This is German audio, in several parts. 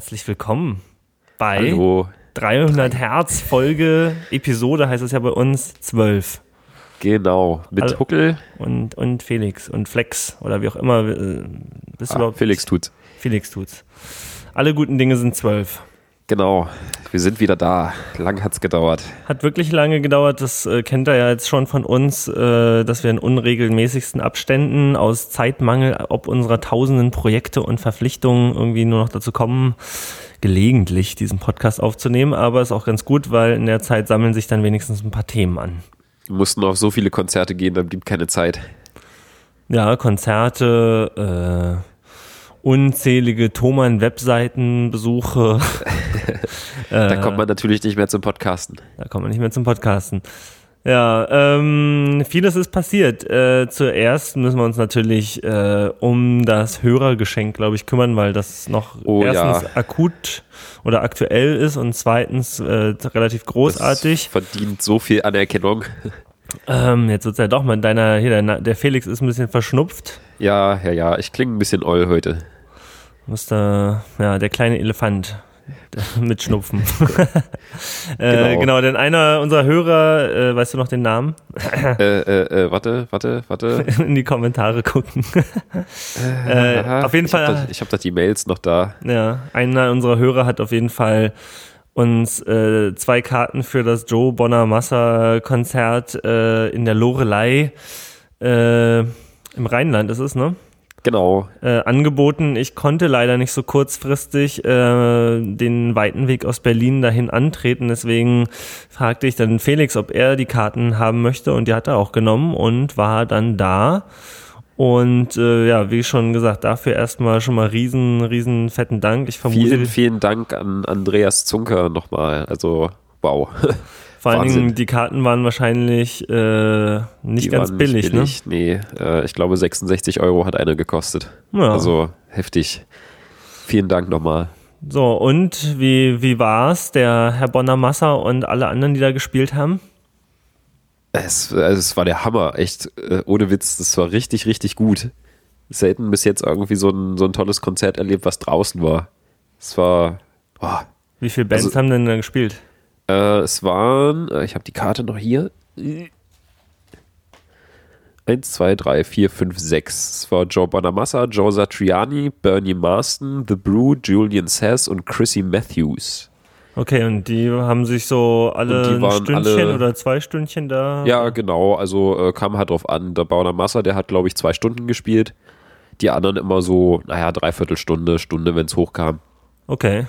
herzlich willkommen bei Hallo. 300 Hertz Folge Episode heißt es ja bei uns 12 Genau, mit Alle- Huckel. und und Felix und Flex oder wie auch immer äh, bist du Ah, Felix tut's. Felix tut's. Alle guten Dinge sind 12. Genau, wir sind wieder da. Lang hat's gedauert. Hat wirklich lange gedauert, das äh, kennt er ja jetzt schon von uns, äh, dass wir in unregelmäßigsten Abständen aus Zeitmangel ob unserer tausenden Projekte und Verpflichtungen irgendwie nur noch dazu kommen, gelegentlich diesen Podcast aufzunehmen. Aber ist auch ganz gut, weil in der Zeit sammeln sich dann wenigstens ein paar Themen an. Wir mussten auf so viele Konzerte gehen, da blieb keine Zeit. Ja, Konzerte, äh, unzählige Thomann-Webseitenbesuche. Da kommt man natürlich nicht mehr zum Podcasten. Da kommt man nicht mehr zum Podcasten. Ja, ähm, vieles ist passiert. Äh, zuerst müssen wir uns natürlich äh, um das Hörergeschenk, glaube ich, kümmern, weil das noch Oh, erstens ja. akut oder aktuell ist und zweitens äh, relativ großartig. Das verdient so viel Anerkennung. Ähm, jetzt wird's ja doch mal deiner, hier, der, Na- der Felix ist ein bisschen verschnupft. Ja, ja, ja, ich klinge ein bisschen oll heute. Muss da, ja, der kleine Elefant mit Schnupfen. äh, Genau. genau, denn einer unserer Hörer, äh, weißt du noch den Namen? äh, äh, äh, warte, warte, warte. in die Kommentare gucken. äh, Aha, auf jeden ich hab Fall, doch- Ich habe doch die Mails noch da. ja, einer unserer Hörer hat auf jeden Fall uns äh, zwei Karten für das Joe Bonamassa Konzert in der Lorelei äh, im Rheinland ist es, ne? Genau. Äh, angeboten. Ich konnte leider nicht so kurzfristig äh, den weiten Weg aus Berlin dahin antreten. Deswegen fragte ich dann Felix, ob er die Karten haben möchte. Und die hat er auch genommen und war dann da. Und äh, ja, wie schon gesagt, dafür erstmal schon mal riesen, riesen fetten Dank. Ich vermute, Vielen, vielen Dank an Andreas Zunker nochmal. Also, wow. vor allen Wahnsinn. Dingen die Karten waren wahrscheinlich äh, nicht Die ganz waren billig, ne? billig. Nee, äh, ich glaube 66 Euro hat eine gekostet. Ja. Also heftig. Vielen Dank nochmal. So, und wie, wie war's, der Herr Bonamassa und alle anderen, die da gespielt haben? Es, also es war der Hammer, echt, äh, ohne Witz, das war richtig, richtig gut. Selten bis jetzt irgendwie so ein, so ein tolles Konzert erlebt, was draußen war. Es war, oh, Wie viele Bands Also- haben denn da gespielt? Äh, es waren, äh, ich habe die Karte noch hier. Eins, zwei, drei, vier, fünf, sechs. Es war Joe Bonamassa, Joe Satriani, Bernie Marston, The Brew, Julian Sass und Chrissy Matthews. Okay, und die haben sich so alle ein Stündchen alle- oder zwei Stündchen da. Ja, genau. Also äh, kam halt drauf an. Der Bauer Massa, der hat, glaube ich, zwei Stunden gespielt. Die anderen immer so, naja, dreiviertel Stunde, Stunde, wenn es hochkam. Okay.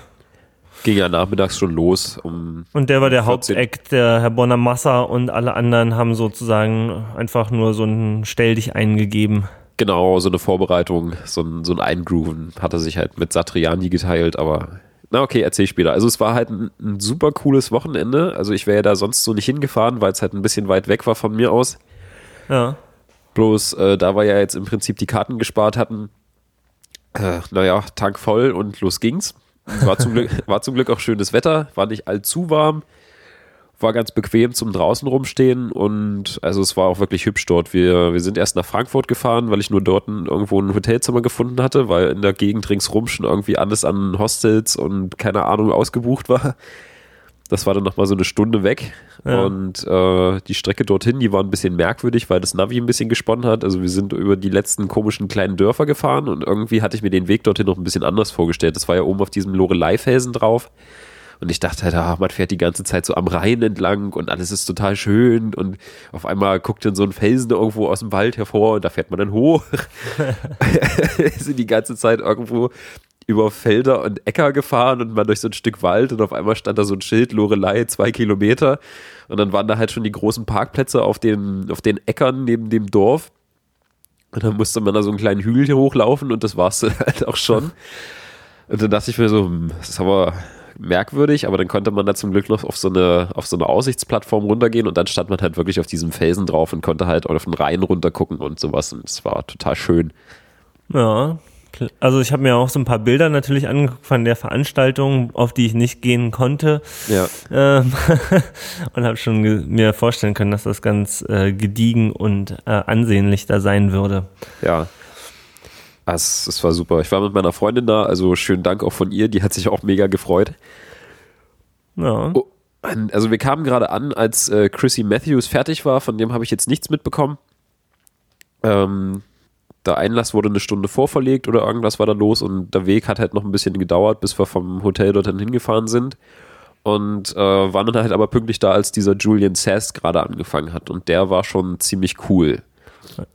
Ging ja nachmittags schon los. Um, Und der war der 14. Hauptakt, der Herr Bonamassa und alle anderen haben sozusagen einfach nur so ein Stell dich eingegeben. genau, so eine Vorbereitung, so ein, so ein Eingrooven hat er sich halt mit Satriani geteilt, aber na okay, erzähl später. Also es war halt ein, ein super cooles Wochenende. Also ich wäre ja da sonst so nicht hingefahren, weil es halt ein bisschen weit weg war von mir aus. Ja. Bloß, äh, da wir ja jetzt im Prinzip die Karten gespart hatten, äh, naja, Tank voll und los ging's. War zum, Glück, war zum Glück auch schönes Wetter, war nicht allzu warm, war ganz bequem zum draußen rumstehen und also es war auch wirklich hübsch dort. Wir, wir sind erst nach Frankfurt gefahren, weil ich nur dort ein, irgendwo ein Hotelzimmer gefunden hatte, weil in der Gegend ringsrum schon irgendwie alles an Hostels und keine Ahnung ausgebucht war. Das war dann nochmal so eine Stunde weg. Ja. Und äh, die Strecke dorthin, die war ein bisschen merkwürdig, weil das Navi ein bisschen gesponnen hat. Also wir sind über die letzten komischen kleinen Dörfer gefahren und irgendwie hatte ich mir den Weg dorthin noch ein bisschen anders vorgestellt. Das war ja oben auf diesem Lorelei-Felsen drauf. Und ich dachte halt, ah, man fährt die ganze Zeit so am Rhein entlang und alles ist total schön. Und auf einmal guckt dann so ein Felsen irgendwo aus dem Wald hervor und da fährt man dann hoch. sind die ganze Zeit irgendwo über Felder und Äcker gefahren und mal durch so ein Stück Wald und auf einmal stand da so ein Schild, Lorelei, zwei Kilometer. Und dann waren da halt schon die großen Parkplätze auf, dem, auf den Äckern neben dem Dorf. Und dann musste man da so einen kleinen Hügel hier hochlaufen und das war's dann halt auch schon. Und dann dachte ich mir so, hm, das ist aber merkwürdig, aber dann konnte man da zum Glück noch auf so eine, auf so eine Aussichtsplattform runtergehen und dann stand man halt wirklich auf diesem Felsen drauf und konnte halt auf den Rhein runtergucken und sowas. Und es war total schön. Ja. Also ich habe mir auch so ein paar Bilder natürlich angeguckt von der Veranstaltung, auf die ich nicht gehen konnte. Ja. Ähm, und habe schon mir vorstellen können, dass das ganz äh, gediegen und äh, ansehnlich da sein würde. Ja. Es, es war super. Ich war mit meiner Freundin da, also schönen Dank auch von ihr, die hat sich auch mega gefreut. Ja. Oh, also wir kamen gerade an, als äh, Chrissy Matthews fertig war, von dem habe ich jetzt nichts mitbekommen. Ähm, der Einlass wurde eine Stunde vorverlegt oder irgendwas war da los und der Weg hat halt noch ein bisschen gedauert, bis wir vom Hotel dorthin hingefahren sind. Und äh, waren dann halt aber pünktlich da, als dieser Julian Sass gerade angefangen hat. Und der war schon ziemlich cool.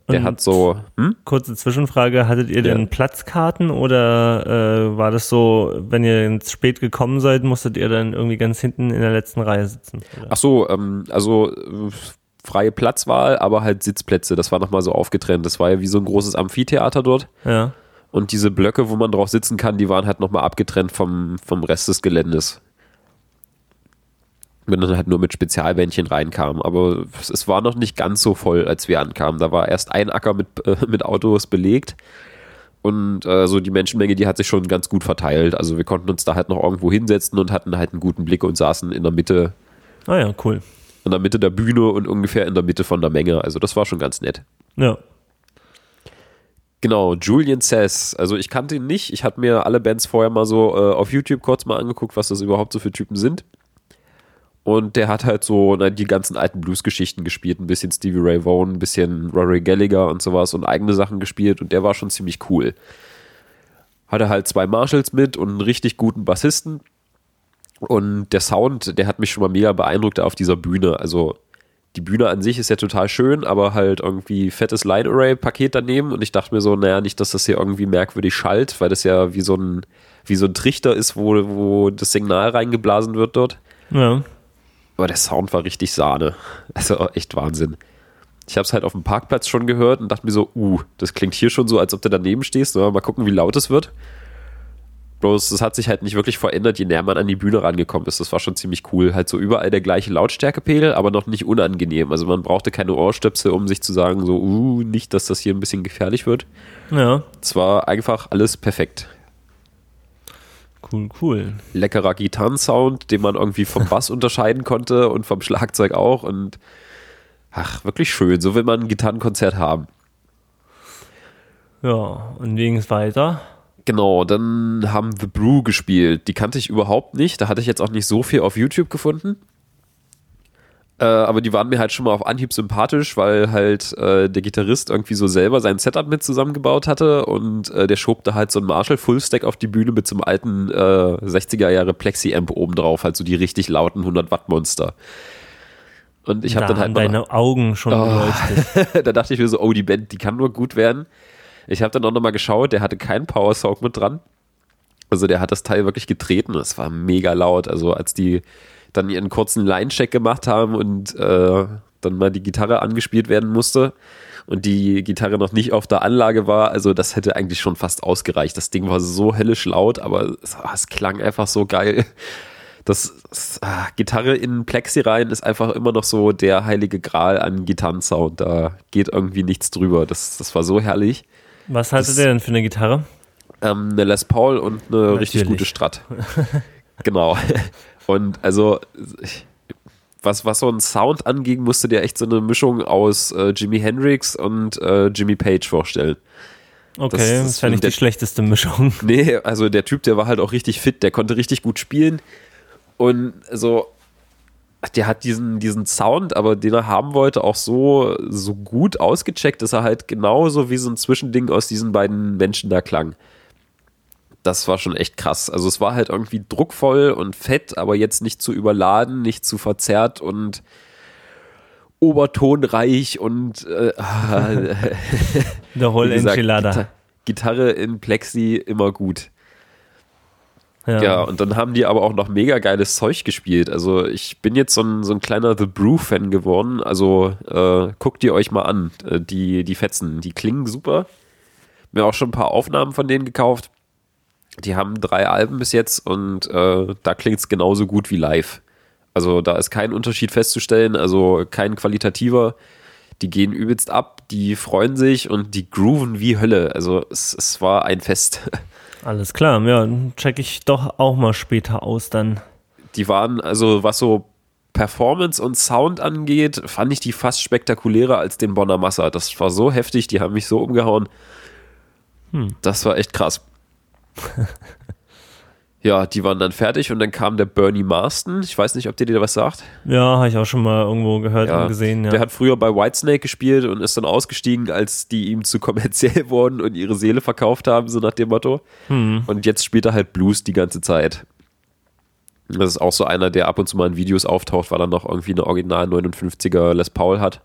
Der Und hat so. Hm? Kurze Zwischenfrage, hattet ihr Ja. denn Platzkarten oder äh, war das so, wenn ihr spät gekommen seid, musstet ihr dann irgendwie ganz hinten in der letzten Reihe sitzen? Oder? Ach so, ähm, also äh, freie Platzwahl, aber halt Sitzplätze. Das war nochmal so aufgetrennt. Das war ja wie so ein großes Amphitheater dort. Ja. Und diese Blöcke, wo man drauf sitzen kann, die waren halt nochmal abgetrennt vom, vom Rest des Geländes. Wenn dann halt nur mit Spezialbändchen reinkam. Aber es, es war noch nicht ganz so voll, als wir ankamen. Da war erst ein Acker mit, äh, mit Autos belegt. Und äh, so die Menschenmenge, die hat sich schon ganz gut verteilt. Also wir konnten uns da halt noch irgendwo hinsetzen und hatten halt einen guten Blick und saßen in der Mitte, Ah ja, cool. In der Mitte der Bühne und ungefähr in der Mitte von der Menge. Also das war schon ganz nett. Ja. Genau, Julian Sass. Also ich kannte ihn nicht. Ich hatte mir alle Bands vorher mal so äh, auf YouTube kurz mal angeguckt, was das überhaupt so für Typen sind. Und der hat halt so na, die ganzen alten Blues-Geschichten gespielt. Ein bisschen Stevie Ray Vaughan, ein bisschen Rory Gallagher und sowas und eigene Sachen gespielt. Und der war schon ziemlich cool. Hatte halt zwei Marshalls mit und einen richtig guten Bassisten. Und der Sound, der hat mich schon mal mega beeindruckt auf dieser Bühne. Also die Bühne an sich ist ja total schön, aber halt irgendwie fettes Line Array Paket daneben und ich dachte mir so, naja, nicht, dass das hier irgendwie merkwürdig schallt, weil das ja wie so ein, wie so ein Trichter ist, wo, wo das Signal reingeblasen wird dort. Ja. Aber der Sound war richtig Sahne. Also echt Wahnsinn. Ich habe es halt auf dem Parkplatz schon gehört und dachte mir so, uh, das klingt hier schon so, als ob du daneben stehst. Na, mal gucken, wie laut es wird. Bloß, es hat sich halt nicht wirklich verändert, je näher man an die Bühne rangekommen ist. Das war schon ziemlich cool. Halt so überall der gleiche Lautstärkepegel, aber noch nicht unangenehm. Also man brauchte keine Ohrstöpsel, um sich zu sagen, so, uh, nicht, dass das hier ein bisschen gefährlich wird. Ja. Es war einfach alles perfekt. Cool, cool. Leckerer Gitarrensound, den man irgendwie vom Bass unterscheiden konnte und vom Schlagzeug auch. Und ach, wirklich schön. So will man ein Gitarrenkonzert haben. Ja, und wie ging es weiter? Genau, dann haben The Brew gespielt. Die kannte ich überhaupt nicht. Da hatte ich jetzt auch nicht so viel auf YouTube gefunden. Äh, aber die waren mir halt schon mal auf Anhieb sympathisch, weil halt äh, der Gitarrist irgendwie so selber sein Setup mit zusammengebaut hatte und äh, der schob da halt so ein Marshall Fullstack auf die Bühne mit so einem alten äh, 60er Jahre Plexi-Amp oben drauf, halt so die richtig lauten 100 Watt Monster. Und ich habe da dann halt haben deine Augen schon Oh. geleuchtet. da dachte ich mir so, oh, die Band, die kann nur gut werden. Ich habe dann auch nochmal geschaut, der hatte keinen Power Sound mit dran. Also der hat das Teil wirklich getreten. Das war mega laut. Also als die dann ihren kurzen Line-Check gemacht haben und äh, dann mal die Gitarre angespielt werden musste und die Gitarre noch nicht auf der Anlage war, also das hätte eigentlich schon fast ausgereicht. Das Ding war so höllisch laut, aber es, ah, es klang einfach so geil. Das, das ah, Gitarre in Plexi rein ist einfach immer noch so der heilige Gral an Gitarrensound. Da geht irgendwie nichts drüber. Das, das war so herrlich. Was hattet Das- ihr denn für eine Gitarre? Ähm, eine Les Paul und eine richtig Natürlich. gute Strat. genau. Und also, was, was so einen Sound anging, musste dir echt so eine Mischung aus äh, Jimi Hendrix und äh, Jimmy Page vorstellen. Okay, Das- das, fände ich der- die schlechteste Mischung. Nee, also der Typ, der war halt auch richtig fit, der konnte richtig gut spielen. Und so, der hat diesen, diesen Sound, aber den er haben wollte, auch so, so gut ausgecheckt, dass er halt genauso wie so ein Zwischending aus diesen beiden Menschen da klang. Das war schon echt krass. Also es war halt irgendwie druckvoll und fett, aber jetzt nicht zu überladen, nicht zu verzerrt und obertonreich und äh, Der Whole Enchilada. Gita- Gitarre in Plexi immer gut. Ja. Ja, und dann haben die aber auch noch mega geiles Zeug gespielt. Also ich bin jetzt so ein, so ein kleiner The Brew-Fan geworden. Also äh, guckt ihr euch mal an. Äh, die, die Fetzen, die klingen super. Mir auch schon ein paar Aufnahmen von denen gekauft. Die haben drei Alben bis jetzt und äh, da klingt es genauso gut wie live. Also da ist kein Unterschied festzustellen, also kein qualitativer. Die gehen übelst ab, die freuen sich und die grooven wie Hölle. Also es, es war ein Fest. Alles klar, ja, check ich doch auch mal später aus dann. die waren, also was so Performance und Sound angeht, fand ich die fast spektakulärer als den Bonner Massa. Das war so heftig, die haben mich so umgehauen. Hm. Das war echt krass. ja, die waren dann fertig und dann kam der Bernie Marston. Ich weiß nicht, ob der dir was sagt. Ja, habe ich auch schon mal irgendwo gehört ja, und gesehen. Ja. Der hat früher bei Whitesnake gespielt und ist dann ausgestiegen, als die ihm zu kommerziell wurden und ihre Seele verkauft haben, so nach dem Motto. Hm. Und jetzt spielt er halt Blues die ganze Zeit. Das ist auch so einer, der ab und zu mal in Videos auftaucht, weil er noch irgendwie eine Original 59er Les Paul hat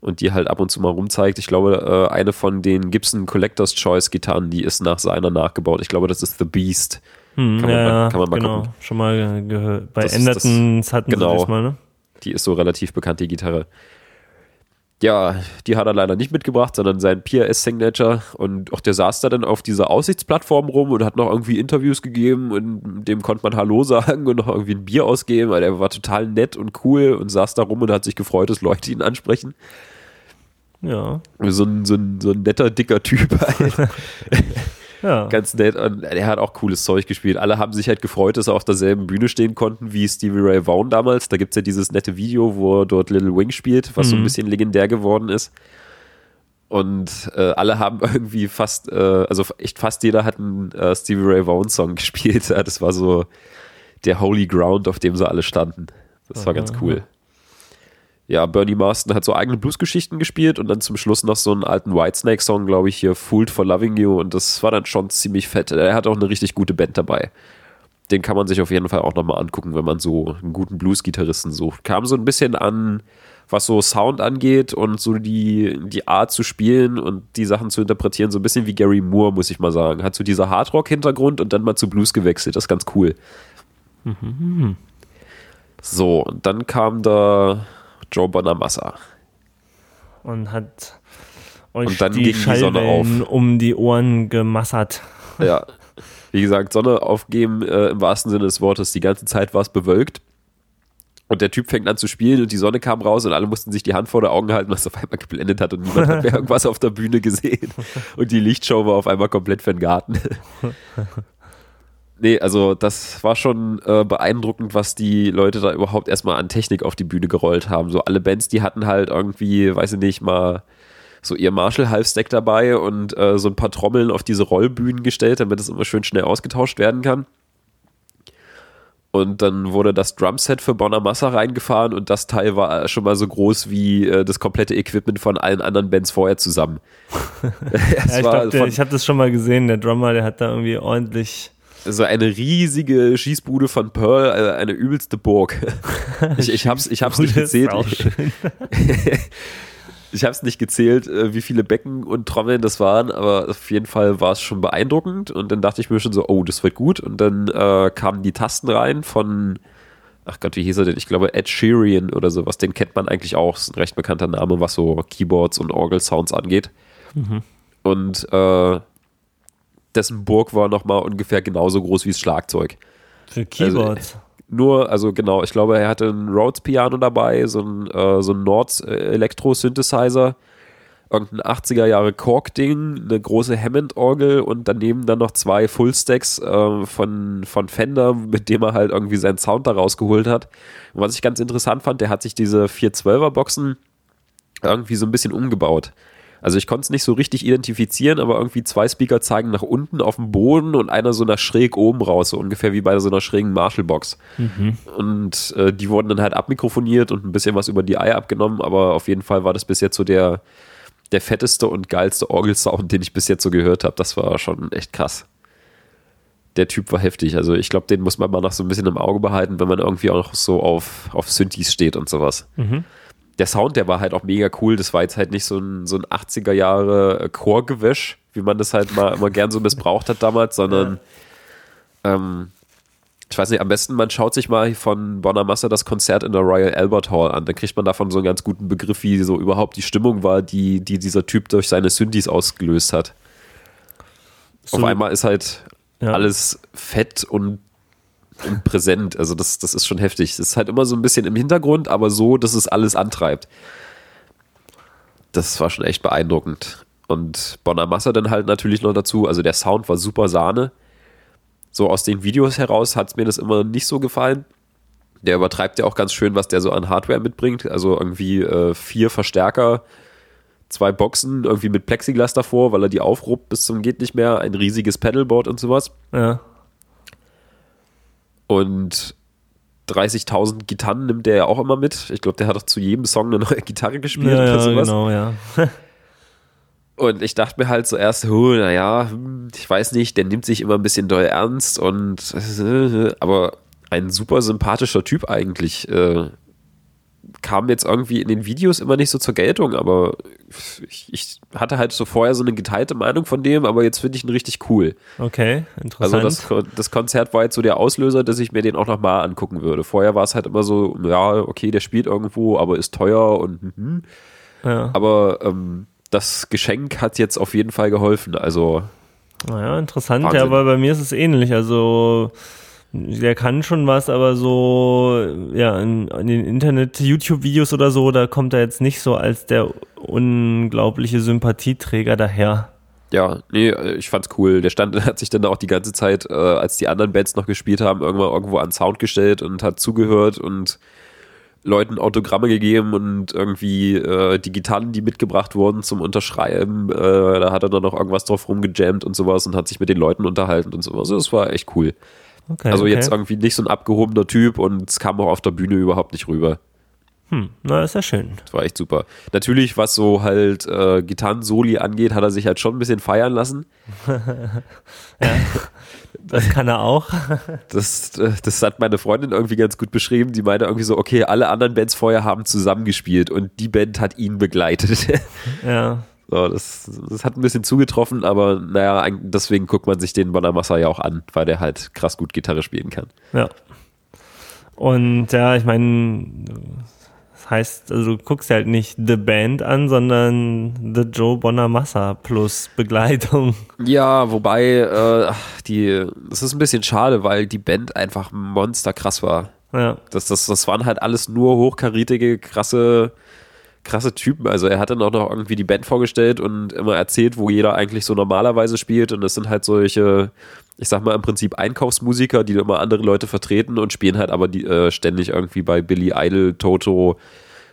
und die halt ab und zu mal rumzeigt. Ich glaube, äh, eine von den Gibson Collector's Choice Gitarren, die ist nach seiner nachgebaut. Ich glaube, das ist The Beast. Hm, kann, man ja, mal, kann man mal genau. gucken. Schon mal gehört. Bei das Endertons hatten genau, sie das mal, ne? Die ist so relativ bekannt, die Gitarre. Ja, die hat er leider nicht mitgebracht, sondern sein PRS Signature. Und auch der saß da dann auf dieser Aussichtsplattform rum und hat noch irgendwie Interviews gegeben und dem konnte man Hallo sagen und noch irgendwie ein Bier ausgeben, weil er war total nett und cool und saß da rum und hat sich gefreut, dass Leute ihn ansprechen. Ja. So ein, so ein, so ein netter, dicker Typ halt. ja. Ganz nett. Und er hat auch cooles Zeug gespielt. Alle haben sich halt gefreut, dass er auf derselben Bühne stehen konnten wie Stevie Ray Vaughan damals. Da gibt es ja dieses nette Video, wo er dort Little Wing spielt, was mhm. so ein mhm. bisschen legendär geworden ist. Und äh, alle haben irgendwie fast, äh, also echt fast jeder hat einen äh, Stevie Ray Vaughan Song gespielt. Das war so der Holy Ground, auf dem sie alle standen. Das war ganz cool ja, Bernie Marston hat so eigene Bluesgeschichten gespielt und dann zum Schluss noch so einen alten Whitesnake-Song, glaube ich, hier, Fooled for Loving You und das war dann schon ziemlich fett. Er hat auch eine richtig gute Band dabei. Den kann man sich auf jeden Fall auch nochmal angucken, wenn man so einen guten Blues-Gitarristen sucht. Kam so ein bisschen an, was so Sound angeht und so die, die Art zu spielen und die Sachen zu interpretieren, so ein bisschen wie Gary Moore, muss ich mal sagen. Hat so dieser Hardrock-Hintergrund und dann mal zu Blues gewechselt. Das ist ganz cool. Mhm. So, und dann kam da Joe Bonamassa. Und hat euch und dann die, die um die Ohren gemassert. Ja, wie gesagt, Sonne aufgeben äh, im wahrsten Sinne des Wortes. Die ganze Zeit war es bewölkt. Und der Typ fängt an zu spielen und die Sonne kam raus und alle mussten sich die Hand vor der Augen halten, was auf einmal geblendet hat und niemand hat mehr irgendwas auf der Bühne gesehen. Und die Lichtshow war auf einmal komplett für den Garten. Nee, also das war schon äh, beeindruckend, was die Leute da überhaupt erstmal an Technik auf die Bühne gerollt haben. So alle Bands, die hatten halt irgendwie, weiß ich nicht, mal so ihr Marshall-Halfstack dabei und äh, so ein paar Trommeln auf diese Rollbühnen gestellt, damit es immer schön schnell ausgetauscht werden kann. Und dann wurde das Drumset für Bonamassa reingefahren und das Teil war schon mal so groß wie äh, das komplette Equipment von allen anderen Bands vorher zusammen. ja, ich ich habe das schon mal gesehen, der Drummer, der hat da irgendwie ordentlich so eine riesige Schießbude von Pearl, also eine übelste Burg. Ich, ich hab's, ich hab's nicht gezählt. ich hab's nicht gezählt, äh, wie viele Becken und Trommeln das waren, aber auf jeden Fall war es schon beeindruckend. Und dann dachte ich mir schon so, oh, das wird gut. Und dann äh, kamen die Tasten rein von, ach Gott, wie hieß er denn? Ich glaube Ed Sheeran oder sowas. Den kennt man eigentlich auch. Das ist ein recht bekannter Name, was so Keyboards und Orgel-Sounds angeht. Mhm. Und äh, dessen Burg war nochmal ungefähr genauso groß wie das Schlagzeug. Für Keyboards. Also, nur, also genau, ich glaube, er hatte ein Rhodes Piano dabei, so ein, äh, so ein Nord Elektro Synthesizer, irgendein 80er Jahre Korg-Ding, eine große Hammond-Orgel und daneben dann noch zwei Fullstacks äh, von, von Fender, mit dem er halt irgendwie seinen Sound da rausgeholt hat. Und was ich ganz interessant fand, der hat sich diese 412er Boxen irgendwie so ein bisschen umgebaut. Also ich konnte es nicht so richtig identifizieren, aber irgendwie zwei Speaker zeigen nach unten auf dem Boden und einer so nach schräg oben raus, so ungefähr wie bei so einer schrägen Marshall-Box. Mhm. Und äh, die wurden dann halt abmikrofoniert und ein bisschen was über die Eier abgenommen, aber auf jeden Fall war das bis jetzt so der, der fetteste und geilste Orgelsound, den ich bis jetzt so gehört habe. Das war schon echt krass. Der Typ war heftig. Also ich glaube, den muss man mal noch so ein bisschen im Auge behalten, wenn man irgendwie auch so auf, auf Synthes steht und sowas. Mhm der Sound, der war halt auch mega cool. Das war jetzt halt nicht so ein, so ein 80er Jahre Chorgewäsch, wie man das halt mal immer gern so missbraucht hat damals, sondern ja. ähm, ich weiß nicht, am besten man schaut sich mal von Bonamassa das Konzert in der Royal Albert Hall an. Dann kriegt man davon so einen ganz guten Begriff, wie so überhaupt die Stimmung war, die, die dieser Typ durch seine Synthes ausgelöst hat. So, Auf einmal ist halt ja. alles fett und und präsent. Also das, das ist schon heftig. Es ist halt immer so ein bisschen im Hintergrund, aber so, dass es alles antreibt. Das war schon echt beeindruckend. Und Bonamassa dann halt natürlich noch dazu. Also der Sound war super Sahne. So aus den Videos heraus hat es mir das immer nicht so gefallen. Der übertreibt ja auch ganz schön, was der so an Hardware mitbringt. Also irgendwie äh, vier Verstärker, zwei Boxen irgendwie mit Plexiglas davor, weil er die aufruppt bis zum geht nicht mehr, ein riesiges Pedalboard und sowas. Ja. Und 30.000 Gitarren nimmt der ja auch immer mit. Ich glaube, der hat doch zu jedem Song eine neue Gitarre gespielt Ja, oder ja sowas. genau, ja. Und ich dachte mir halt zuerst, oh, naja, hm, ich weiß nicht, der nimmt sich immer ein bisschen doll ernst und äh, aber ein super sympathischer Typ eigentlich. Kam jetzt irgendwie in den Videos immer nicht so zur Geltung, aber ich, ich hatte halt so vorher so eine geteilte Meinung von dem, aber jetzt finde ich ihn richtig cool. Okay, Also interessant. das, Kon- das Konzert war jetzt so der Auslöser, dass ich mir den auch nochmal angucken würde. Vorher war es halt immer so, ja, okay, der spielt irgendwo, aber ist teuer und mhm. ja. aber ähm, das Geschenk hat jetzt auf jeden Fall geholfen. Also Naja, interessant. Wahnsinn. Ja, weil bei mir ist es ähnlich. Also, der kann schon was, aber so, ja, in, in den Internet-YouTube-Videos oder so, da kommt er jetzt nicht so als der unglaubliche Sympathieträger daher. ja, nee, äh, ich fand's cool. Der stand hat sich dann auch die ganze Zeit, äh, als die anderen Bands noch gespielt haben, irgendwann irgendwo an Sound gestellt und hat zugehört und Leuten Autogramme gegeben und irgendwie äh, die Gitarren, die mitgebracht wurden zum Unterschreiben, äh, da hat er dann noch irgendwas drauf rumgejammt und sowas und hat sich mit den Leuten unterhalten und sowas. Das war echt cool. Okay, Also okay. jetzt irgendwie nicht so ein abgehobener Typ und es kam auch auf der Bühne überhaupt nicht rüber. Hm, na, ist ja schön. Das war echt super. Natürlich, was so halt äh, Gitarren-Soli angeht, hat er sich halt schon ein bisschen feiern lassen. Das kann er auch. Das, äh, das hat meine Freundin irgendwie ganz gut beschrieben. Die meinte irgendwie so, okay, alle anderen Bands vorher haben zusammengespielt und die Band hat ihn begleitet. ja. So, das, das hat ein bisschen zugetroffen, aber naja, deswegen guckt man sich den Bonamassa ja auch an, weil der halt krass gut Gitarre spielen kann. Ja. Und ja, ich meine, das heißt, also du guckst halt nicht The Band an, sondern The Joe Bonamassa plus Begleitung. Ja, wobei, äh, die, das ist ein bisschen schade, weil die Band einfach monsterkrass war. Ja. Das, das, das waren halt alles nur hochkarätige, krasse, krasse Typen. Also er hat dann auch noch irgendwie die Band vorgestellt und immer erzählt, wo jeder eigentlich so normalerweise spielt. Und das sind halt solche, ich sag mal im Prinzip Einkaufsmusiker, die immer andere Leute vertreten und spielen halt aber die, äh, ständig irgendwie bei Billy Idol, Toto,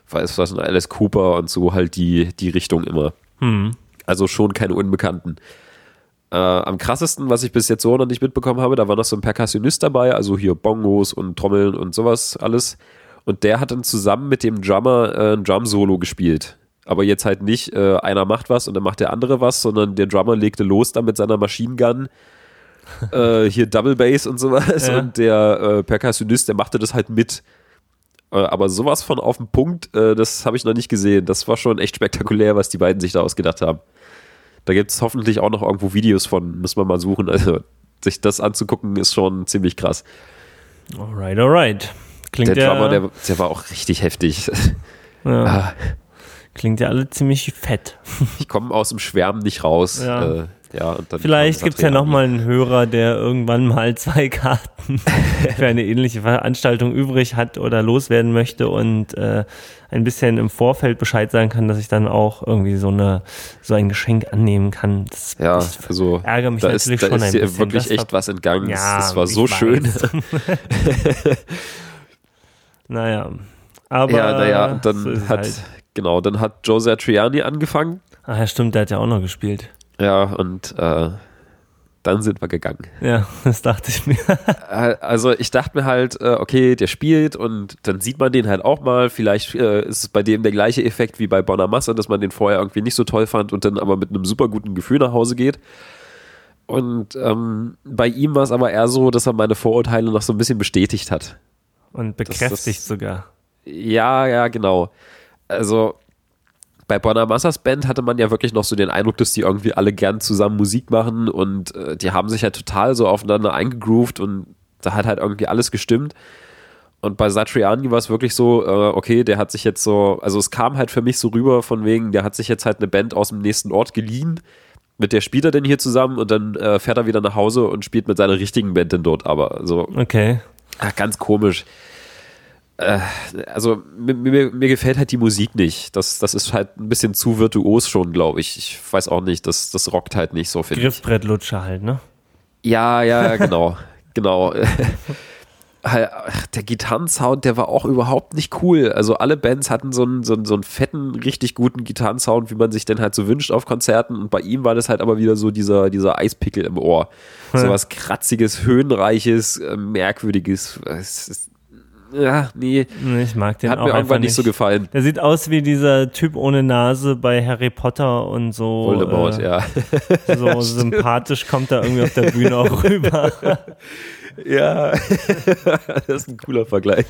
weiß was, und Alice Cooper und so halt die, die Richtung immer. Hm. Also schon keine Unbekannten. Äh, am krassesten, was ich bis jetzt so noch nicht mitbekommen habe, da war noch so ein Perkussionist dabei, also hier Bongos und Trommeln und sowas alles. Und der hat dann zusammen mit dem Drummer äh, ein Drum-Solo gespielt. Aber jetzt halt nicht, äh, einer macht was und dann macht der andere was, sondern der Drummer legte los da mit seiner Machine Gun. äh, hier Double Bass und sowas. Ja. Und der äh, Perkussionist, der machte das halt mit. Äh, aber sowas von auf den Punkt, äh, das habe ich noch nicht gesehen. Das war schon echt spektakulär, was die beiden sich da ausgedacht haben. Da gibt es hoffentlich auch noch irgendwo Videos von, müssen wir mal suchen. Also sich das anzugucken, ist schon ziemlich krass. Alright, alright. Klingt Der Drummer, der, der war auch richtig heftig. ja, Ah, klingt ja alle ziemlich fett. ich komme aus dem Schwärmen nicht raus. Ja. Äh, ja, Vielleicht gibt es ja nochmal einen Hörer, der irgendwann mal zwei Karten für eine ähnliche Veranstaltung übrig hat oder loswerden möchte und äh, ein bisschen im Vorfeld Bescheid sagen kann, dass ich dann auch irgendwie so eine so ein Geschenk annehmen kann. Das, Ja, also ärgere mich da ist, natürlich da schon ist ein bisschen. wirklich Das echt war- was entgangen. Ja, das war so schön. naja, aber ja, naja, und dann so hat, halt. genau, dann hat Joe Satriani angefangen. Ach ja, stimmt, der hat ja auch noch gespielt. Ja, und äh, dann sind wir gegangen. Ja, das dachte ich mir. Äh, Also ich dachte mir halt, äh, okay, der spielt und dann sieht man den halt auch mal. Vielleicht äh, ist es bei dem der gleiche Effekt wie bei Bonamassa, dass man den vorher irgendwie nicht so toll fand und dann aber mit einem super guten Gefühl nach Hause geht. Und ähm, bei ihm war es aber eher so, dass er meine Vorurteile noch so ein bisschen bestätigt hat. Und das- bekräftigt sogar. Ja, ja, genau. Also bei Bonamassas Band hatte man ja wirklich noch so den Eindruck, dass die irgendwie alle gern zusammen Musik machen und äh, die haben sich ja total so aufeinander eingegroovt und da hat halt irgendwie alles gestimmt. Und bei Satriani war es wirklich so, äh, okay, der hat sich jetzt so, also es kam halt für mich so rüber von wegen, der hat sich jetzt halt eine Band aus dem nächsten Ort geliehen, mit der spielt er denn hier zusammen und dann äh, fährt er wieder nach Hause und spielt mit seiner richtigen Band dann dort aber. So, Okay. Ach, ganz komisch. Äh, also mir, mir, mir gefällt halt die Musik nicht. Das, das ist halt ein bisschen zu virtuos schon, glaube ich. Ich weiß auch nicht, das, das rockt halt nicht so, ich. Griffbrettlutscher halt, ne? Ja, ja, genau. genau. der Gitarrensound, der war auch überhaupt nicht cool. Also alle Bands hatten so einen, so einen, so einen fetten, richtig guten Gitarrensound, wie man sich denn halt so wünscht auf Konzerten. Und bei ihm war das halt aber wieder so dieser, dieser Eispickel im Ohr. Ja. So was kratziges, höhenreiches, äh, merkwürdiges. ja, nee. Ich mag den Hat auch mir irgendwann nicht nicht so gefallen. Der sieht aus wie dieser Typ ohne Nase bei Harry Potter und so. Voldemort, äh, ja. So sympathisch kommt er irgendwie auf der Bühne auch rüber. Ja, das ist ein cooler Vergleich.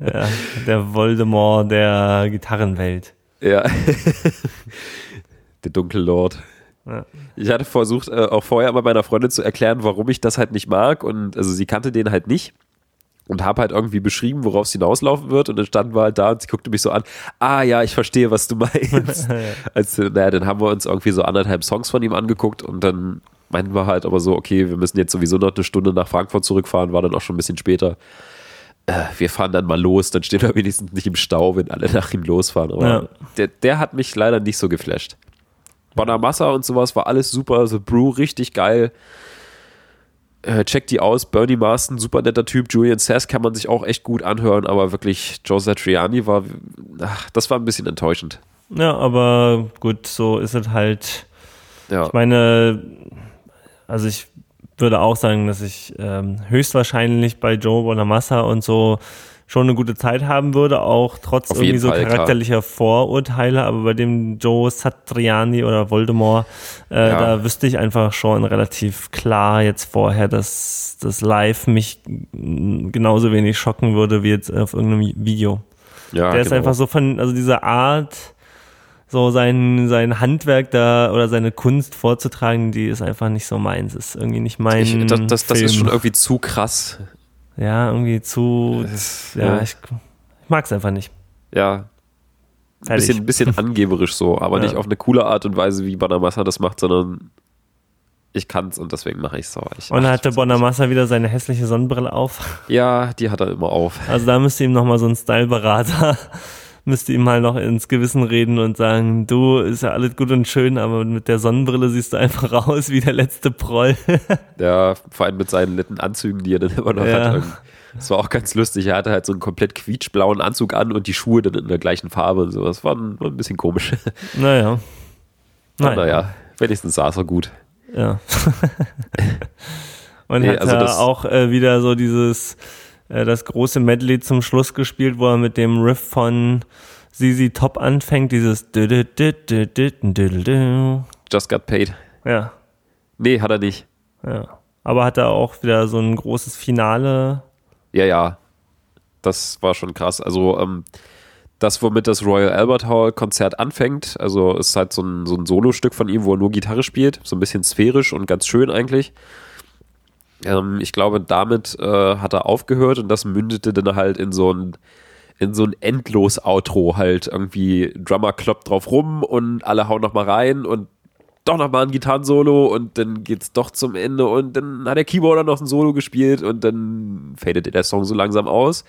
Ja, der Voldemort der Gitarrenwelt. Ja. Der Dunkellord. Ja. Ich hatte versucht, äh, auch vorher mal meiner Freundin zu erklären, warum ich das halt nicht mag. Und also sie kannte den halt nicht. Und habe halt irgendwie beschrieben, worauf es hinauslaufen wird. Und dann standen wir halt da und sie guckte mich so an. Ah ja, ich verstehe, was du meinst. also, naja, dann haben wir uns irgendwie so anderthalb Songs von ihm angeguckt und dann meinten wir halt aber so, okay, wir müssen jetzt sowieso noch eine Stunde nach Frankfurt zurückfahren, war dann auch schon ein bisschen später. Äh, wir fahren dann mal los, dann stehen wir wenigstens nicht im Stau, wenn alle nach ihm losfahren. Aber Ja. der, der hat mich leider nicht so geflasht. Bonamassa und sowas war alles super, The Brew richtig geil. Äh, checkt die aus, Bernie Marston, super netter Typ, Julian Sass kann man sich auch echt gut anhören, aber wirklich Joe Satriani war, ach, das war ein bisschen enttäuschend. Ja, aber gut, so ist es halt. Ja, Ich meine, also ich würde auch sagen, dass ich ähm, höchstwahrscheinlich bei Joe Bonamassa und so schon eine gute Zeit haben würde, auch trotz Auf irgendwie so Fall, klar. charakterlicher Vorurteile, aber bei dem Joe Satriani oder Voldemort, äh, Ja. da wüsste ich einfach schon relativ klar jetzt vorher, dass das Live mich genauso wenig schocken würde wie jetzt auf irgendeinem Video. ja Der ist genau. einfach so von, also diese Art, so sein, sein Handwerk da oder seine Kunst vorzutragen, die ist einfach nicht so meins. Ist irgendwie nicht mein. Ich, das, das, das ist schon irgendwie zu krass. Ja, irgendwie zu. Das- ja, ja. ich, ich mag es einfach nicht. Ja, ein bisschen, bisschen angeberisch so, aber Ja. nicht auf eine coole Art und Weise, wie Bonamassa das macht, sondern ich kann's und deswegen mache ich's so. Ich, Und dann ach, hatte Bonamassa wieder seine hässliche Sonnenbrille auf. Ja, die hat er immer auf. Also da müsste ihm nochmal so ein Styleberater, müsste ihm mal noch ins Gewissen reden und sagen, du, ist ja alles gut und schön, aber mit der Sonnenbrille siehst du einfach aus wie der letzte Proll. Ja, vor allem mit seinen netten Anzügen, die er dann immer noch Ja. hat. Das war auch ganz lustig. Er hatte halt so einen komplett quietschblauen Anzug an und die Schuhe dann in der gleichen Farbe und sowas. War ein, war ein bisschen komisch. naja. Aber naja, wenigstens saß er gut. Ja. Und Nee, hat also er das- auch äh, wieder so dieses, äh, das große Medley zum Schluss gespielt, wo er mit dem Riff von ZZ Top anfängt, dieses. Just got paid. Ja, Nee, hat er nicht. ja. Aber hat er auch wieder so ein großes Finale. Ja, ja. Das war schon krass. Also, ähm, das, womit das Royal Albert Hall Konzert anfängt, also ist halt so ein, so ein Solostück von ihm, wo er nur Gitarre spielt, so ein bisschen sphärisch und ganz schön eigentlich. Ähm, ich glaube, damit äh, hat er aufgehört und das mündete dann halt in so ein in so ein endlos Outro halt irgendwie Drummer kloppt drauf rum und alle hauen noch mal rein und doch noch mal ein Gitarrensolo und dann geht's doch zum Ende und dann hat der Keyboarder noch ein Solo gespielt und dann fadete der Song so langsam aus.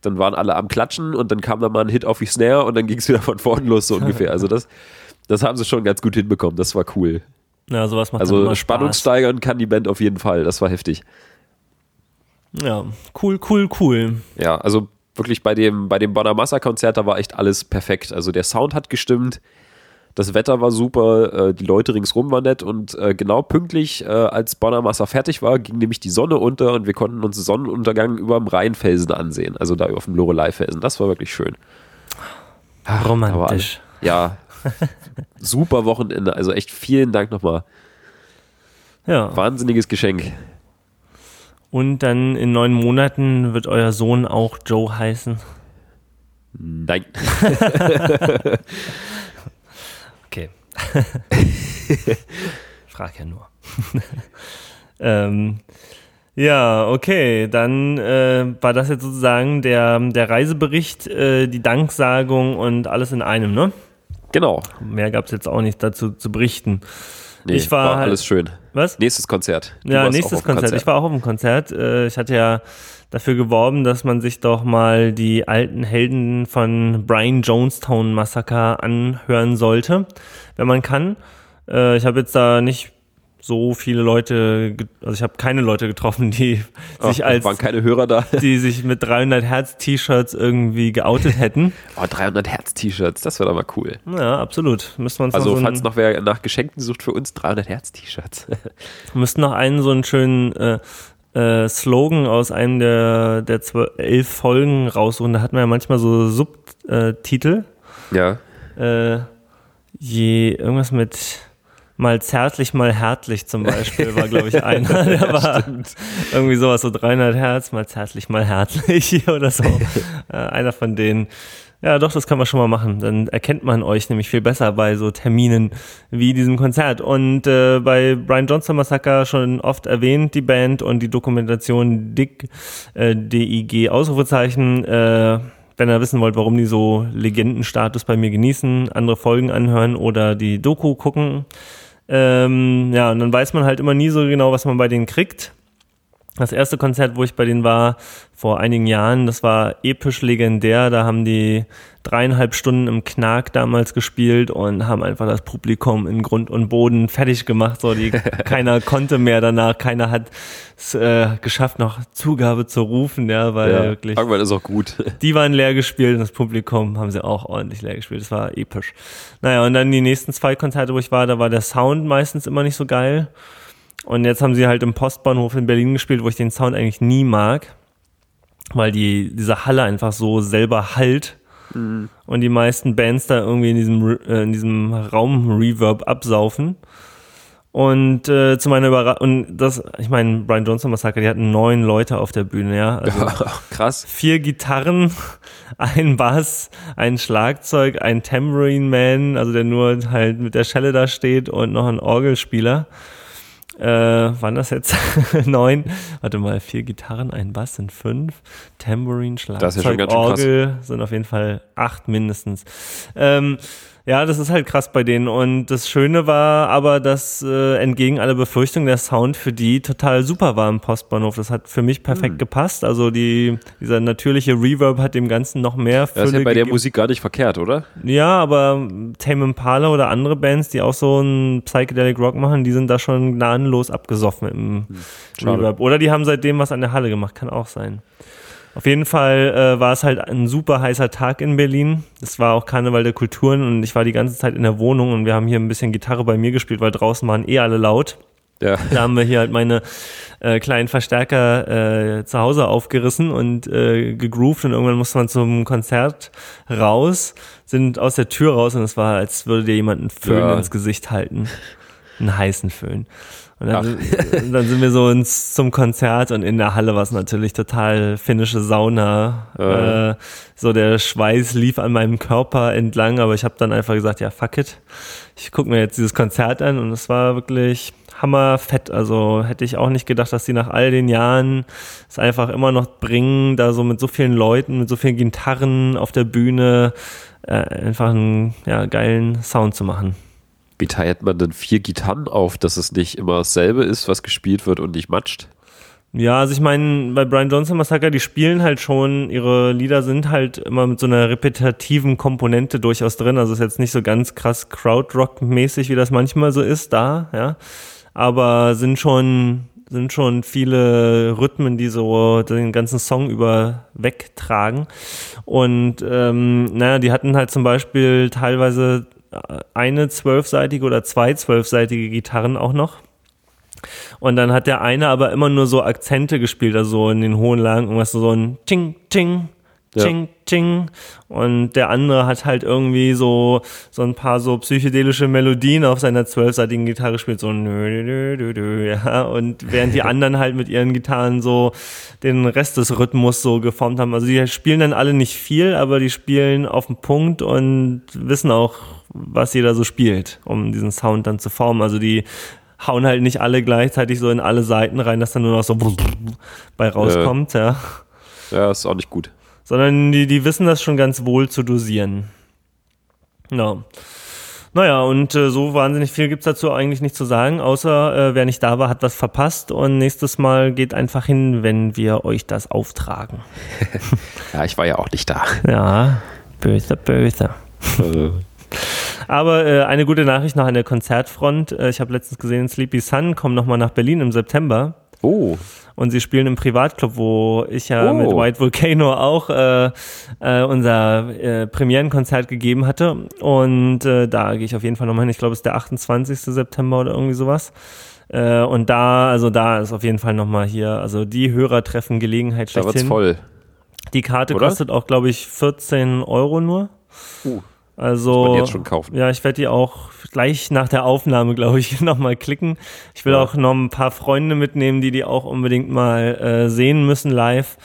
Dann waren alle am Klatschen und dann kam da mal ein Hit auf die Snare und dann ging's wieder von vorne los so ungefähr. Also das, das haben sie schon ganz gut hinbekommen. Das war cool. Ja, sowas macht Also Spannung steigern kann die Band auf jeden Fall. Das war heftig. Ja, cool, cool, cool. Ja, also wirklich bei dem, bei dem Bonamassa-Konzert, da war echt alles perfekt. Also der Sound hat gestimmt, das Wetter war super, äh, die Leute ringsrum waren nett und äh, genau pünktlich, äh, als Bonamassa fertig war, ging nämlich die Sonne unter und wir konnten uns Sonnenuntergang über dem Rheinfelsen ansehen, also da auf dem Lorelei-Felsen. Das war wirklich schön. Romantisch. Ja, super Wochenende, also echt vielen Dank nochmal. Ja. Wahnsinniges Geschenk. Und dann in neun Monaten wird euer Sohn auch Joe heißen. Nein. Okay. Frag ja nur. ähm, ja, okay, dann äh, war das jetzt sozusagen der, der Reisebericht, äh, die Danksagung und alles in einem, ne? Genau. Mehr gab es jetzt auch nicht dazu zu berichten. Nee, Ich war halt- alles schön. Was? Nächstes Konzert. Du Ja, nächstes dem Konzert. Ich war auch auf dem Konzert. Äh, Ich hatte ja dafür geworben, dass man sich doch mal die alten Helden von Brian Jonestown Massacre anhören sollte, wenn man kann. Äh, Ich habe jetzt da nicht so viele Leute, also ich habe keine Leute getroffen, die Ach, sich als waren keine Hörer da. die sich mit 300 Hertz T-Shirts irgendwie geoutet hätten. Oh, 300 Hertz T-Shirts, das wäre doch mal cool. Ja, absolut. Müssten wir uns Also noch so falls noch wer nach Geschenken sucht für uns, 300 Hertz T-Shirts. müssten noch einen so einen schönen äh, äh, Slogan aus einem der der zwölf, elf Folgen raussuchen. Da hatten wir ja manchmal so Subtitel. ja. Äh, je irgendwas mit mal zärtlich, mal härtlich zum Beispiel war, glaube ich, einer. Der war irgendwie sowas, so 300 Hertz, mal zärtlich, mal härtlich oder so. äh, einer von denen. Ja, doch, das kann man schon mal machen. Dann erkennt man euch nämlich viel besser bei so Terminen wie diesem Konzert. Und äh, bei Brian Johnson Massacre schon oft erwähnt, die Band und die Dokumentation Dick, äh, DIG Ausrufezeichen. Äh, wenn ihr wissen wollt, warum die so Legendenstatus bei mir genießen, andere Folgen anhören oder die Doku gucken. Ähm, ja, und dann weiß man halt immer nie so genau, was man bei denen kriegt. Das erste Konzert, wo ich bei denen war, vor einigen Jahren, das war episch legendär. Da haben die dreieinhalb Stunden im Knark damals gespielt und haben einfach das Publikum in Grund und Boden fertig gemacht. So, die, keiner konnte mehr danach, keiner hat es äh, geschafft, noch Zugabe zu rufen, ja, weil ja. wirklich. Irgendwann ist auch gut. Die waren leer gespielt und das Publikum haben sie auch ordentlich leer gespielt. Das war episch. Naja, und dann die nächsten zwei Konzerte, wo ich war, da war der Sound meistens immer nicht so geil. Und jetzt haben sie halt im Postbahnhof in Berlin gespielt, wo ich den Sound eigentlich nie mag, weil die, diese Halle einfach so selber halt und die meisten Bands da irgendwie in diesem, äh, in diesem Raum Reverb absaufen. Und äh, zu meiner Überraschung, und das, ich meine, Brian Johnson Massaker, die hatten neun Leute auf der Bühne, ja. Also Krass. vier Gitarren, ein Bass, ein Schlagzeug, ein Tambourine Man, also der nur halt mit der Schelle da steht und noch ein Orgelspieler. Äh, waren das jetzt neun? Warte mal, vier Gitarren, ein Bass sind fünf, Tambourine, Schlagzeug, schön krass. Orgel sind auf jeden Fall acht mindestens. Ähm, ja, das ist halt krass bei denen. Und das Schöne war aber, dass äh, entgegen aller Befürchtungen der Sound für die total super war im Postbahnhof. Das hat für mich Hm. perfekt gepasst. Also die, dieser natürliche Reverb hat dem Ganzen noch mehr Das ist ja Fülle bei der. Musik gar nicht verkehrt, oder? Ja, aber Tame Impala oder andere Bands, die auch so einen Psychedelic Rock machen, die sind da schon gnadenlos abgesoffen im Hm. Reverb. Oder die haben seitdem was an der Halle gemacht, kann auch sein. Auf jeden Fall äh, war es halt ein super heißer Tag in Berlin. Es war auch Karneval der Kulturen und ich war die ganze Zeit in der Wohnung und wir haben hier ein bisschen Gitarre bei mir gespielt, weil draußen waren eh alle laut. Ja. Da haben wir hier halt meine äh, kleinen Verstärker äh, zu Hause aufgerissen und äh, gegroovt und irgendwann musste man zum Konzert raus, sind aus der Tür raus und es war, als würde dir jemand einen Föhn Ja. ins Gesicht halten. Einen heißen Föhn. Und dann, dann sind wir so ins, zum Konzert und in der Halle war es natürlich total finnische Sauna. Ja. Äh, so der Schweiß lief an meinem Körper entlang, aber ich habe dann einfach gesagt, ja fuck it. Ich gucke mir jetzt dieses Konzert an und es war wirklich hammerfett. Also hätte ich auch nicht gedacht, dass die nach all den Jahren es einfach immer noch bringen, da so mit so vielen Leuten, mit so vielen Gitarren auf der Bühne äh, einfach einen ja, geilen Sound zu machen. Wie teilt man denn vier Gitarren auf, dass es nicht immer dasselbe ist, was gespielt wird und nicht matscht? Ja, also ich meine, bei Brian Johnson Massacre, die spielen halt schon, ihre Lieder sind halt immer mit so einer repetitiven Komponente durchaus drin. Also ist jetzt nicht so ganz krass Krautrock-mäßig, wie das manchmal so ist da, ja. Aber sind schon, sind schon viele Rhythmen, die so den ganzen Song über wegtragen. Und ähm, naja, die hatten halt zum Beispiel teilweise eine zwölfseitige oder zwei zwölfseitige Gitarren auch noch. Und dann hat der eine aber immer nur so Akzente gespielt, also so in den hohen Lagen, irgendwas so ein Ching, Ching, Ja. Ching, Ching. Und der andere hat halt irgendwie so, so ein paar so psychedelische Melodien auf seiner zwölfseitigen Gitarre gespielt, so nö, nö, nö, nö, ja. Und während die anderen halt mit ihren Gitarren so den Rest des Rhythmus so geformt haben. Also die spielen dann alle nicht viel, aber die spielen auf den Punkt und wissen auch, was jeder so spielt, um diesen Sound dann zu formen. Also die hauen halt nicht alle gleichzeitig so in alle Seiten rein, dass dann nur noch so bei rauskommt, ja. Ja, ist auch nicht gut. Sondern die, die wissen das schon ganz wohl zu dosieren. Ja. Naja, und äh, so wahnsinnig viel gibt's dazu eigentlich nicht zu sagen, außer äh, wer nicht da war, hat was verpasst und nächstes Mal geht einfach hin, wenn wir euch das auftragen. Ja, ich war ja auch nicht da. Ja, böse, böse. Aber äh, eine gute Nachricht noch an der Konzertfront. Äh, ich habe letztens gesehen, Sleepy Sun kommt nochmal nach Berlin im September. Oh. Und sie spielen im Privatclub, wo ich ja Oh. mit White Volcano auch äh, äh, unser äh, Premierenkonzert gegeben hatte. Und äh, da gehe ich auf jeden Fall nochmal hin. Ich glaube, es ist der 28. September oder irgendwie sowas. Äh, und da, also da ist auf jeden Fall nochmal hier, also die Hörertreffen Gelegenheit Da wird's schlechthin. voll. Die Karte Oder? kostet auch, glaube ich, 14 Euro nur. Uh, Also, jetzt schon kaufen. ja, ich werde die auch gleich nach der Aufnahme, glaube ich, nochmal klicken. Ich will Ja. auch noch ein paar Freunde mitnehmen, die die auch unbedingt mal äh, sehen müssen live.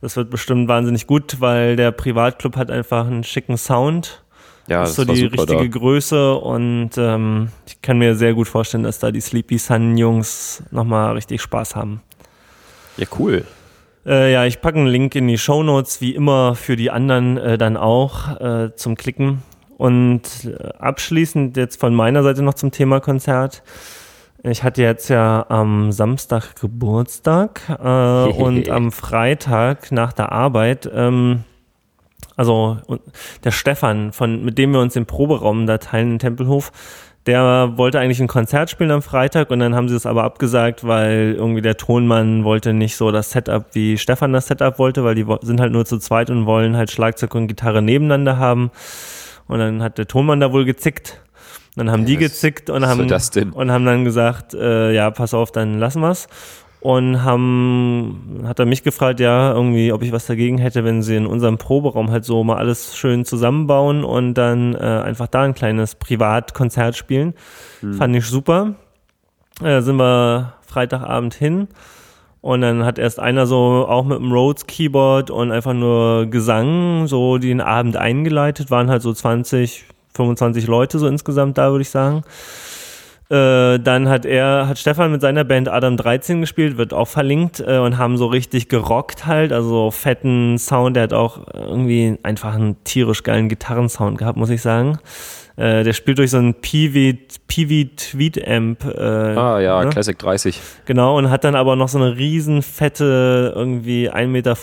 Das wird bestimmt wahnsinnig gut, weil der Privatclub hat einfach einen schicken Sound. Ja, ist das so war die richtige da. Größe und ähm, ich kann mir sehr gut vorstellen, dass da die Sleepy Sun Jungs nochmal richtig Spaß haben. Ja, cool. Äh, ja, ich packe einen Link in die Show Notes, wie immer für die anderen äh, dann auch äh, zum Klicken. Und abschließend jetzt von meiner Seite noch zum Thema Konzert. Ich hatte jetzt ja am Samstag Geburtstag äh, und am Freitag nach der Arbeit, ähm, also der Stefan, von, mit dem wir uns den Proberaum da teilen in Tempelhof, der wollte eigentlich ein Konzert spielen am Freitag und dann haben sie es aber abgesagt, weil irgendwie der Tonmann wollte nicht so das Setup, wie Stefan das Setup wollte, weil die sind halt nur zu zweit und wollen halt Schlagzeug und Gitarre nebeneinander haben. Und dann hat der Tonmann da wohl gezickt. Dann haben die Was gezickt und haben, und haben dann gesagt, äh, ja, pass auf, dann lassen wir's. Und haben, hat er mich gefragt, ja, irgendwie, ob ich was dagegen hätte, wenn sie in unserem Proberaum halt so mal alles schön zusammenbauen und dann äh, einfach da ein kleines Privatkonzert spielen. Fand ich super. Äh, sind wir Freitagabend hin. Und dann hat erst einer so auch mit dem Rhodes Keyboard und einfach nur Gesang so den Abend eingeleitet. Waren halt so 20, 25 Leute so insgesamt da, würde ich sagen. Äh, dann hat er, hat Stefan mit seiner Band Adam 13 gespielt, wird auch verlinkt äh, und haben so richtig gerockt halt, also so fetten Sound. Der hat auch irgendwie einfach einen tierisch geilen Gitarrensound gehabt, muss ich sagen. Äh, der spielt durch so einen Peavey, Peavey Tweed Amp. Äh, Ah ja, ne? Classic 30. Genau, und hat dann aber noch so eine riesen fette, irgendwie 1,50 Meter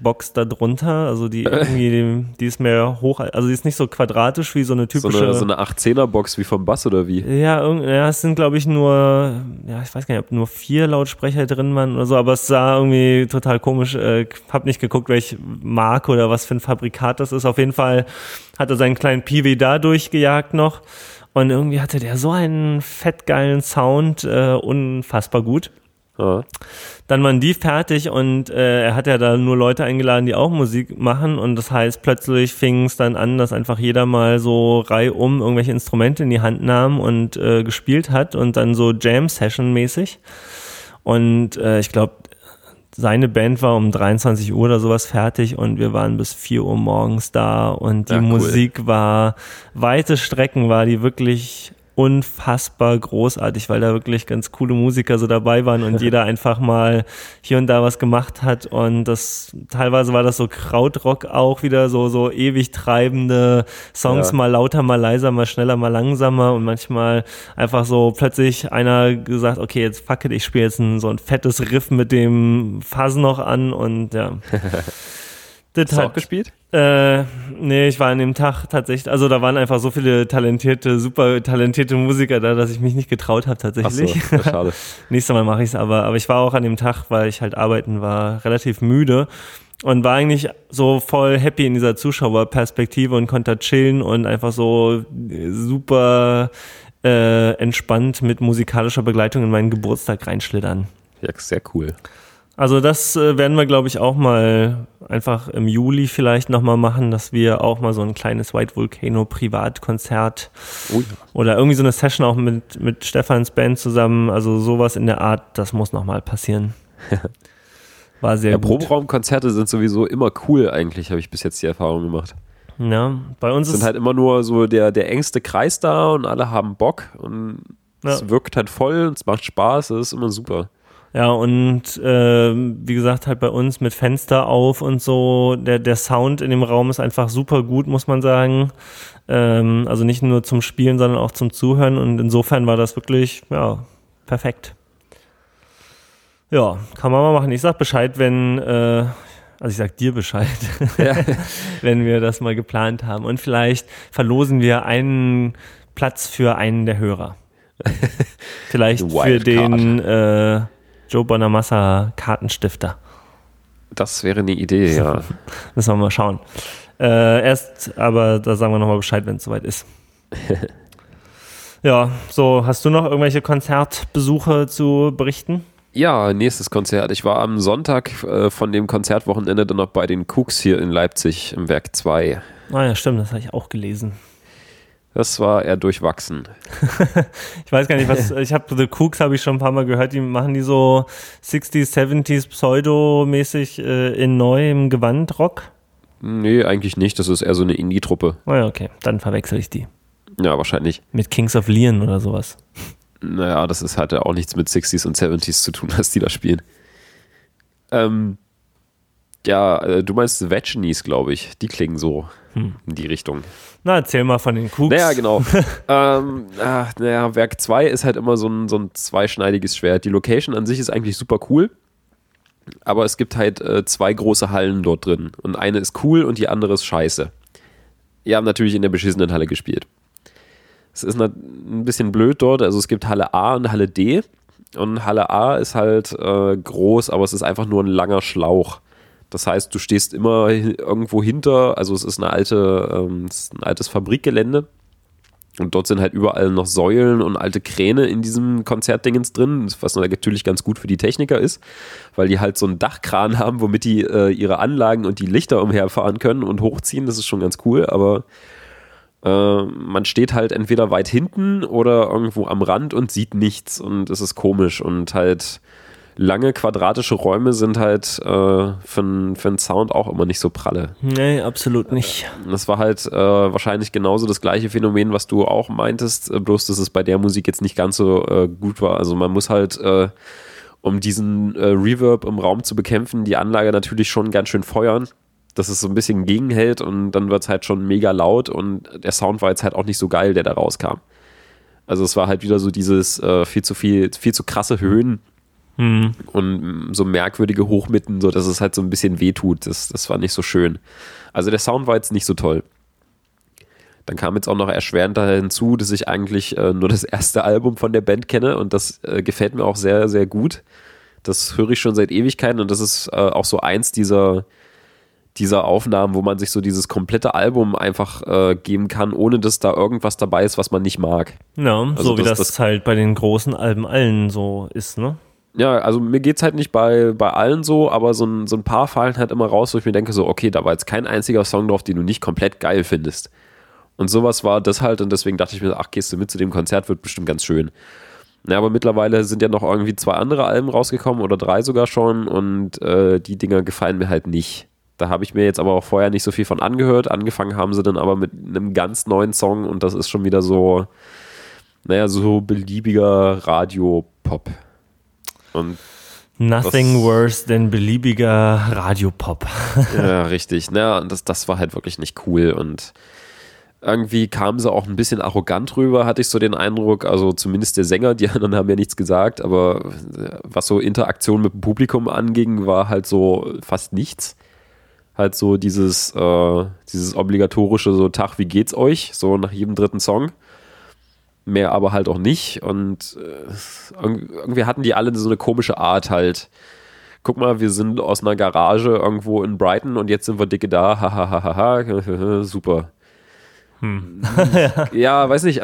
Box da drunter. Also die irgendwie, die, die ist mehr hoch, also die ist nicht so quadratisch wie so eine So typische. eine, so eine 8-10er-Box wie vom Bass oder wie? ja, ja, es sind glaube ich nur, ja, ich weiß gar nicht, ob nur vier Lautsprecher drin waren oder so, aber es sah irgendwie total komisch. Äh, hab nicht geguckt, welche Marke oder was für ein Fabrikat das ist. Auf jeden Fall hat er seinen kleinen Piwi da durchgejagt noch. Und irgendwie hatte der so einen fettgeilen Sound, äh, unfassbar gut. Ja. Dann waren die fertig und äh, er hat ja da nur Leute eingeladen, die auch Musik machen und das heißt, plötzlich fing es dann an, dass einfach jeder mal so reihum irgendwelche Instrumente in die Hand nahm und äh, gespielt hat und dann so Jam-Session-mäßig. Und äh, ich glaube, seine Band war um 23 Uhr oder sowas fertig und wir waren bis 4 Uhr morgens da und die Ja, cool. Musik war, weite Strecken war die wirklich unfassbar großartig, weil da wirklich ganz coole Musiker so dabei waren und jeder einfach mal hier und da was gemacht hat. Und das teilweise war das so Krautrock auch wieder so so ewig treibende Songs Ja. mal lauter mal leiser mal schneller mal langsamer. Und manchmal einfach so plötzlich einer gesagt okay jetzt fuck it ich spiele jetzt ein, so ein fettes Riff mit dem Fuzz noch an. Und ja das Hast du auch gespielt? äh, nee, ich war an dem Tag tatsächlich, also da waren einfach so viele talentierte, super talentierte Musiker da, dass ich mich nicht getraut habe tatsächlich. ja, schade. Nächstes Mal mache ich es aber, aber ich war auch an dem Tag, weil ich halt arbeiten war, relativ müde und war eigentlich so voll happy in dieser Zuschauerperspektive und konnte da chillen und einfach so äh, super äh, entspannt mit musikalischer Begleitung in meinen Geburtstag reinschlittern. Ja, sehr cool. Also das äh, werden wir, glaube ich, auch mal einfach im Juli vielleicht nochmal machen, dass wir auch mal so ein kleines White Volcano Privatkonzert Oh ja. oder irgendwie so eine Session auch mit, mit Stefans Band zusammen, also sowas in der Art, das muss nochmal passieren. War sehr Ja, gut. Proberaumkonzerte sind sowieso immer cool eigentlich, habe ich bis jetzt die Erfahrung gemacht. Ja, bei uns Es ist sind halt immer nur so der, der engste Kreis da und alle haben Bock und es Ja. wirkt halt voll und es macht Spaß, es ist immer super. Ja, und äh, wie gesagt, halt bei uns mit Fenster auf und so, der, der Sound in dem Raum ist einfach super gut, muss man sagen. Ähm, also nicht nur zum Spielen, sondern auch zum Zuhören und insofern war das wirklich, ja, perfekt. Ja, kann man mal machen. Ich sag Bescheid, wenn, äh, Also ich sag dir Bescheid, ja. wenn wir das mal geplant haben. Und vielleicht verlosen wir einen Platz für einen der Hörer. vielleicht für den äh, Joe Bonamassa Kartenstifter. Das wäre eine Idee, ja. Müssen wir mal schauen. Äh, erst, aber da sagen wir nochmal Bescheid, wenn es soweit ist. ja, so, hast du noch irgendwelche Konzertbesuche zu berichten? Ja, nächstes Konzert. Ich war am Sonntag äh, von dem Konzertwochenende dann noch bei den Cooks hier in Leipzig im Werk 2. Ah ja, stimmt, das habe ich auch gelesen. Das war eher durchwachsen. ich weiß gar nicht, was ich habe The Cooks habe ich schon ein paar Mal gehört, die machen die so 60s, 70s Pseudo-mäßig äh, in neuem Gewand Rock. Nee, eigentlich nicht. Das ist eher so eine Indie-Truppe. Oh ja, okay. Dann verwechsel ich die. Ja, wahrscheinlich. Mit Kings of Leon oder sowas. Naja, das ist halt auch nichts mit 60s und 70s zu tun, was die da spielen. Ähm, ja, äh, du meinst Vegenies, glaube ich. Die klingen so hm. in die Richtung. Na, erzähl mal von den Cooks. Naja, genau. ähm, ach, naja, Werk 2 ist halt immer so ein, so ein zweischneidiges Schwert. Die Location an sich ist eigentlich super cool. Aber es gibt halt äh, zwei große Hallen dort drin. Und eine ist cool und die andere ist scheiße. Wir haben natürlich in der beschissenen Halle gespielt. Es ist ein bisschen blöd dort. Also es gibt Halle A und Halle D. Und Halle A ist halt äh, groß, aber es ist einfach nur ein langer Schlauch. Das heißt, du stehst immer irgendwo hinter. Also es ist eine alte, ähm, ist ein altes Fabrikgelände. Und dort sind halt überall noch Säulen und alte Kräne in diesem Konzertdingens drin, was natürlich ganz gut für die Techniker ist, weil die halt so einen Dachkran haben, womit die äh, ihre Anlagen und die Lichter umherfahren können und hochziehen. Das ist schon ganz cool, aber äh, man steht halt entweder weit hinten oder irgendwo am Rand und sieht nichts und es ist komisch und halt lange quadratische Räume sind halt äh, für, für einen Sound auch immer nicht so pralle. Nee, absolut nicht. Das war halt äh, wahrscheinlich genauso das gleiche Phänomen, was du auch meintest, äh, bloß dass es bei der Musik jetzt nicht ganz so äh, gut war. Also man muss halt, äh, um diesen äh, Reverb im Raum zu bekämpfen, die Anlage natürlich schon ganz schön feuern dass es so ein bisschen gegenhält und dann wird es halt schon mega laut und der Sound war jetzt halt auch nicht so geil, der da rauskam. Also es war halt wieder so dieses äh, viel zu viel, viel zu krasse Höhen Mhm. Und so merkwürdige Hochmitten, so dass es halt so ein bisschen wehtut. Das, das war nicht so schön. Also der Sound war jetzt nicht so toll. Dann kam jetzt auch noch erschwerend hinzu, dass ich eigentlich äh, nur das erste Album von der Band kenne und das äh, gefällt mir auch sehr, sehr gut. Das höre ich schon seit Ewigkeiten und das ist äh, auch so eins dieser, dieser Aufnahmen, wo man sich so dieses komplette Album einfach äh, geben kann, ohne dass da irgendwas dabei ist, was man nicht mag. Ja, also so wie das, das, halt bei den großen Alben allen so ist, ne? Ja, also mir geht es halt nicht bei, bei allen so, aber so ein, so ein paar fallen halt immer raus, wo ich mir denke, so, okay, da war jetzt kein einziger Song drauf, den du nicht komplett geil findest. Und sowas war das halt und deswegen dachte ich mir, ach, gehst du mit zu dem Konzert, wird bestimmt ganz schön. Ja, aber mittlerweile sind ja noch irgendwie zwei andere Alben rausgekommen oder drei sogar schon und äh, die Dinger gefallen mir halt nicht. Da habe ich mir jetzt aber auch vorher nicht so viel von angehört. Angefangen haben sie dann aber mit einem ganz neuen Song und das ist schon wieder so, naja, so beliebiger Radio-Pop. Und Nothing worse than beliebiger Radiopop. ja, richtig. Na, und das, das war halt wirklich nicht cool. Und irgendwie kam sie auch ein bisschen arrogant rüber, hatte ich so den Eindruck. Also zumindest der Sänger, die anderen haben ja nichts gesagt, aber was so Interaktion mit dem Publikum anging, war halt so fast nichts. Halt so dieses, äh, dieses obligatorische so Tag, wie geht's euch? So nach jedem dritten Song mehr aber halt auch nicht. Und äh, irgendwie hatten die alle so eine komische Art halt. Guck mal, wir sind aus einer Garage irgendwo in Brighton und jetzt sind wir dicke da. Hahaha, super. Hm. ja, weiß nicht,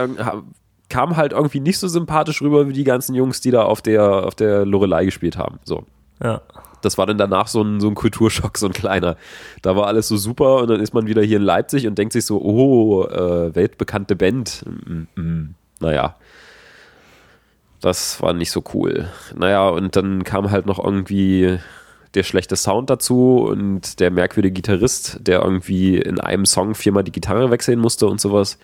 kam halt irgendwie nicht so sympathisch rüber wie die ganzen Jungs, die da auf der, auf der Lorelei gespielt haben. So. Ja. Das war dann danach so ein, so ein Kulturschock, so ein kleiner. Da war alles so super und dann ist man wieder hier in Leipzig und denkt sich so, oh, äh, weltbekannte Band. Mm -mm naja, das war nicht so cool. Naja, und dann kam halt noch irgendwie der schlechte Sound dazu und der merkwürdige Gitarrist, der irgendwie in einem Song viermal die Gitarre wechseln musste und sowas.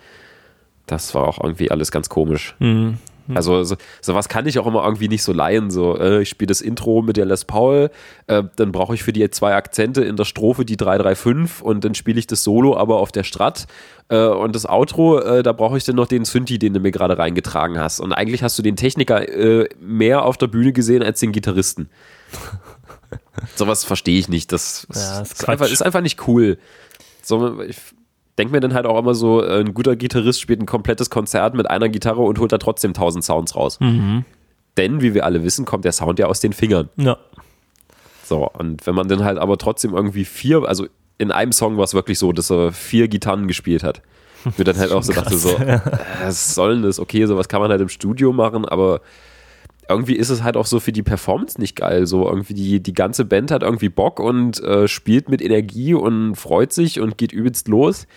Das war auch irgendwie alles ganz komisch. Mhm. Hm. Also so, sowas kann ich auch immer irgendwie nicht so leihen. So, äh, ich spiele das Intro mit der Les Paul, äh, dann brauche ich für die zwei Akzente in der Strophe die 335 und dann spiele ich das Solo aber auf der Strat. Äh, und das Outro, äh, da brauche ich dann noch den Synthi, den du mir gerade reingetragen hast. Und eigentlich hast du den Techniker äh, mehr auf der Bühne gesehen als den Gitarristen. sowas verstehe ich nicht. Das, Ja, ist ist, einfach, ist einfach nicht cool. So, ich denke mir dann halt auch immer so, äh, ein guter Gitarrist spielt ein komplettes Konzert mit einer Gitarre und holt da trotzdem tausend Sounds raus. Denn, wie wir alle wissen, kommt der Sound ja aus den Fingern. Ja. So, und wenn man dann halt aber trotzdem irgendwie vier, also in einem Song war es wirklich so, dass er vier Gitarren gespielt hat. Mir dann halt auch so dachte, so, äh, was soll denn das? Okay, sowas kann man halt im Studio machen, aber irgendwie ist es halt auch so für die Performance nicht geil. So irgendwie die, die ganze Band hat irgendwie Bock und äh, spielt mit Energie und freut sich und geht übelst los.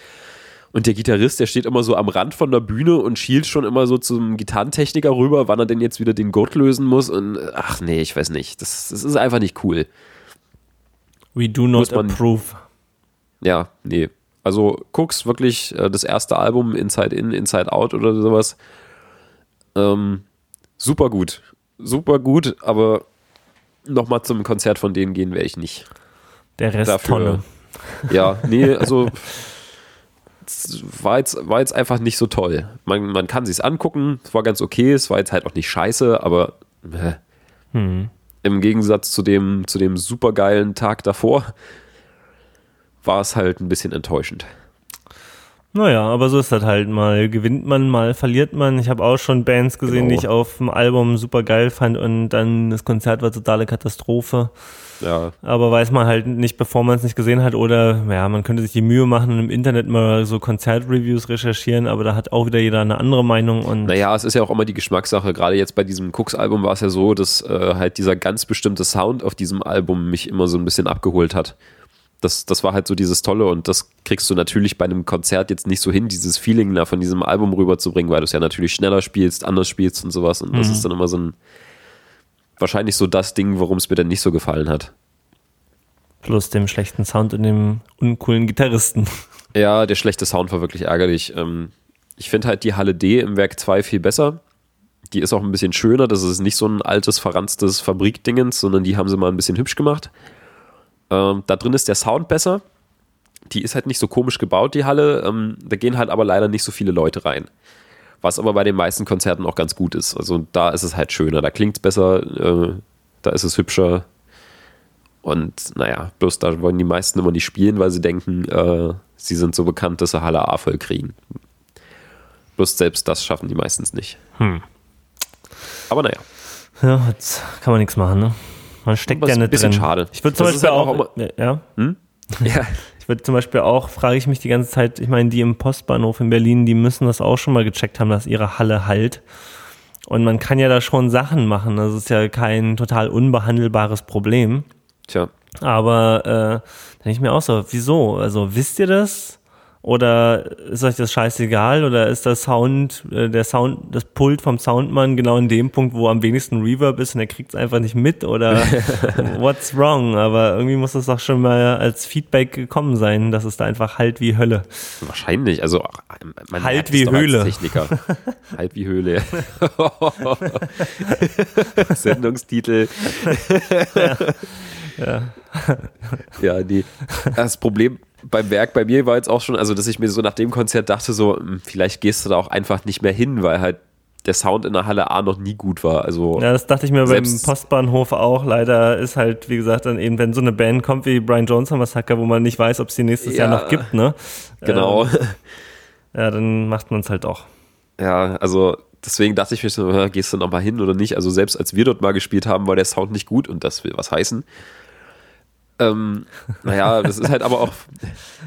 Und der Gitarrist, der steht immer so am Rand von der Bühne und schielt schon immer so zum Gitarrentechniker rüber, wann er denn jetzt wieder den Gurt lösen muss. Und ach nee, ich weiß nicht. Das, das ist einfach nicht cool. We do not man- approve. Ja, nee. Also Cooks, wirklich äh, das erste Album, Inside In, Inside Out oder sowas. Ähm, super gut. Super gut, aber nochmal zum Konzert von denen gehen werde ich nicht. Der Rest Dafür- Tonne. Ja, nee, also war jetzt, war jetzt einfach nicht so toll. Man, man kann sich's angucken, es war ganz okay, es war jetzt halt auch nicht scheiße, aber äh, Hm. im Gegensatz zu dem, zu dem supergeilen Tag davor war es halt ein bisschen enttäuschend. Naja, aber so ist das halt. Mal gewinnt man, mal verliert man. Ich habe auch schon Bands gesehen, Genau. die ich auf dem Album super geil fand und dann das Konzert war totale Katastrophe. Ja, Aber weiß man halt nicht, bevor man es nicht gesehen hat. Oder ja, man könnte sich die Mühe machen und im Internet mal so Konzertreviews recherchieren, aber da hat auch wieder jeder eine andere Meinung. Und Naja, es ist ja auch immer die Geschmackssache. Gerade jetzt bei diesem Cooks-Album war es ja so, dass äh, halt dieser ganz bestimmte Sound auf diesem Album mich immer so ein bisschen abgeholt hat. Das, das war halt so dieses Tolle und das kriegst du natürlich bei einem Konzert jetzt nicht so hin, dieses Feeling da von diesem Album rüberzubringen, weil du es ja natürlich schneller spielst, anders spielst und sowas. Und das ist dann immer so ein, wahrscheinlich so das Ding, warum es mir dann nicht so gefallen hat. plus dem schlechten Sound und dem uncoolen Gitarristen. Ja, der schlechte Sound war wirklich ärgerlich. Ähm, ich finde halt die Halle D im Werk 2 viel besser. Die ist auch ein bisschen schöner. Das ist nicht so ein altes, verranztes Fabrikdingens, sondern die haben sie mal ein bisschen hübsch gemacht. Ähm, da drin ist der Sound besser. Die ist halt nicht so komisch gebaut, die Halle. Ähm, da gehen halt aber leider nicht so viele Leute rein. Was aber bei den meisten Konzerten auch ganz gut ist. Also da ist es halt schöner. Da klingt es besser. Äh, da ist es hübscher. Und naja, bloß da wollen die meisten immer nicht spielen, weil sie denken, äh, sie sind so bekannt, dass sie Halle A voll kriegen. Bloß selbst das schaffen die meistens nicht. Hm. Aber naja, Ja, jetzt kann man nichts machen, ne? Man steckt ja nicht bisschen drin. schade. Ich würde zum Das Beispiel halt auch, auch ja, ja, ich würde zum Beispiel auch, frage ich mich die ganze Zeit, ich meine, die im Postbahnhof in Berlin, die müssen das auch schon mal gecheckt haben, dass ihre Halle halt. Und man kann ja da schon Sachen machen. Das ist ja kein total unbehandelbares Problem. tja. Aber äh, denke ich mir auch so, wieso? Also wisst ihr das? Oder ist euch das scheißegal? Oder ist der Sound, äh, der Sound, das Pult vom Soundmann genau in dem Punkt, wo am wenigsten Reverb ist und er kriegt es einfach nicht mit? Oder what's wrong? Aber irgendwie muss das doch schon mal als Feedback gekommen sein, dass es da einfach halt wie Hölle. Wahrscheinlich. Also man Halt es wie Höhle. Techniker. halt wie Höhle. Sendungstitel. ja, nee. Das Problem beim Werk bei mir war jetzt auch schon, also dass ich mir so nach dem Konzert dachte, so, hm, vielleicht gehst du da auch einfach nicht mehr hin, weil halt der Sound in der Halle A noch nie gut war. Also Ja, das dachte ich mir beim Postbahnhof auch. Leider ist halt, wie gesagt, dann eben, wenn so eine Band kommt wie Brian Johnson Massaker, wo man nicht weiß, ob es die nächstes Jahr Ja, noch gibt, ne? genau. Ähm, ja, dann macht man es halt auch. Ja, also deswegen dachte ich mir so, ja, gehst du noch mal hin oder nicht? Also selbst als wir dort mal gespielt haben, war der Sound nicht gut und das will was heißen. Ähm, naja, das ist halt aber auch,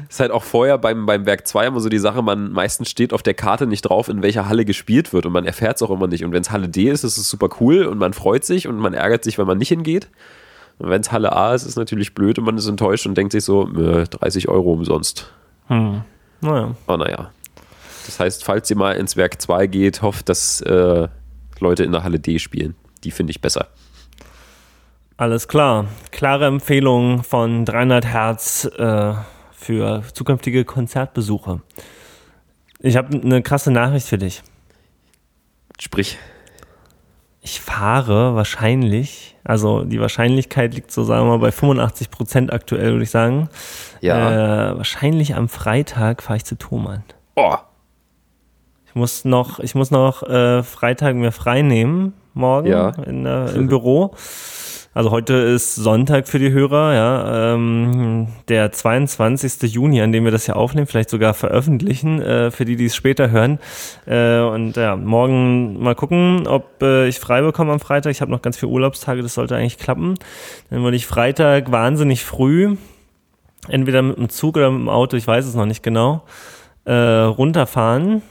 ist halt auch vorher beim, beim Werk 2 immer so die Sache, man meistens steht auf der Karte nicht drauf, in welcher Halle gespielt wird und man erfährt es auch immer nicht. Und wenn es Halle D ist, ist es super cool und man freut sich und man ärgert sich, wenn man nicht hingeht. Und wenn es Halle A ist, ist es natürlich blöd und man ist enttäuscht und denkt sich so, äh, 30 Euro umsonst. Hm. Naja. Aber naja. Das heißt, falls ihr mal ins Werk 2 geht, hofft, dass äh, Leute in der Halle D spielen. Die finde ich besser. Alles klar. Klare Empfehlung von 300 Hertz äh, für zukünftige Konzertbesuche. Ich habe eine krasse Nachricht für dich. Sprich, Ich fahre wahrscheinlich, also die Wahrscheinlichkeit liegt so, sagen wir mal, bei 85 Prozent aktuell, würde ich sagen. ja. Äh, wahrscheinlich am Freitag fahre ich zu Thomann. oh, Ich muss noch, ich muss noch äh, Freitag mir frei nehmen, morgen Ja. in, der- im Büro. Also heute ist Sonntag für die Hörer, ja, ähm, der 22. Juni, an dem wir das ja aufnehmen, vielleicht sogar veröffentlichen, äh, für die, die es später hören. Äh, und ja, morgen mal gucken, ob äh, ich frei bekomme am Freitag. Ich habe noch ganz viele Urlaubstage, das sollte eigentlich klappen. Dann würde ich Freitag wahnsinnig früh, entweder mit dem Zug oder mit dem Auto, ich weiß es noch nicht genau, äh, runterfahren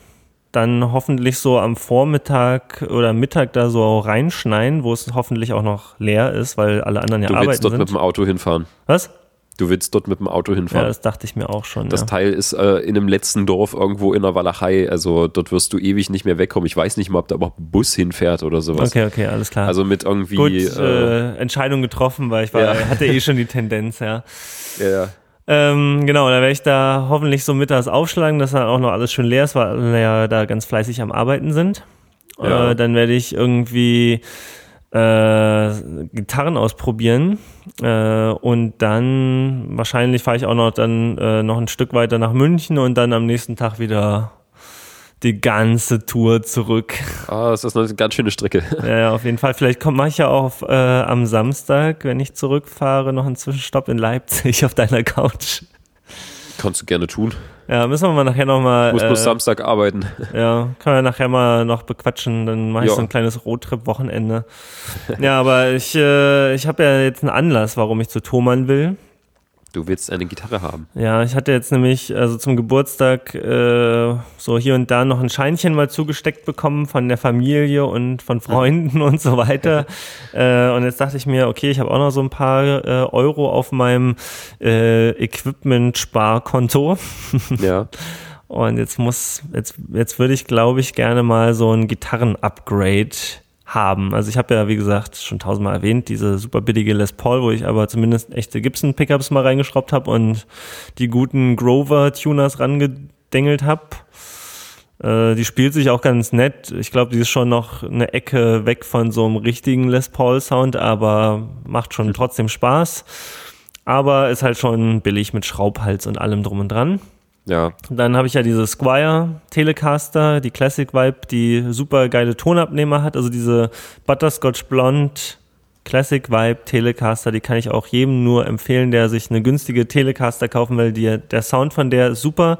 dann hoffentlich so am Vormittag oder Mittag da so reinschneien, wo es hoffentlich auch noch leer ist, weil alle anderen ja arbeiten Du willst dort sind. mit dem Auto hinfahren. Was? Du willst dort mit dem Auto hinfahren. Ja, das dachte ich mir auch schon. Das ja. Teil ist äh, in einem letzten Dorf irgendwo in der Walachei. Also dort wirst du ewig nicht mehr wegkommen. Ich weiß nicht mal, ob da überhaupt ein Bus hinfährt oder sowas. Okay, okay, alles klar. Also mit irgendwie. Gut, äh, Entscheidung getroffen, weil ich war, Ja. hatte eh schon die Tendenz, ja. ja, ja. Ähm, genau, da werde ich da hoffentlich so mittags aufschlagen, dass dann auch noch alles schön leer ist, weil alle ja da ganz fleißig am Arbeiten sind. Ja. Äh, dann werde ich irgendwie äh, Gitarren ausprobieren äh, und dann wahrscheinlich fahre ich auch noch dann äh, noch ein Stück weiter nach München und dann am nächsten Tag wieder die ganze Tour zurück. Ah, das ist eine ganz schöne Strecke. Ja, auf jeden Fall. Vielleicht mache ich ja auch äh, am Samstag, wenn ich zurückfahre, noch einen Zwischenstopp in Leipzig auf deiner Couch. Kannst du gerne tun. Ja, müssen wir mal nachher nochmal. Ich muss äh, bloß Samstag arbeiten. Ja, können wir nachher mal noch bequatschen. Dann mache ich Ja. so ein kleines Roadtrip-Wochenende. ja, aber ich, äh, ich habe ja jetzt einen Anlass, warum ich zu Thomann will. Du willst eine Gitarre haben. Ja, ich hatte jetzt nämlich also zum Geburtstag äh, so hier und da noch ein Scheinchen mal zugesteckt bekommen von der Familie und von Freunden und so weiter. äh, und jetzt dachte ich mir, okay, ich habe auch noch so ein paar äh, Euro auf meinem äh, Equipment-Sparkonto. Ja. Und jetzt muss, jetzt, jetzt würde ich, glaube ich, gerne mal so ein Gitarren-Upgrade haben. Also ich habe ja, wie gesagt, schon tausendmal erwähnt, diese super billige Les Paul, wo ich aber zumindest echte Gibson-Pickups mal reingeschraubt habe und die guten Grover-Tuners rangedengelt habe. Äh, die spielt sich auch ganz nett. Ich glaube, die ist schon noch eine Ecke weg von so einem richtigen Les Paul-Sound, aber macht schon trotzdem Spaß. Aber ist halt schon billig mit Schraubhals und allem drum und dran. Ja. Dann habe ich ja diese Squire Telecaster, die Classic Vibe, die super geile Tonabnehmer hat. Also diese Butterscotch Blonde Classic Vibe Telecaster, die kann ich auch jedem nur empfehlen, der sich eine günstige Telecaster kaufen will. Die, der Sound von der ist super.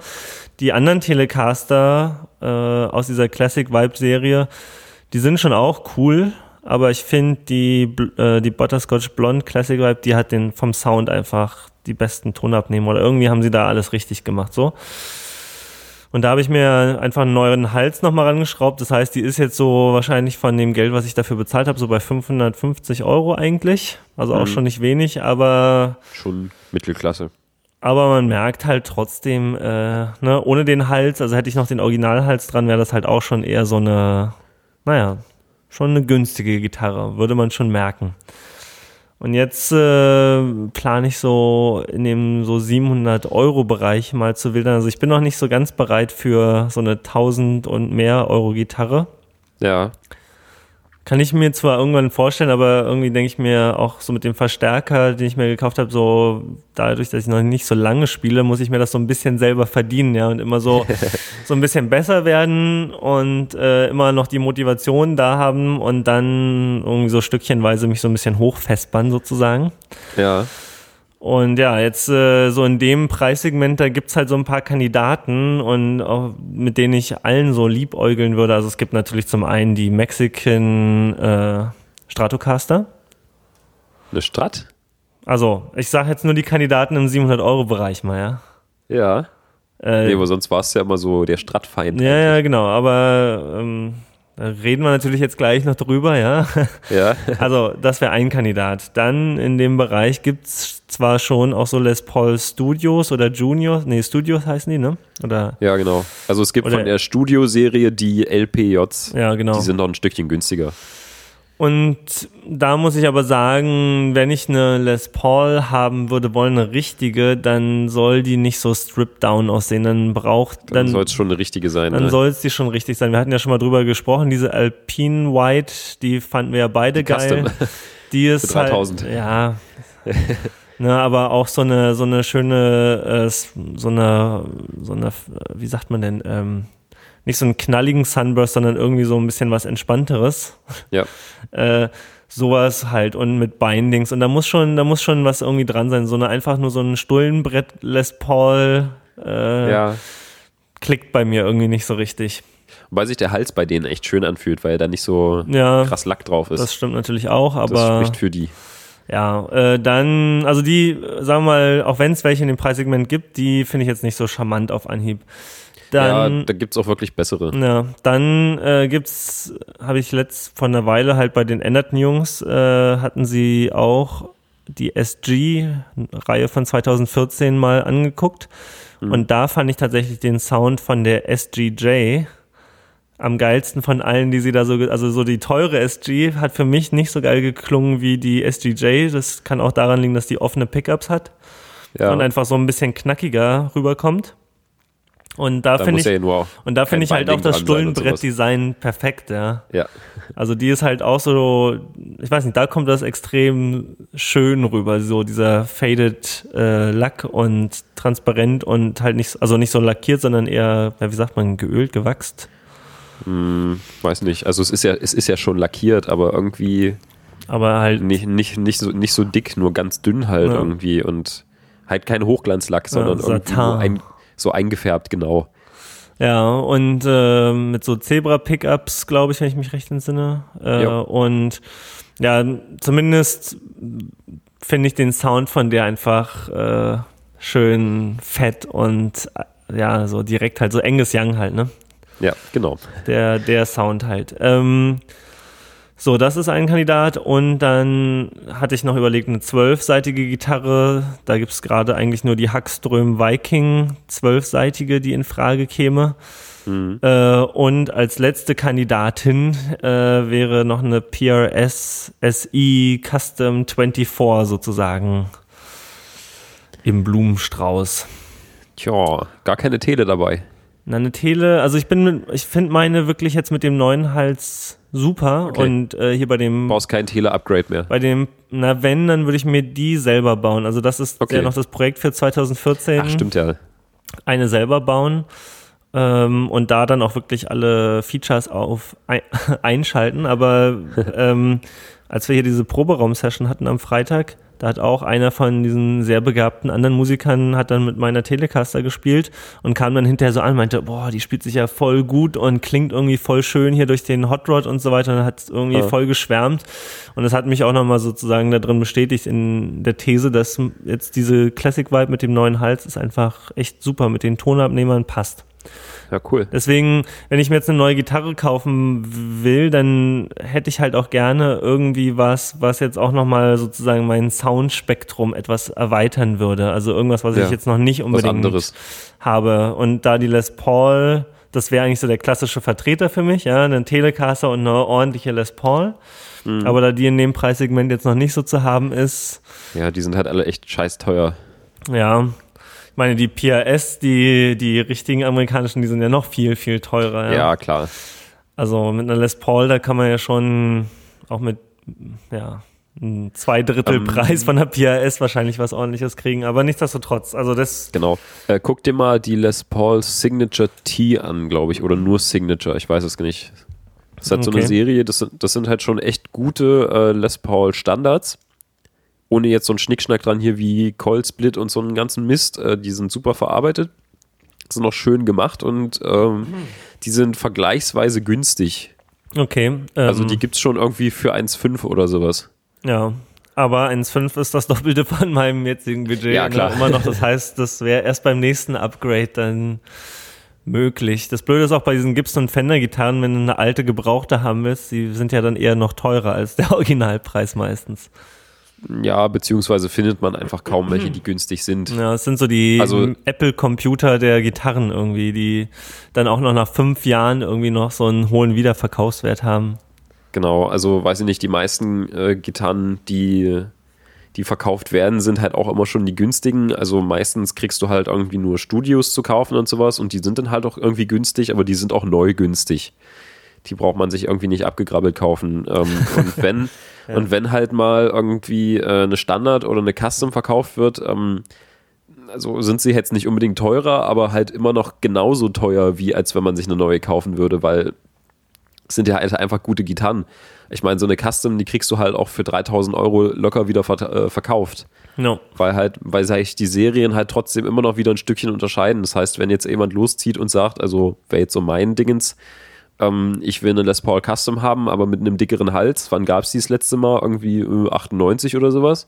Die anderen Telecaster äh, aus dieser Classic Vibe Serie, die sind schon auch cool. Aber ich finde die, äh, die Butterscotch Blonde Classic Vibe, die hat den vom Sound einfach die besten Tonabnehmer oder irgendwie haben sie da alles richtig gemacht, so. Und da habe ich mir einfach einen neuen Hals nochmal rangeschraubt. Das heißt, die ist jetzt so wahrscheinlich von dem Geld, was ich dafür bezahlt habe, so bei 550 Euro eigentlich. Also auch Mhm. schon nicht wenig, aber, Schon Mittelklasse. aber man merkt halt trotzdem, äh, ne, ohne den Hals, also hätte ich noch den Originalhals dran, wäre das halt auch schon eher so eine, naja, schon eine günstige Gitarre, würde man schon merken. Und jetzt äh, plane ich so in dem so 700 Euro Bereich mal zu wildern. Also ich bin noch nicht so ganz bereit für so eine 1000 und mehr Euro Gitarre. Ja. Kann ich mir zwar irgendwann vorstellen, aber irgendwie denke ich mir auch so mit dem Verstärker, den ich mir gekauft habe, so dadurch, dass ich noch nicht so lange spiele, muss ich mir das so ein bisschen selber verdienen, ja, und immer so so ein bisschen besser werden und äh, immer noch die Motivation da haben und dann irgendwie so stückchenweise mich so ein bisschen hochfespern sozusagen. Ja. Und ja, jetzt äh, so in dem Preissegment, da gibt's halt so ein paar Kandidaten und auch mit denen ich allen so liebäugeln würde. Also es gibt natürlich zum einen die Mexican äh, Stratocaster. Eine Strat? Also ich sage jetzt nur die Kandidaten im 700-Euro-Bereich mal, ja. Ja. Äh, Nee, aber sonst war es ja immer so der Stadtfeind. ja, ja, genau. Aber ähm, da reden wir natürlich jetzt gleich noch drüber, ja. Ja. Also, das wäre ein Kandidat. Dann in dem Bereich gibt's zwar schon auch so Les Paul Studios oder Juniors, nee, Studios heißen die, ne? Oder, Ja, genau. Also es gibt von der Studioserie die LPJs. ja, genau. Die sind noch ein Stückchen günstiger. Und da muss ich aber sagen, wenn ich eine Les Paul haben würde wollen, eine richtige, dann soll die nicht so stripped down aussehen. Dann braucht, Dann, dann, soll es schon eine richtige sein. dann ne? soll es die schon richtig sein. Wir hatten ja schon mal drüber gesprochen, diese Alpine White, die fanden wir ja beide geil. Custom. Die ist Für 3000. halt, ja. ne, aber auch so eine, so eine schöne, äh, so eine, so eine, wie sagt man denn, ähm, nicht so einen knalligen Sunburst, sondern irgendwie so ein bisschen was Entspannteres. Ja. Äh, sowas halt und mit Bindings und da muss schon, da muss schon was irgendwie dran sein. So eine einfach nur so ein Stullenbrett Les Paul äh, Ja. klickt bei mir irgendwie nicht so richtig. Wobei sich der Hals bei denen echt schön anfühlt, weil da nicht so Ja, krass Lack drauf ist. das stimmt natürlich auch, Das aber spricht für die. ja, äh, dann, also die, sagen wir mal, auch wenn es welche in dem Preissegment gibt, die finde ich jetzt nicht so charmant auf Anhieb. Dann, ja, da gibt's auch wirklich bessere. Ja, dann äh, gibt's, habe ich letzt vor einer Weile halt bei den Enderton Jungs, äh, hatten sie auch die SG-Reihe von 2014 mal angeguckt. Und da fand ich tatsächlich den Sound von der SGJ am geilsten von allen, die sie da so, also so die teure SG hat für mich nicht so geil geklungen wie die SGJ. Das kann auch daran liegen, dass die offene Pickups hat Ja, und einfach so ein bisschen knackiger rüberkommt. Und da finde ich, ja und da finde ich halt auch das. Stullenbrettdesign perfekt, ja. Ja, Also die ist halt auch so, ich weiß nicht, da kommt das extrem schön rüber, so dieser faded äh, Lack und transparent und halt nicht, also nicht so lackiert, sondern eher, ja, wie sagt man, geölt, gewachst. weiß nicht. Also es ist ja, es ist ja schon lackiert, aber irgendwie Aber halt, nicht, nicht, nicht, so, nicht so dick, nur ganz dünn halt Ja. irgendwie und halt kein Hochglanzlack, sondern irgendwie Satin. nur ein, so eingefärbt, genau. ja, und äh, mit so Zebra-Pickups, glaube ich, wenn ich mich recht entsinne. Äh, Ja. und ja, zumindest finde ich den Sound von der einfach äh, schön fett und äh, ja, so direkt halt so Angus Young halt, ne? Ja, genau. der, der Sound halt. Ähm, so, das ist ein Kandidat und dann hatte ich noch überlegt, eine zwölfseitige Gitarre. Da gibt es gerade eigentlich nur die Hackström Viking zwölfseitige, die in Frage käme. Äh, und als letzte Kandidatin äh, wäre noch eine PRS SI Custom 24 sozusagen im Blumenstrauß. Tja, gar keine Tele dabei. Na, eine Tele, also ich bin, mit, ich finde meine wirklich jetzt mit dem neuen Hals super Okay. und äh, hier bei dem, Brauchst kein Tele-Upgrade mehr. bei dem, na wenn, dann würde ich mir die selber bauen. Also das ist Okay. ja noch das Projekt für 2014. Ach, stimmt ja. Eine selber bauen ähm, und da dann auch wirklich alle Features auf ein, einschalten. Aber ähm, als wir hier diese Proberaum-Session hatten am Freitag, da hat auch einer von diesen sehr begabten anderen Musikern hat dann mit meiner Telecaster gespielt und kam dann hinterher so an, meinte, boah, die spielt sich ja voll gut und klingt irgendwie voll schön hier durch den Hot Rod und so weiter und hat irgendwie Ja. voll geschwärmt. Und das hat mich auch nochmal sozusagen da drin bestätigt in der These, dass jetzt diese Classic Vibe mit dem neuen Hals ist einfach echt super, mit den Tonabnehmern passt. Ja, cool. Deswegen, wenn ich mir jetzt eine neue Gitarre kaufen will, dann hätte ich halt auch gerne irgendwie was, was jetzt auch nochmal sozusagen mein Soundspektrum etwas erweitern würde. Also irgendwas, was Ja, ich jetzt noch nicht unbedingt anderes. habe. Und da die Les Paul, das wäre eigentlich so der klassische Vertreter für mich, ja, eine Telecaster und eine ordentliche Les Paul. Mhm. Aber da die in dem Preissegment jetzt noch nicht so zu haben ist, Ja, die sind halt alle echt scheiß teuer. ja. Meine, die PRS, die, die richtigen amerikanischen, die sind ja noch viel, viel teurer. Ja, klar. Also mit einer Les Paul, da kann man ja schon auch mit, ja, ein Zweidrittelpreis von der PRS wahrscheinlich was ordentliches kriegen, aber nichtsdestotrotz, also das, Genau. Äh, guck dir mal die Les Paul Signature T an, glaube ich, oder nur Signature, ich weiß es nicht. Das ist halt so Okay. eine Serie, das sind, das sind halt schon echt gute äh, Les Paul Standards. Ohne jetzt so einen Schnickschnack dran hier wie Coil Split und so einen ganzen Mist. Äh, die sind super verarbeitet, sind noch schön gemacht und ähm, die sind vergleichsweise günstig. okay. Ähm, Also die gibt's schon irgendwie für 1,5 oder sowas. Ja, aber 1,5 ist das Doppelte von meinem jetzigen Budget. Ja, ne, klar. Immer noch, das heißt, das wäre erst beim nächsten Upgrade dann möglich. Das Blöde ist auch bei diesen Gibson und Fender Gitarren, wenn du eine alte gebrauchte haben willst, die sind ja dann eher noch teurer als der Originalpreis meistens. Ja, beziehungsweise findet man einfach kaum welche, die günstig sind. Ja, es sind so die Also- Apple-Computer der Gitarren irgendwie, die dann auch noch nach fünf Jahren irgendwie noch so einen hohen Wiederverkaufswert haben. Genau, also weiß ich nicht, die meisten äh, Gitarren, die, die verkauft werden, sind halt auch immer schon die günstigen. Also meistens kriegst du halt irgendwie nur Studios zu kaufen und sowas und die sind dann halt auch irgendwie günstig, aber die sind auch neu günstig. Die braucht man sich irgendwie nicht abgegrabbelt kaufen. Ähm, und wenn und wenn halt mal irgendwie äh, eine Standard oder eine Custom verkauft wird, ähm, also sind sie jetzt nicht unbedingt teurer, aber halt immer noch genauso teuer, wie als wenn man sich eine neue kaufen würde, weil sind ja halt einfach gute Gitarren. Ich meine, so eine Custom, die kriegst du halt auch für 3000 Euro locker wieder äh, verkauft. No. Weil halt, weil sich die Serien halt trotzdem immer noch wieder ein Stückchen unterscheiden. Das heißt, wenn jetzt jemand loszieht und sagt, also wäre jetzt so mein Dingens, ähm, ich will eine Les Paul Custom haben, aber mit einem dickeren Hals. Wann gab es die das letzte Mal? Irgendwie äh, 98 oder sowas.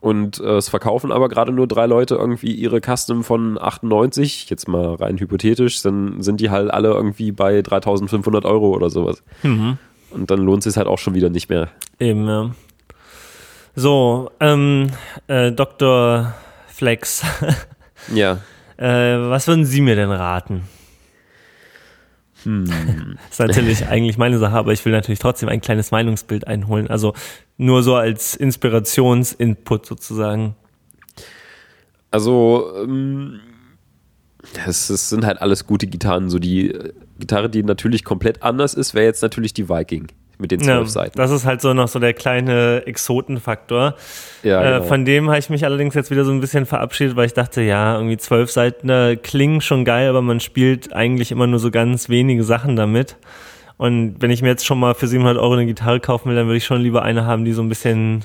Und äh, es verkaufen aber gerade nur drei Leute irgendwie ihre Custom von 98, jetzt mal rein hypothetisch, dann sind die halt alle irgendwie bei 3500 Euro oder sowas. Mhm. Und dann lohnt es sich halt auch schon wieder nicht mehr. Eben, ja. So, ähm, äh, Dr. Flex, Ja. äh, was würden Sie mir denn raten? Hm. ist natürlich eigentlich meine Sache, aber ich will natürlich trotzdem ein kleines Meinungsbild einholen. Also nur so als Inspirationsinput sozusagen. Also, ähm, es, es sind halt alles gute Gitarren. So die äh, Gitarre, die natürlich komplett anders ist, wäre jetzt natürlich die Viking mit den zwölf Ja, Seiten. das ist halt so noch so der kleine Exotenfaktor. Ja, äh, genau. von dem habe ich mich allerdings jetzt wieder so ein bisschen verabschiedet, weil ich dachte, ja, irgendwie zwölf Seiten äh, klingen schon geil, aber man spielt eigentlich immer nur so ganz wenige Sachen damit. Und wenn ich mir jetzt schon mal für 700 Euro eine Gitarre kaufen will, dann würde ich schon lieber eine haben, die so ein bisschen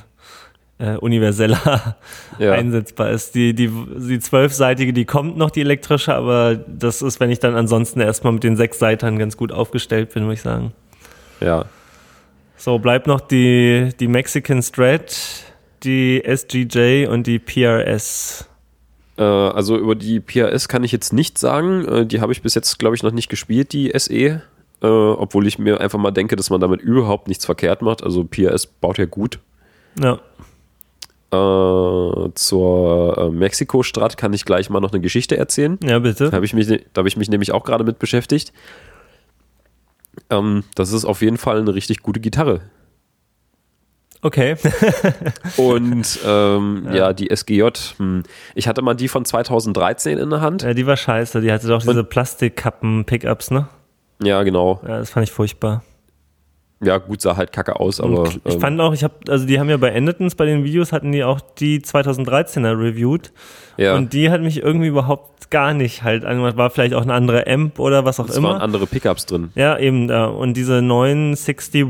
äh, universeller Ja. einsetzbar ist. Die, die, die zwölfseitige, die kommt noch, die elektrische, aber das ist, wenn ich dann ansonsten erstmal mit den sechs Seitern ganz gut aufgestellt bin, würde ich sagen. ja. So, bleibt noch die, die Mexican Strat, die SGJ und die PRS. Äh, also über die PRS kann ich jetzt nichts sagen. Äh, die habe ich bis jetzt, glaube ich, noch nicht gespielt, die SE. Äh, obwohl ich mir einfach mal denke, dass man damit überhaupt nichts verkehrt macht. Also PRS baut ja gut. Ja, Äh, zur äh, Mexiko-Strat kann ich gleich mal noch eine Geschichte erzählen. ja, bitte. Da habe ich, mich, da hab ich mich nämlich auch gerade mit beschäftigt. Ähm, das ist auf jeden Fall eine richtig gute Gitarre. Okay. Und ähm, ja. die SGJ, hm, ich hatte mal die von 2013 in der Hand. ja, die war scheiße. Die hatte doch diese Plastikkappen-Pickups, ne? Ja, genau. Ja, das fand ich furchtbar. Ja, gut, sah halt kacke aus, aber. Und ich ähm, fand auch, ich habe, also die haben ja bei Endetons, bei den Videos hatten die auch die 2013er reviewed. ja, Und die hat mich irgendwie überhaupt gar nicht halt angemacht. War vielleicht auch eine andere Amp oder was auch es immer. waren andere Pickups drin. Ja, eben da. Und diese neuen 61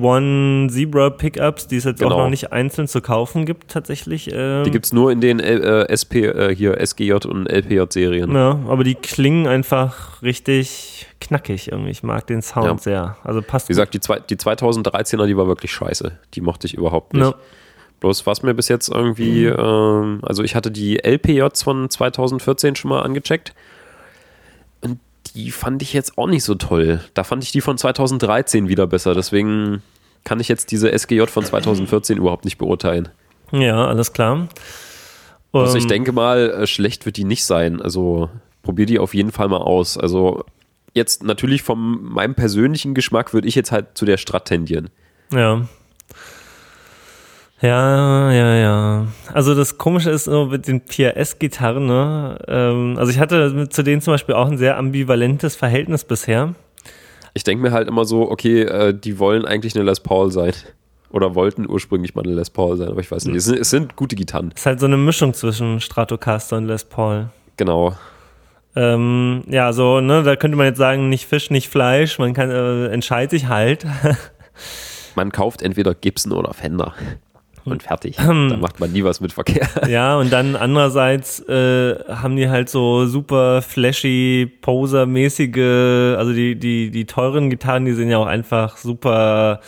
Zebra Pickups, die es jetzt auch Genau. noch nicht einzeln zu kaufen gibt, tatsächlich. Ähm, Die gibt's nur in den äh, SP, äh, hier SGJ und LPJ-Serien. Ja, aber die klingen einfach richtig knackig irgendwie. Ich mag den Sound Ja. sehr. Also passt. Wie gesagt, die, zwei, die 2013er, die war wirklich scheiße. Die mochte ich überhaupt nicht. Ja. Bloß was mir bis jetzt irgendwie, ähm, also ich hatte die LPJs von 2014 schon mal angecheckt. Und die fand ich jetzt auch nicht so toll. Da fand ich die von 2013 wieder besser. Deswegen kann ich jetzt diese SGJ von 2014 überhaupt nicht beurteilen. Ja, alles klar. Also ich Ähm, denke mal, äh, schlecht wird die nicht sein. Also probier die auf jeden Fall mal aus. Also jetzt natürlich von meinem persönlichen Geschmack würde ich jetzt halt zu der Strat tendieren. Ja. Ja, ja, ja. Also das Komische ist so mit den PRS-Gitarren, ne? Ähm, also ich hatte zu denen zum Beispiel auch ein sehr ambivalentes Verhältnis bisher. Ich denke mir halt immer so, okay, äh, die wollen eigentlich eine Les Paul sein. Oder wollten ursprünglich mal eine Les Paul sein, aber ich weiß nicht. Es sind, es sind gute Gitarren. Ist halt so eine Mischung zwischen Stratocaster und Les Paul. Genau. Ähm, ja, so, ne, da könnte man jetzt sagen, nicht Fisch, nicht Fleisch. Man kann, äh, entscheidet sich halt. Man kauft entweder Gibson oder Fender. Und fertig. da macht man nie was mit Verkehr. Ja, und dann andererseits äh, haben die halt so super flashy, posermäßige, also die, die, die teuren Gitarren, die sind ja auch einfach super,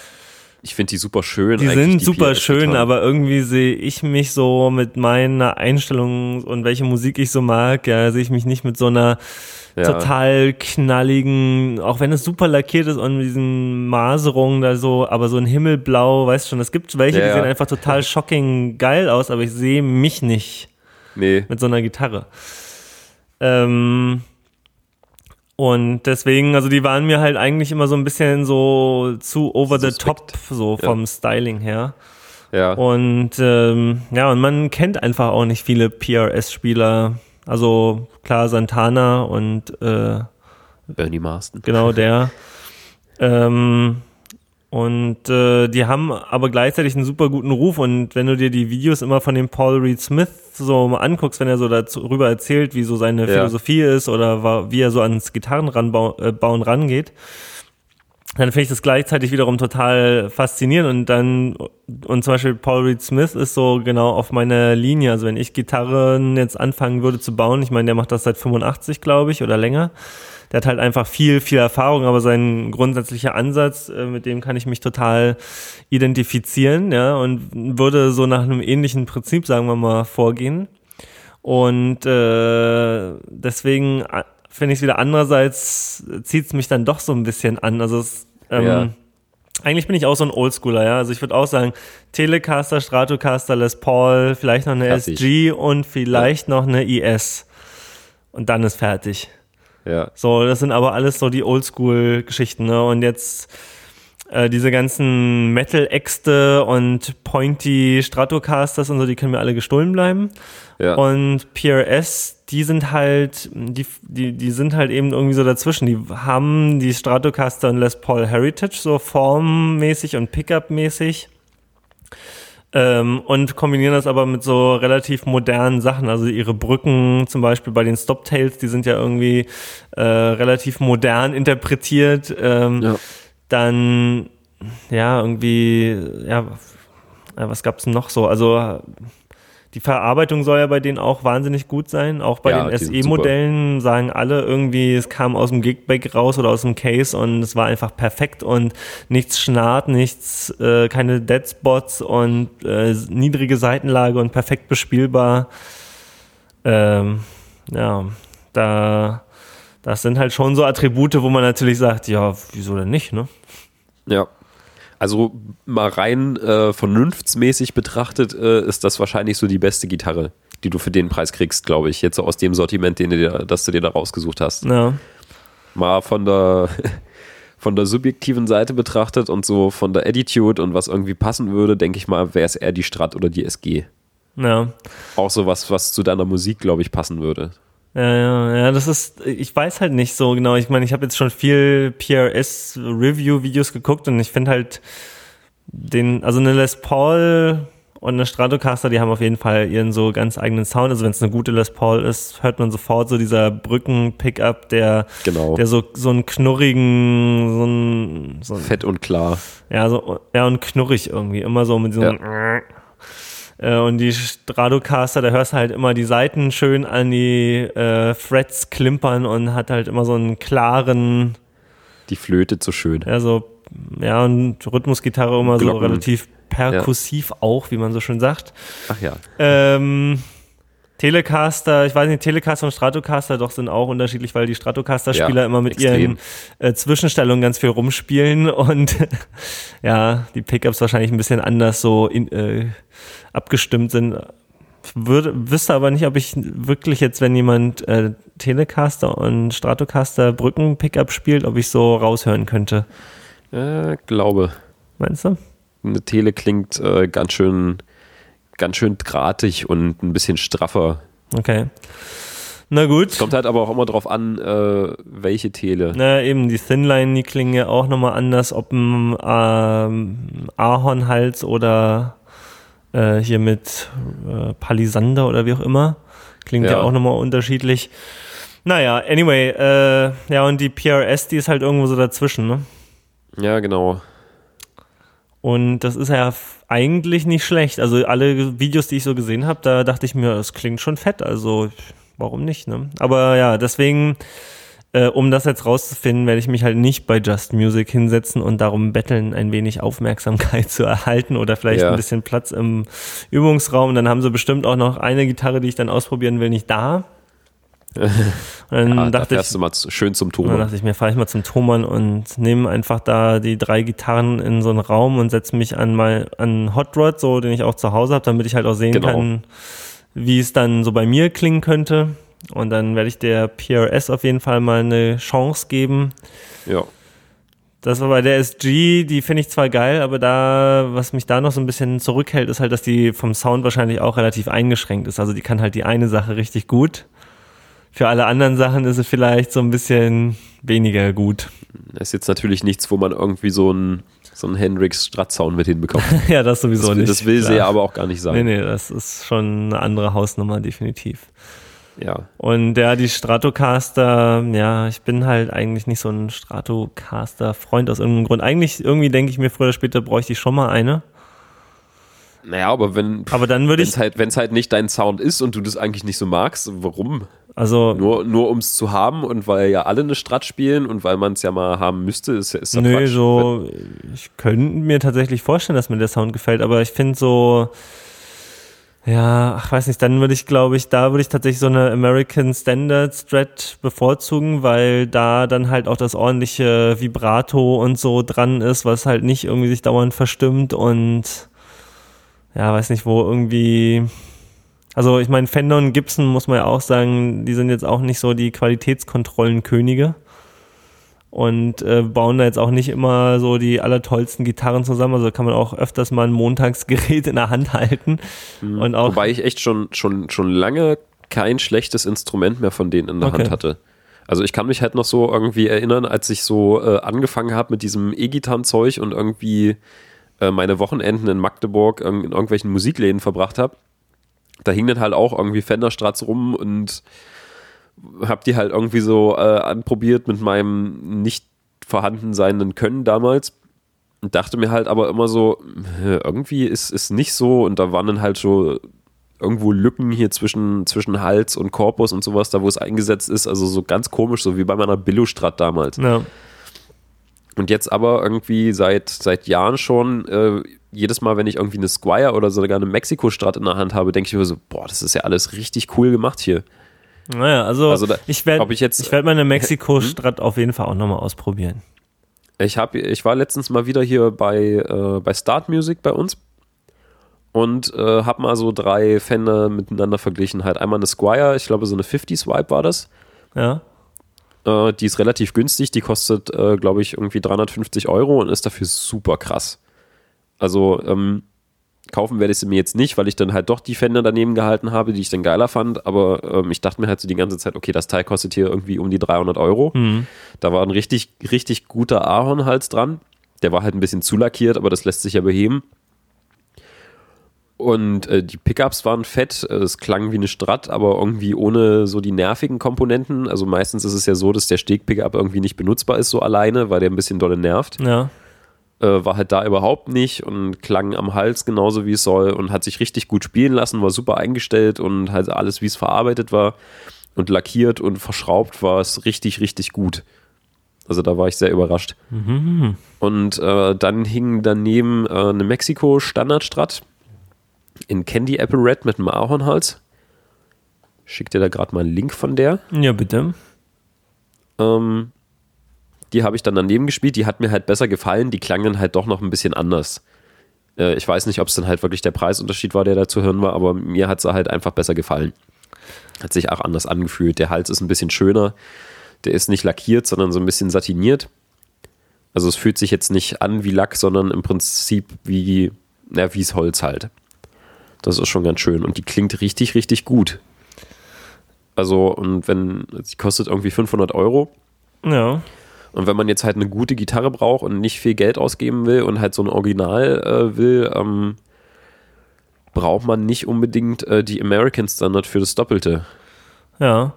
Ich finde die super schön. die sind super PRS-Gitarren. schön, aber irgendwie sehe ich mich so mit meiner Einstellung und welche Musik ich so mag, ja, sehe ich mich nicht mit so einer Ja. total knalligen, auch wenn es super lackiert ist und diesen Maserungen da so, aber so ein Himmelblau, weißt du schon, es gibt welche, Ja, die sehen einfach total shocking geil aus, aber ich sehe mich nicht Nee. mit so einer Gitarre. Ähm, und deswegen, also die waren mir halt eigentlich immer so ein bisschen so zu over the top, Suspekt. so Ja. vom Styling her. Ja. Und ähm, ja, und man kennt einfach auch nicht viele PRS-Spieler. Also klar, Santana und äh, Bernie Marston. genau der. ähm, und äh, die haben aber gleichzeitig einen super guten Ruf. Und wenn du dir die Videos immer von dem Paul Reed Smith so mal anguckst, wenn er so darüber erzählt, wie so seine Ja. Philosophie ist oder wie er so ans Gitarrenbauen äh, bauen rangeht, dann finde ich das gleichzeitig wiederum total faszinierend und dann, und zum Beispiel Paul Reed Smith ist so genau auf meiner Linie. Also wenn ich Gitarren jetzt anfangen würde zu bauen, ich meine, der macht das seit 85, glaube ich, oder länger. Der hat halt einfach viel, viel Erfahrung, aber sein grundsätzlicher Ansatz, äh, mit dem kann ich mich total identifizieren, ja, und würde so nach einem ähnlichen Prinzip, sagen wir mal, vorgehen. Und äh, deswegen äh, finde ich es wieder andererseits, zieht es mich dann doch so ein bisschen an. Also es, ähm, ja. eigentlich bin ich auch so ein Oldschooler, ja. Also ich würde auch sagen, Telecaster, Stratocaster, Les Paul, vielleicht noch eine Klassisch. SG und vielleicht ja. noch eine IS. Und dann ist fertig. Ja. So, das sind aber alles so die Oldschool-Geschichten, ne? Und jetzt äh, diese ganzen Metal-Äxte und Pointy Stratocasters und so, die können mir alle gestohlen bleiben. Ja. Und PRS, die sind halt, die, die, die sind halt eben irgendwie so dazwischen. Die haben die Stratocaster und Les Paul Heritage so formmäßig und Pickup-mäßig. Ähm, und kombinieren das aber mit so relativ modernen Sachen. Also ihre Brücken zum Beispiel bei den Stoptails, die sind ja irgendwie äh, relativ modern interpretiert. Ähm, ja. Dann, ja, irgendwie, ja, was gab's noch so? Also die Verarbeitung soll ja bei denen auch wahnsinnig gut sein. Auch bei ja, den SE-Modellen sagen alle irgendwie, es kam aus dem Gigback raus oder aus dem Case und es war einfach perfekt und nichts schnarrt, nichts, äh, keine Deadspots und äh, niedrige Seitenlage und perfekt bespielbar. Ähm, ja, da, das sind halt schon so Attribute, wo man natürlich sagt, ja, wieso denn nicht, ne? Ja, also mal rein äh, vernunftsmäßig betrachtet äh, ist das wahrscheinlich so die beste Gitarre, die du für den Preis kriegst, glaube ich. Jetzt so aus dem Sortiment, den du dir, das du dir da rausgesucht hast. Ja. Mal von der von der subjektiven Seite betrachtet und so von der Attitude und was irgendwie passen würde, denke ich mal, wäre es eher die Strat oder die SG. Ja. Auch so was, was zu deiner Musik, glaube ich, passen würde. Ja, ja, ja, das ist, ich weiß halt nicht so genau. Ich meine, ich habe jetzt schon viel PRS-Review-Videos geguckt und ich finde halt den, also eine Les Paul und eine Stratocaster, die haben auf jeden Fall ihren so ganz eigenen Sound. Also wenn es eine gute Les Paul ist, hört man sofort so dieser Brücken-Pickup, der, genau. der so, so einen knurrigen, so ein, so ein Fett und klar. Ja, so, ja, und knurrig irgendwie. Immer so mit diesem ja. Äh, und die Stratocaster, da hörst du halt immer die Seiten schön an die äh, Frets klimpern und hat halt immer so einen klaren. Die Flöte so schön. Ja, so, ja, und Rhythmusgitarre immer Glocken. so relativ perkussiv ja. auch, wie man so schön sagt. Ach ja. Ähm, Telecaster, ich weiß nicht, Telecaster und Stratocaster doch sind auch unterschiedlich, weil die Stratocaster-Spieler ja, immer mit extrem. ihren äh, Zwischenstellungen ganz viel rumspielen und ja, die Pickups wahrscheinlich ein bisschen anders so in, äh, abgestimmt sind. Würde, wüsste aber nicht, ob ich wirklich jetzt, wenn jemand äh, Telecaster und Stratocaster Brücken-Pickup spielt, ob ich so raushören könnte. Äh, glaube. Meinst du? Eine Tele klingt äh, ganz schön ganz schön drahtig und ein bisschen straffer. Okay. Na gut. Es kommt halt aber auch immer drauf an, äh, welche Tele. Na, eben, die Thinline, die klingen ja auch nochmal anders, ob ein ähm, Ahornhals oder äh, hier mit äh, Palisander oder wie auch immer. Klingt ja, ja auch nochmal unterschiedlich. Naja, anyway, äh, ja, und die PRS, die ist halt irgendwo so dazwischen, ne? Ja, genau. Und das ist ja eigentlich nicht schlecht. Also alle Videos, die ich so gesehen habe, da dachte ich mir, das klingt schon fett. Also warum nicht? Ne? Aber ja, deswegen, äh, um das jetzt rauszufinden, werde ich mich halt nicht bei Just Music hinsetzen und darum betteln, ein wenig Aufmerksamkeit zu erhalten oder vielleicht ja. ein bisschen Platz im Übungsraum. Dann haben sie bestimmt auch noch eine Gitarre, die ich dann ausprobieren will, nicht da. Und dann ja, dachte da ich, mal schön zum Thomann. Dann dachte ich mir, fahre ich mal zum Thomann und nehme einfach da die drei Gitarren in so einen Raum und setze mich an mal an Hot Rod, so den ich auch zu Hause habe, damit ich halt auch sehen genau. kann, wie es dann so bei mir klingen könnte. Und dann werde ich der PRS auf jeden Fall mal eine Chance geben. Ja. Das war bei der SG, die finde ich zwar geil, aber da, was mich da noch so ein bisschen zurückhält, ist halt, dass die vom Sound wahrscheinlich auch relativ eingeschränkt ist. Also die kann halt die eine Sache richtig gut für alle anderen Sachen ist es vielleicht so ein bisschen weniger gut. Das ist jetzt natürlich nichts, wo man irgendwie so ein so ein Hendrix Strat-Sound mit hinbekommt. ja, das sowieso das, nicht. Das will klar. sie ja aber auch gar nicht sein. Nee, nee, das ist schon eine andere Hausnummer, definitiv. Ja. Und ja, die Stratocaster, ja, ich bin halt eigentlich nicht so ein Stratocaster-Freund aus irgendeinem Grund. Eigentlich, irgendwie denke ich mir, früher oder später bräuchte ich schon mal eine. Naja, aber wenn Aber dann würde wenn ich, es halt, halt nicht dein Sound ist und du das eigentlich nicht so magst, warum? Also, Nur, nur um es zu haben und weil ja alle eine Strat spielen und weil man es ja mal haben müsste, ist, ist doch nö, Quatsch. so, ich könnte mir tatsächlich vorstellen, dass mir der Sound gefällt, aber ich finde so, ja, ach, weiß nicht, dann würde ich, glaube ich, da würde ich tatsächlich so eine American Standard Strat bevorzugen, weil da dann halt auch das ordentliche Vibrato und so dran ist, was halt nicht irgendwie sich dauernd verstimmt und ja, weiß nicht, wo irgendwie also ich meine, Fender und Gibson muss man ja auch sagen, die sind jetzt auch nicht so die Qualitätskontrollenkönige und äh, bauen da jetzt auch nicht immer so die allertollsten Gitarren zusammen. Also kann man auch öfters mal ein Montagsgerät in der Hand halten. Und auch, Wobei ich echt schon, schon, schon lange kein schlechtes Instrument mehr von denen in der Okay. Hand hatte. Also ich kann mich halt noch so irgendwie erinnern, als ich so äh, angefangen habe mit diesem E-Gitarrenzeug und irgendwie äh, meine Wochenenden in Magdeburg in irgendwelchen Musikläden verbracht habe. Da hingen dann halt auch irgendwie Fender-Strats rum und habe die halt irgendwie so äh, anprobiert mit meinem nicht vorhanden seienden Können damals und dachte mir halt aber immer so, äh, irgendwie ist es nicht so und da waren dann halt so irgendwo Lücken hier zwischen, zwischen Hals und Korpus und sowas, da wo es eingesetzt ist, also so ganz komisch, so wie bei meiner Billustrat damals. ja, Und jetzt aber irgendwie seit, seit Jahren schon, äh, jedes Mal, wenn ich irgendwie eine Squire oder sogar eine Mexiko-Strat in der Hand habe, denke ich mir so, boah, das ist ja alles richtig cool gemacht hier. naja, also, Also da- ich werde ich jetzt- ich werd meine Mexiko-Strat auf jeden Fall auch nochmal ausprobieren. Ich, hab, ich war letztens mal wieder hier bei, äh, bei Start Music bei uns und äh, habe mal so drei Fender miteinander verglichen. Halt einmal eine Squire, ich glaube so eine 50 Swipe war das. Ja, Äh, die ist relativ günstig, die kostet, äh, glaube ich, irgendwie 350 Euro und ist dafür super krass. Also ähm, kaufen werde ich sie mir jetzt nicht, weil ich dann halt doch die Fender daneben gehalten habe, die ich dann geiler fand. Aber ähm, ich dachte mir halt so die ganze Zeit, okay, das Teil kostet hier irgendwie um die 300 Euro. Da war ein richtig, richtig guter Ahornhals dran. Der war halt ein bisschen zu lackiert, aber das lässt sich ja beheben. Und äh, die Pickups waren fett, äh, es klang wie eine Strat, aber irgendwie ohne so die nervigen Komponenten. Also meistens ist es ja so, dass der Steg-Pickup irgendwie nicht benutzbar ist so alleine, weil der ein bisschen dolle nervt. ja, Äh, war halt da überhaupt nicht und klang am Hals genauso wie es soll und hat sich richtig gut spielen lassen, war super eingestellt und halt alles wie es verarbeitet war und lackiert und verschraubt war es richtig, richtig gut. Also da war ich sehr überrascht. Und äh, dann hing daneben äh, eine Mexiko Standardstrat in Candy Apple Red mit einem Ahornhals. Schick dir da gerade mal einen Link von der. ja, bitte. Ähm, die habe ich dann daneben gespielt. Die hat mir halt besser gefallen. Die klangen halt doch noch ein bisschen anders. Äh, ich weiß nicht, ob es dann halt wirklich der Preisunterschied war, der da zu hören war, aber mir hat sie halt einfach besser gefallen. Hat sich auch anders angefühlt. Der Hals ist ein bisschen schöner. Der ist nicht lackiert, sondern so ein bisschen satiniert. Also es fühlt sich jetzt nicht an wie Lack, sondern im Prinzip wie, na, wie's Holz halt. Das ist schon ganz schön. Und die klingt richtig, richtig gut. Also, und wenn, sie kostet irgendwie 500 Euro. Ja, Und wenn man jetzt halt eine gute Gitarre braucht und nicht viel Geld ausgeben will und halt so ein Original äh, will, ähm, braucht man nicht unbedingt äh, die American Standard für das Doppelte. ja.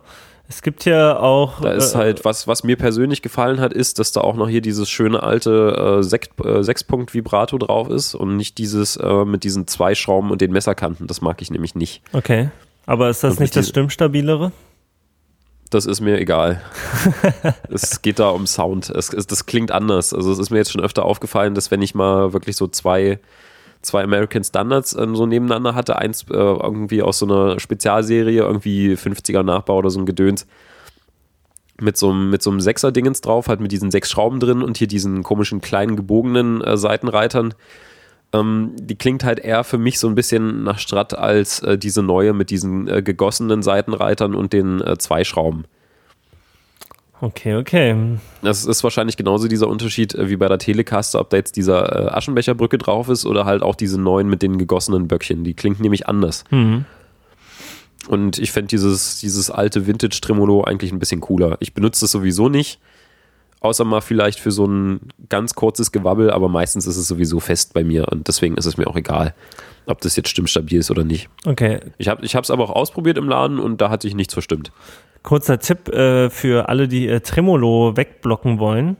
Es gibt ja auch. Da ist äh, halt, was, was mir persönlich gefallen hat, ist, dass da auch noch hier dieses schöne alte äh, Sek äh, Sechspunkt-Vibrato drauf ist und nicht dieses äh, mit diesen zwei Schrauben und den Messerkanten. Das mag ich nämlich nicht. Okay. Aber ist das Und nicht das stimmstabilere? Das ist mir egal. es geht da um Sound. Es, es, das klingt anders. Also es ist mir jetzt schon öfter aufgefallen, dass wenn ich mal wirklich so zwei, zwei American Standards ähm, so nebeneinander hatte, eins äh, irgendwie aus so einer Spezialserie, irgendwie 50er Nachbau oder so ein Gedöns, mit so, einem- mit so einem Sechser-Dingens drauf, halt mit diesen sechs Schrauben drin und hier diesen komischen kleinen gebogenen äh, Seitenreitern. Ähm, die klingt halt eher für mich so ein bisschen nach Strat als äh, diese neue mit diesen äh, gegossenen Seitenreitern und den äh, zwei Schrauben. Okay, okay. Das ist wahrscheinlich genauso dieser Unterschied äh, wie bei der Telecaster, ob da jetzt dieser äh, Aschenbecherbrücke drauf ist oder halt auch diese neuen mit den gegossenen Böckchen. Die klingt nämlich anders. Mhm. Und ich fände dieses, dieses alte Vintage-Tremolo eigentlich ein bisschen cooler. Ich benutze das sowieso nicht, Außer mal vielleicht für so ein ganz kurzes Gewabbel, aber meistens ist es sowieso fest bei mir und deswegen ist es mir auch egal, ob das jetzt stimmstabil ist oder nicht. Okay. Ich habe es aber auch ausprobiert im Laden und da hat sich nichts verstimmt. Kurzer Tipp äh, für alle, die äh, Tremolo wegblocken wollen.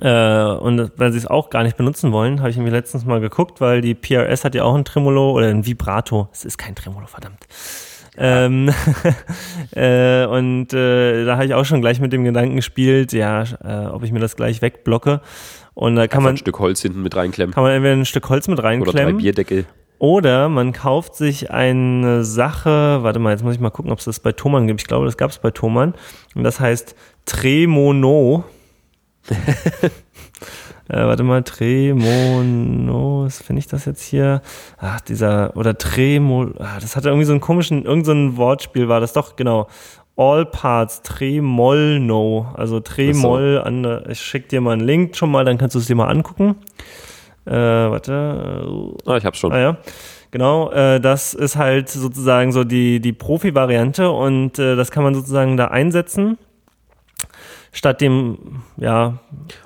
Äh, und wenn sie es auch gar nicht benutzen wollen, habe ich mir letztens mal geguckt, weil die PRS hat ja auch ein Tremolo oder ein Vibrato. Es ist kein Tremolo, verdammt. Ähm, äh, und äh, da habe ich auch schon gleich mit dem Gedanken gespielt, ja, äh, ob ich mir das gleich wegblocke. Und da kann Einfach man ein Stück Holz hinten mit reinklemmen. kann man entweder ein Stück Holz mit Oder drei reinklemmen Bierdeckel. Oder man kauft sich eine Sache, warte mal, jetzt muss ich mal gucken, ob es das bei Thomann gibt. Ich glaube, das gab es bei Thomann. Und das heißt Tremono. äh, warte mal, Tremono, was finde ich das jetzt hier? Ach, dieser, oder Tremo, ah, das hatte irgendwie so einen komischen, irgend so ein Wortspiel war das doch, genau. All Parts, Tremolno, also Tremol, an, der- ich schick dir mal einen Link schon mal, dann kannst du es dir mal angucken. Äh, warte, Ah, ich hab's schon. Ah ja, genau. Äh, das ist halt sozusagen so die, die Profi-Variante und äh, das kann man sozusagen da einsetzen. Statt dem, ja,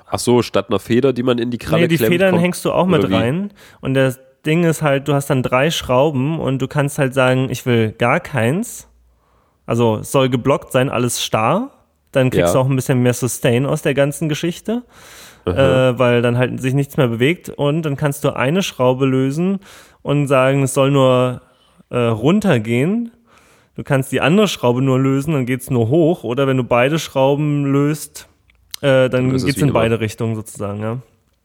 Ach so, statt einer Feder, die man in die Kralle nee, die klemmt, Federn kommt- hängst du auch mit wie? rein. Und das Ding ist halt, du hast dann drei Schrauben und du kannst halt sagen, ich will gar keins. Also es soll geblockt sein, alles starr. Dann kriegst Ja. du auch ein bisschen mehr Sustain aus der ganzen Geschichte Mhm. äh, weil dann halt sich nichts mehr bewegt und dann kannst du eine Schraube lösen und sagen, es soll nur äh, runtergehen. Du kannst die andere Schraube nur lösen, dann geht's nur hoch oder wenn du beide Schrauben löst, äh, dann es geht's in immer. beide Richtungen sozusagen, ja.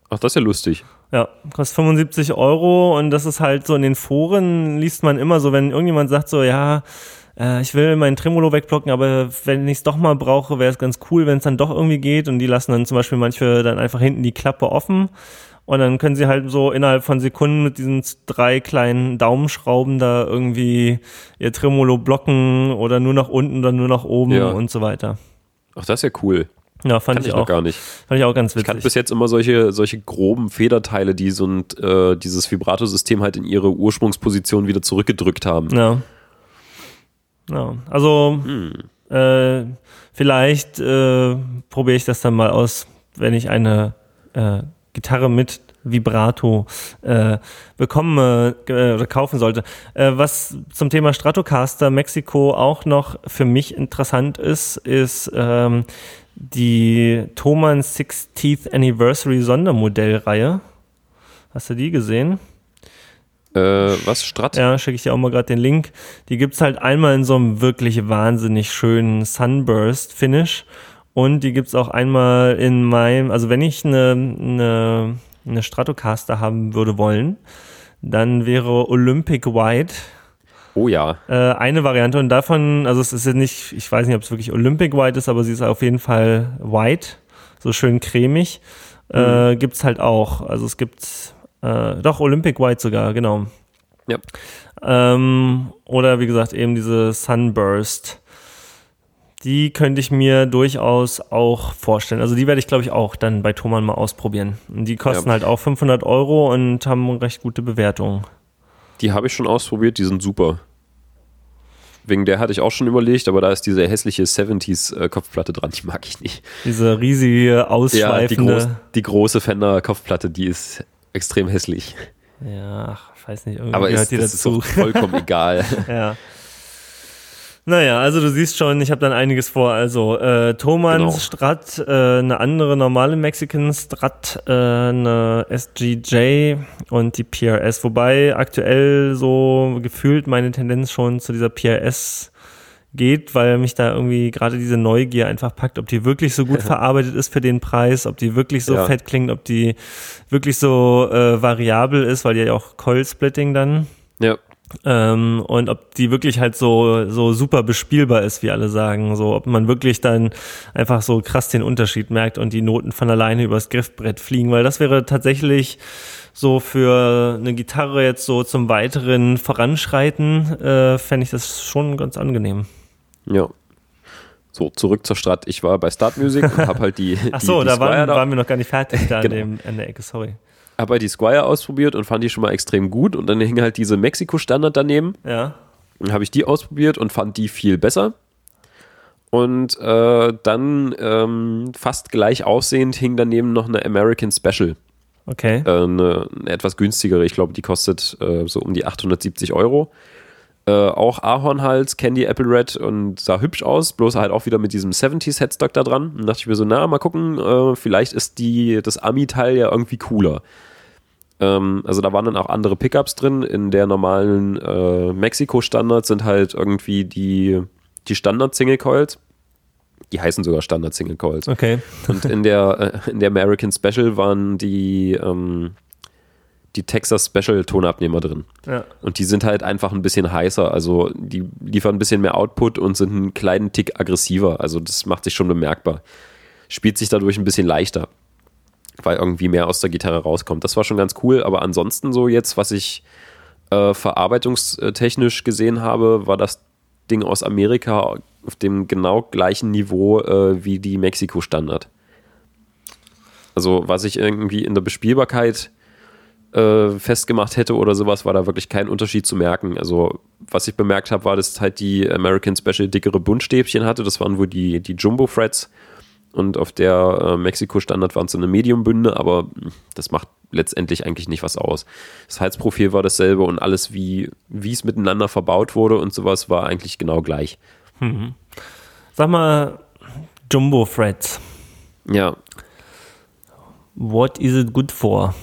Ach, das ist ja lustig. Ja, kostet 75 Euro und das ist halt so in den Foren liest man immer so, wenn irgendjemand sagt so, ja, äh, ich will meinen Tremolo wegblocken, aber wenn ich es doch mal brauche, wäre es ganz cool, wenn es dann doch irgendwie geht und die lassen dann zum Beispiel manche dann einfach hinten die Klappe offen und dann können sie halt so innerhalb von Sekunden mit diesen drei kleinen Daumenschrauben da irgendwie ihr Tremolo blocken oder nur nach unten oder nur nach oben Ja. und so weiter. Ach, das ist ja cool. Ja, fand Kann ich, ich auch, gar nicht. fand ich auch ganz Ich kannte witzig. bis jetzt immer solche, solche groben Federteile, die so ein, äh, dieses Vibrato-System halt in ihre Ursprungsposition wieder zurückgedrückt haben. Ja. Ja, also äh, vielleicht äh, probiere ich das dann mal aus, wenn ich eine äh, Gitarre mit Vibrato äh, bekomme äh, oder kaufen sollte. Äh, was zum Thema Stratocaster Mexiko auch noch für mich interessant ist, ist ähm, die Thomann 60th Anniversary Sondermodellreihe. Hast du die gesehen? Äh, was? Strat? Ja, schicke ich dir auch mal gerade den Link. Die gibt's halt einmal in so einem wirklich wahnsinnig schönen Sunburst-Finish. Und die gibt's auch einmal in meinem, also wenn ich eine, eine, eine Stratocaster haben würde wollen, dann wäre Olympic White Oh ja. äh, eine Variante. Und davon, also es ist ja nicht, ich weiß nicht, ob es wirklich Olympic White ist, aber sie ist auf jeden Fall white, so schön cremig. Äh, gibt's halt auch. Also es gibt äh, doch Olympic White sogar, genau. Ja. Ähm, oder wie gesagt, eben diese Sunburst. Die könnte ich mir durchaus auch vorstellen. Also die werde ich, glaube ich, auch dann bei Thomann mal ausprobieren. Und die kosten Ja. halt auch 500 Euro und haben recht gute Bewertungen. Die habe ich schon ausprobiert, die sind super. Wegen der hatte ich auch schon überlegt, aber da ist diese hässliche 70s-Kopfplatte dran, die mag ich nicht. Diese riesige, Ja, die, ausschweifende. groß, die große Fender-Kopfplatte, die ist extrem hässlich. Ja, ach, weiß nicht, irgendwie Aber gehört ist, das ist dazu. doch vollkommen egal. ja. Naja, also du siehst schon, ich habe dann einiges vor. Also äh, Thomanns Genau. Strat, äh, eine andere normale Mexican Strat, äh, eine SGJ und die PRS. Wobei aktuell so gefühlt meine Tendenz schon zu dieser PRS geht, weil mich da irgendwie gerade diese Neugier einfach packt, ob die wirklich so gut verarbeitet ist für den Preis, ob die wirklich so Ja. fett klingt, ob die wirklich so äh, variabel ist, weil die ja auch Coil-Splitting dann Ja, ähm, und ob die wirklich halt so, so super bespielbar ist, wie alle sagen. So, ob man wirklich dann einfach so krass den Unterschied merkt und die Noten von alleine übers Griffbrett fliegen, weil das wäre tatsächlich so für eine Gitarre jetzt so zum weiteren Voranschreiten, äh, fände ich das schon ganz angenehm. Ja. So, zurück zur Strat. Ich war bei Start Music und habe halt die, Ach die, so, die da Squire waren, da, waren wir noch gar nicht fertig da Genau. an, dem, an der Ecke, sorry. habe halt die Squire ausprobiert und fand die schon mal extrem gut. Und dann hing halt diese Mexiko-Standard daneben. Ja. Dann habe ich die ausprobiert und fand die viel besser. Und äh, dann ähm, fast gleich aussehend hing daneben noch eine American Special. Okay. Äh, eine, eine etwas günstigere. Ich glaube, die kostet äh, so um die 870 Euro. Äh, auch Ahornhals, Candy Apple Red und sah hübsch aus, bloß halt auch wieder mit diesem 70s Headstock da dran. Und dachte ich mir so, na, mal gucken, äh, vielleicht ist die, das Ami-Teil ja irgendwie cooler. Ähm, also da waren dann auch andere Pickups drin. In der normalen äh, Mexiko-Standard sind halt irgendwie die, die Standard-Single Coils. Die heißen sogar Standard Single Coils. Okay. Und in der, äh, in der American Special waren die, ähm, die Texas Special Tonabnehmer drin. Ja. Und die sind halt einfach ein bisschen heißer. Also die liefern ein bisschen mehr Output und sind einen kleinen Tick aggressiver. Also das macht sich schon bemerkbar. Spielt sich dadurch ein bisschen leichter, weil irgendwie mehr aus der Gitarre rauskommt. Das war schon ganz cool. Aber ansonsten so jetzt, was ich äh, verarbeitungstechnisch gesehen habe, war das Ding aus Amerika auf dem genau gleichen Niveau äh, wie die Mexiko-Standard. Also was ich irgendwie in der Bespielbarkeit äh, festgemacht hätte oder sowas, war da wirklich kein Unterschied zu merken. Also was ich bemerkt habe, war, dass halt die American Special dickere Buntstäbchen hatte. Das waren wohl die, die Jumbo-Frets. Und auf der äh, Mexiko-Standard waren es so eine Medium-Bünde, aber das macht letztendlich eigentlich nicht was aus. Das Halsprofil war dasselbe und alles, wie es miteinander verbaut wurde und sowas, war eigentlich genau gleich. Sag mal, Jumbo Frets. Ja, What is it good for?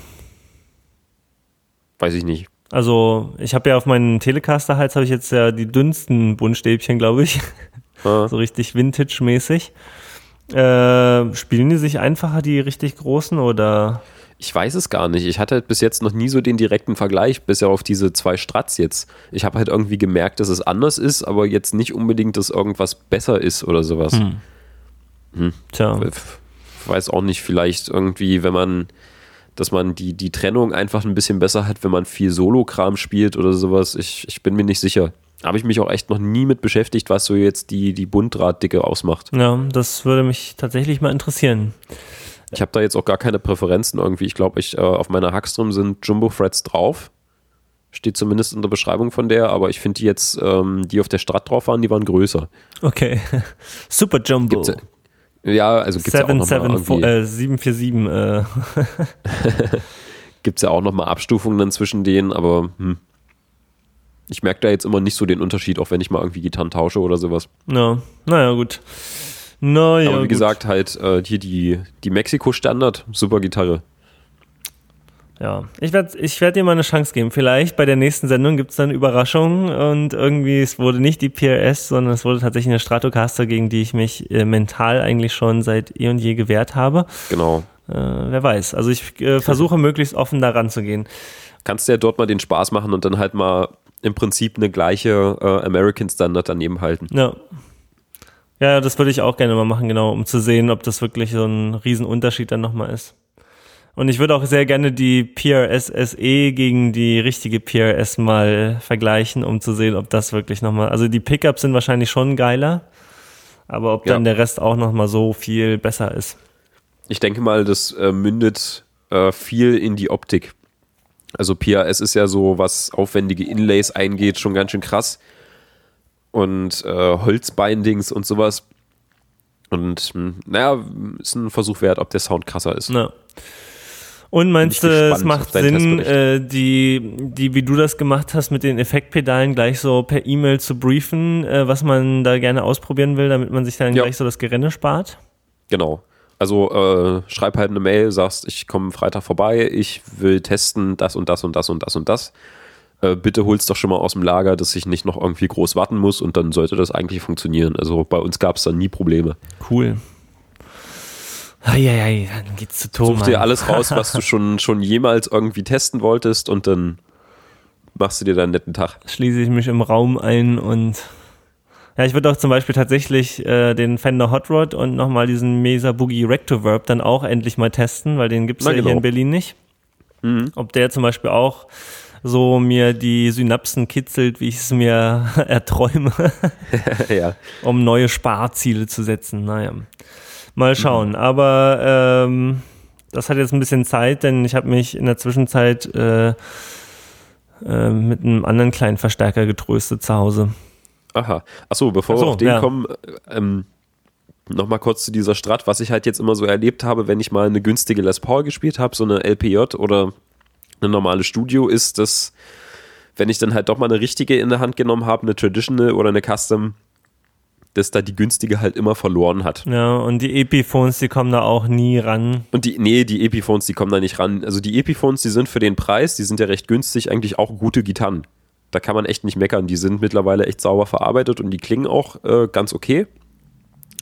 Weiß ich nicht. Also, ich habe ja auf meinen Telecaster-Hals habe ich jetzt ja die dünnsten Buntstäbchen, glaube ich. Ah. so richtig Vintage-mäßig. Äh, spielen die sich einfacher, die richtig großen, oder? Ich weiß es gar nicht. Ich hatte halt bis jetzt noch nie so den direkten Vergleich, bis ja auf diese zwei Strats jetzt. Ich habe halt irgendwie gemerkt, dass es anders ist, aber jetzt nicht unbedingt, dass irgendwas besser ist oder sowas. Tja. Ich weiß auch nicht, vielleicht irgendwie, wenn man, dass man die, die Trennung einfach ein bisschen besser hat, wenn man viel Solo-Kram spielt oder sowas. Ich, ich bin mir nicht sicher. Habe ich mich auch echt noch nie mit beschäftigt, was so jetzt die, die Bunddrahtdicke ausmacht. Ja, das würde mich tatsächlich mal interessieren. Ich habe da jetzt auch gar keine Präferenzen irgendwie. Ich glaube, ich, äh, auf meiner Hackstrom sind Jumbo Threads drauf. Steht zumindest in der Beschreibung von der, aber ich finde die jetzt, ähm, die auf der Strat drauf waren, die waren größer. Okay. Super Jumbo. Gibt's ja, also gibt es ja auch nochmal 774, äh, 747. Äh, gibt's ja auch noch mal Abstufungen dann zwischen denen, aber hm. ich merke da jetzt immer nicht so den Unterschied, auch wenn ich mal irgendwie Gitarren tausche oder sowas. ja, naja, gut. Naja, aber wie gut. gesagt, halt äh, hier die, die Mexiko-Standard, super Gitarre. Ja, ich werde ich werd dir mal eine Chance geben. Vielleicht bei der nächsten Sendung gibt es dann Überraschungen und irgendwie, es wurde nicht die PRS, sondern es wurde tatsächlich eine Stratocaster, gegen die ich mich äh, mental eigentlich schon seit eh und je gewehrt habe. Genau. Äh, wer weiß. Also ich äh, versuche möglichst offen da ranzugehen. Kannst du ja dort mal den Spaß machen und dann halt mal im Prinzip eine gleiche äh, American Standard daneben halten. Ja. Ja, das würde ich auch gerne mal machen, genau, um zu sehen, ob das wirklich so ein Riesenunterschied dann nochmal ist. Und ich würde auch sehr gerne die PRS SE gegen die richtige PRS mal vergleichen, um zu sehen, ob das wirklich nochmal, also die Pickups sind wahrscheinlich schon geiler, aber ob Ja. dann der Rest auch nochmal so viel besser ist. Ich denke mal, das äh, mündet äh, viel in die Optik. Also PRS ist ja so, was aufwendige Inlays eingeht, schon ganz schön krass. Und äh, Holzbindings und sowas. Und hm, naja, ist ein Versuch wert, ob der Sound krasser ist. Na. Und meinst du, es macht Sinn, äh, die, die, wie du das gemacht hast, mit den Effektpedalen gleich so per E-Mail zu briefen, äh, was man da gerne ausprobieren will, damit man sich dann Ja. gleich so das Gerenne spart? Genau. Also äh, schreib halt eine Mail, sagst, ich komme Freitag vorbei, ich will testen das und das und das und das und das. Äh, bitte hol's doch schon mal aus dem Lager, dass ich nicht noch irgendwie groß warten muss und dann sollte das eigentlich funktionieren. Also bei uns gab es dann nie Probleme. Cool. Eieiei, dann geht's zu Thomas. Such dir alles raus, was du schon, schon jemals irgendwie testen wolltest und dann machst du dir da einen netten Tag. Schließe ich mich im Raum ein und ja, ich würde auch zum Beispiel tatsächlich äh, den Fender Hot Rod und nochmal diesen Mesa Boogie Rectoverb dann auch endlich mal testen, weil den gibt's Na, ja hier genau. in Berlin nicht. Ob der zum Beispiel auch so mir die Synapsen kitzelt, wie ich es mir erträume, ja. um neue Sparziele zu setzen. Naja, mal schauen. Aber ähm, das hat jetzt ein bisschen Zeit, denn ich habe mich in der Zwischenzeit äh, äh, mit einem anderen kleinen Verstärker getröstet zu Hause. Aha. Achso, bevor Ach so, wir auf den ja. kommen, ähm, Nochmal kurz zu dieser Strat, was ich halt jetzt immer so erlebt habe, wenn ich mal eine günstige Les Paul gespielt habe, so eine LPJ oder eine normale Studio, ist, dass wenn ich dann halt doch mal eine richtige in der Hand genommen habe, eine Traditional oder eine Custom, dass da die günstige halt immer verloren hat. Ja, und die Epiphones, die kommen da auch nie ran. Und die, nee, die Epiphones, die kommen da nicht ran. Also die Epiphones, die sind für den Preis, die sind ja recht günstig, eigentlich auch gute Gitarren. Da kann man echt nicht meckern. Die sind mittlerweile echt sauber verarbeitet und die klingen auch äh, ganz okay.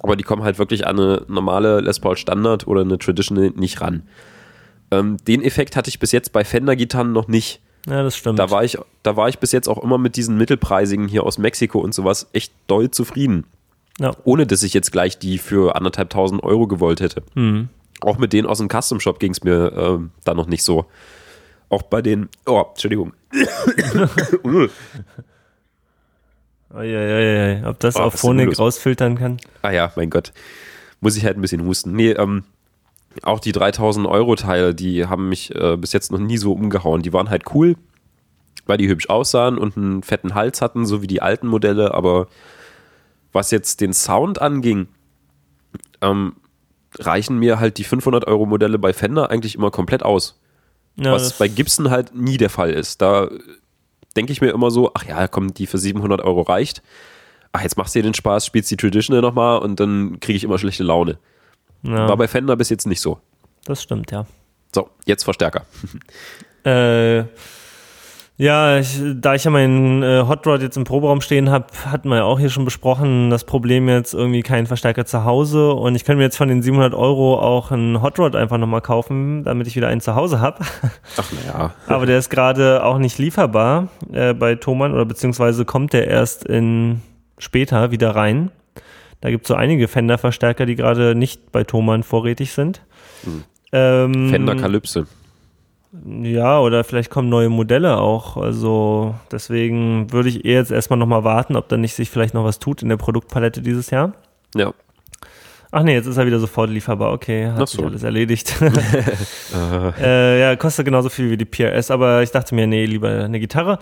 Aber die kommen halt wirklich an eine normale Les Paul Standard oder eine Traditional nicht ran. Ähm, den Effekt hatte ich bis jetzt bei Fender-Gitarren noch nicht. Ja, das stimmt. Da war, ich, da war ich bis jetzt auch immer mit diesen mittelpreisigen hier aus Mexiko und sowas echt doll zufrieden. Ja. Ohne dass ich jetzt gleich die für anderthalb tausend Euro gewollt hätte. Mhm. Auch mit denen aus dem Custom Shop ging es mir äh, da noch nicht so. Auch bei den, oh, Entschuldigung. Uiuiui, ob das Oh, auf Phonik rausfiltern kann? Ah ja, mein Gott. Muss ich halt ein bisschen husten. Nee, ähm, auch die 3000 Euro Teile, die haben mich äh, bis jetzt noch nie so umgehauen. Die waren halt cool, weil die hübsch aussahen und einen fetten Hals hatten, so wie die alten Modelle. Aber was jetzt den Sound anging, ähm, reichen mir halt die 500 Euro Modelle bei Fender eigentlich immer komplett aus. Ja, was bei Gibson halt nie der Fall ist. Da denke ich mir immer so, ach ja, komm, die für 700 Euro reicht. Ach, jetzt machst du dir den Spaß, spielst die Traditional nochmal und dann kriege ich immer schlechte Laune. ja, War bei Fender bis jetzt nicht so. das stimmt, ja. So, jetzt Verstärker. Äh, ja, ich, da ich ja meinen äh, Hot Rod jetzt im Proberaum stehen habe, hatten wir ja auch hier schon besprochen, das Problem jetzt irgendwie keinen Verstärker zu Hause und ich könnte mir jetzt von den 700 Euro auch einen Hot Rod einfach nochmal kaufen, damit ich wieder einen zu Hause habe. Ach naja. Aber der ist gerade auch nicht lieferbar äh, bei Thomann oder beziehungsweise kommt der erst in später wieder rein. Da gibt es so einige Fender-Verstärker, die gerade nicht bei Thomann vorrätig sind. Ähm, Fender Kalypse. Ja, oder vielleicht kommen neue Modelle auch. Also deswegen würde ich eher jetzt erstmal nochmal warten, ob da nicht sich vielleicht noch was tut in der Produktpalette dieses Jahr. Ja. Ach nee, jetzt ist er wieder sofort lieferbar. Okay, hat Ach sich so. alles erledigt. äh, ja, kostet genauso viel wie die PRS, aber ich dachte mir, nee, lieber eine Gitarre.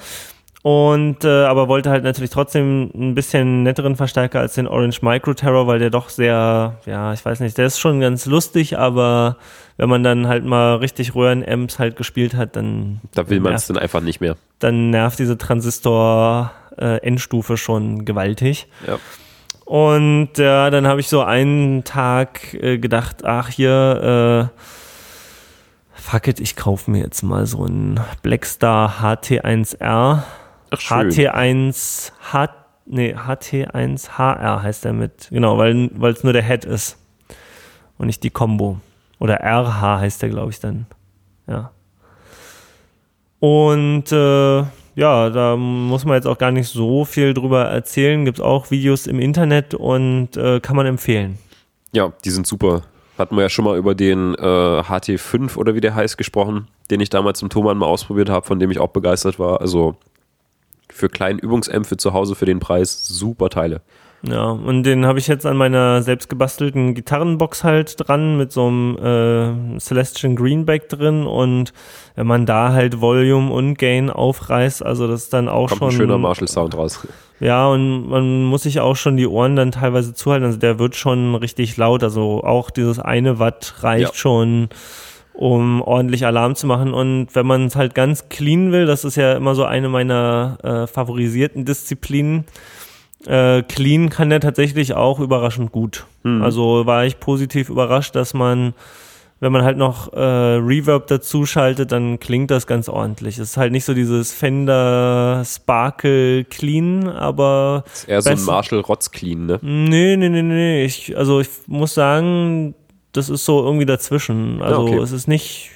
Und äh, aber wollte halt natürlich trotzdem ein bisschen netteren Verstärker als den Orange Micro Terror, weil der doch sehr, ja, ich weiß nicht, der ist schon ganz lustig, aber wenn man dann halt mal richtig Röhren-Amps halt gespielt hat, dann Da will man es dann einfach nicht mehr. dann nervt diese Transistor-Endstufe schon gewaltig. Ja. Und ja, dann habe ich so einen Tag äh, gedacht, ach hier, äh, fuck it, ich kaufe mir jetzt mal so einen Blackstar HT1R. Ach, schön. HT1 H, nee, HT1 HR heißt der mit, genau, weil weil es nur der Head ist und nicht die Combo. Oder RH heißt der, glaube ich, dann. Ja. Und äh, ja, da muss man jetzt auch gar nicht so viel drüber erzählen. Gibt es auch Videos im Internet und äh, kann man empfehlen. Ja, die sind super. Hatten wir ja schon mal über den äh, HT5 oder wie der heißt gesprochen, den ich damals im Thomann mal ausprobiert habe, von dem ich auch begeistert war. Also für kleinen Übungsämpfe zu Hause für den Preis super Teile. Ja, und den habe ich jetzt an meiner selbst gebastelten Gitarrenbox halt dran mit so einem äh, Celestian Greenback drin und wenn man da halt Volume und Gain aufreißt, also das ist dann auch Kommt schon ein schöner Marshall-Sound raus. Ja, und man muss sich auch schon die Ohren dann teilweise zuhalten. Also der wird schon richtig laut. Also auch dieses eine Watt reicht Ja. schon, um ordentlich Alarm zu machen. Und wenn man es halt ganz clean will, das ist ja immer so eine meiner äh, favorisierten Disziplinen. Äh, clean kann der tatsächlich auch überraschend gut. Also war ich positiv überrascht, dass man, wenn man halt noch äh, Reverb dazu schaltet, dann klingt das ganz ordentlich. Es ist halt nicht so dieses Fender Sparkle Clean, aber Ist eher so ein. Marshall Rotz Clean, ne? nee, nee, nee, nee. Ich, also ich muss sagen, das ist so irgendwie dazwischen. Also okay. es ist nicht,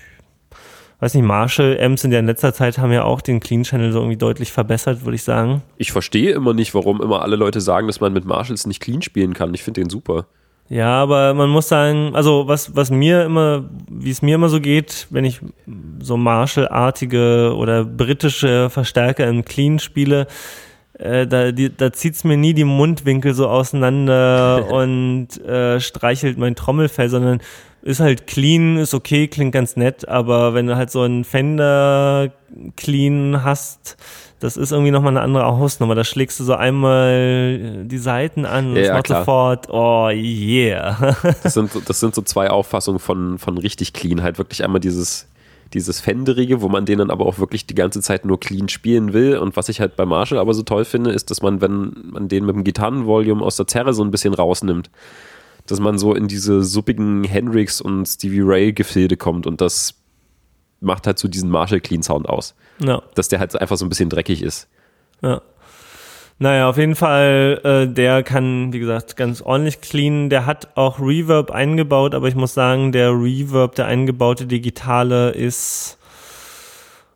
weiß nicht, Marshall Amps sind ja in letzter Zeit haben ja auch den Clean Channel so irgendwie deutlich verbessert, würde ich sagen. Ich verstehe immer nicht, warum immer alle Leute sagen, dass man mit Marshalls nicht clean spielen kann. Ich finde den super. Ja, aber man muss sagen, also was, was mir immer, wie es mir immer so geht, wenn ich so Marshall-artige oder britische Verstärker im Clean spiele, äh, da, die, da zieht's mir nie die Mundwinkel so auseinander und äh, streichelt mein Trommelfell, sondern ist halt clean, ist okay, klingt ganz nett, aber wenn du halt so einen Fender clean hast, das ist irgendwie nochmal eine andere Hausnummer. Da schlägst du so einmal die Seiten an und Ja, es ja, macht klar. sofort, oh yeah. Das sind, so- das sind so zwei Auffassungen von, von richtig clean. Halt wirklich einmal dieses, dieses Fenderige, wo man den dann aber auch wirklich die ganze Zeit nur clean spielen will. Und was ich halt bei Marshall aber so toll finde, ist, dass man, wenn man den mit dem Gitarrenvolume aus der Zerre so ein bisschen rausnimmt, dass man so in diese suppigen Hendrix und Stevie Ray Gefilde kommt und das macht halt so diesen Marshall Clean Sound aus. ja. Dass der halt einfach so ein bisschen dreckig ist. Ja. Naja, auf jeden Fall, äh, der kann, wie gesagt, ganz ordentlich cleanen. Der hat auch Reverb eingebaut, aber ich muss sagen, der Reverb, der eingebaute digitale ist,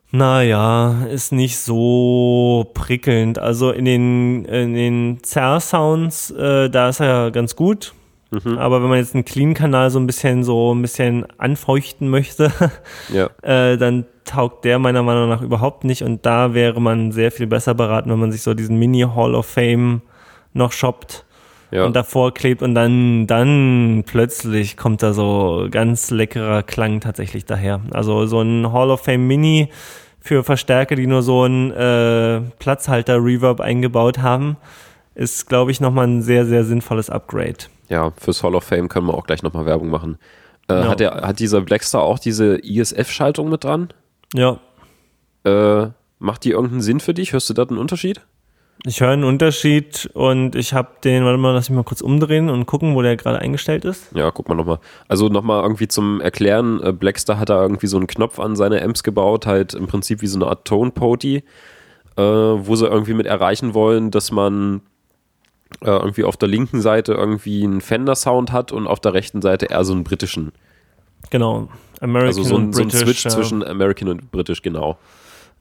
naja, ist nicht so prickelnd. Also in den, in den Zerr-Sounds, äh, da ist er ganz gut. Aber wenn man jetzt einen Clean-Kanal so ein bisschen so ein bisschen anfeuchten möchte, Ja. äh, dann taugt der meiner Meinung nach überhaupt nicht. Und da wäre man sehr viel besser beraten, wenn man sich so diesen Mini Hall of Fame noch shoppt Ja. und davor klebt und dann, dann plötzlich kommt da so ganz leckerer Klang tatsächlich daher. Also so ein Hall of Fame Mini für Verstärker, die nur so ein äh, Platzhalter-Reverb eingebaut haben, ist, glaube ich, nochmal ein sehr, sehr sinnvolles Upgrade. Ja, fürs Hall of Fame können wir auch gleich nochmal Werbung machen. Äh, Ja. hat, der, hat dieser Blackstar auch diese ISF-Schaltung mit dran? Ja, Äh, macht die irgendeinen Sinn für dich? Hörst du da einen Unterschied? Ich höre einen Unterschied und ich habe den, warte mal, lass mich mal kurz umdrehen und gucken, wo der gerade eingestellt ist. Ja, guck mal nochmal. Also nochmal irgendwie zum Erklären, äh, Blackstar hat da irgendwie so einen Knopf an seine Amps gebaut, halt im Prinzip wie so eine Art Tone Poti, äh, wo sie irgendwie mit erreichen wollen, dass man äh, irgendwie auf der linken Seite irgendwie einen Fender-Sound hat und auf der rechten Seite eher so einen britischen. Genau. American Also so ein, so ein British. Switch zwischen American und British, genau.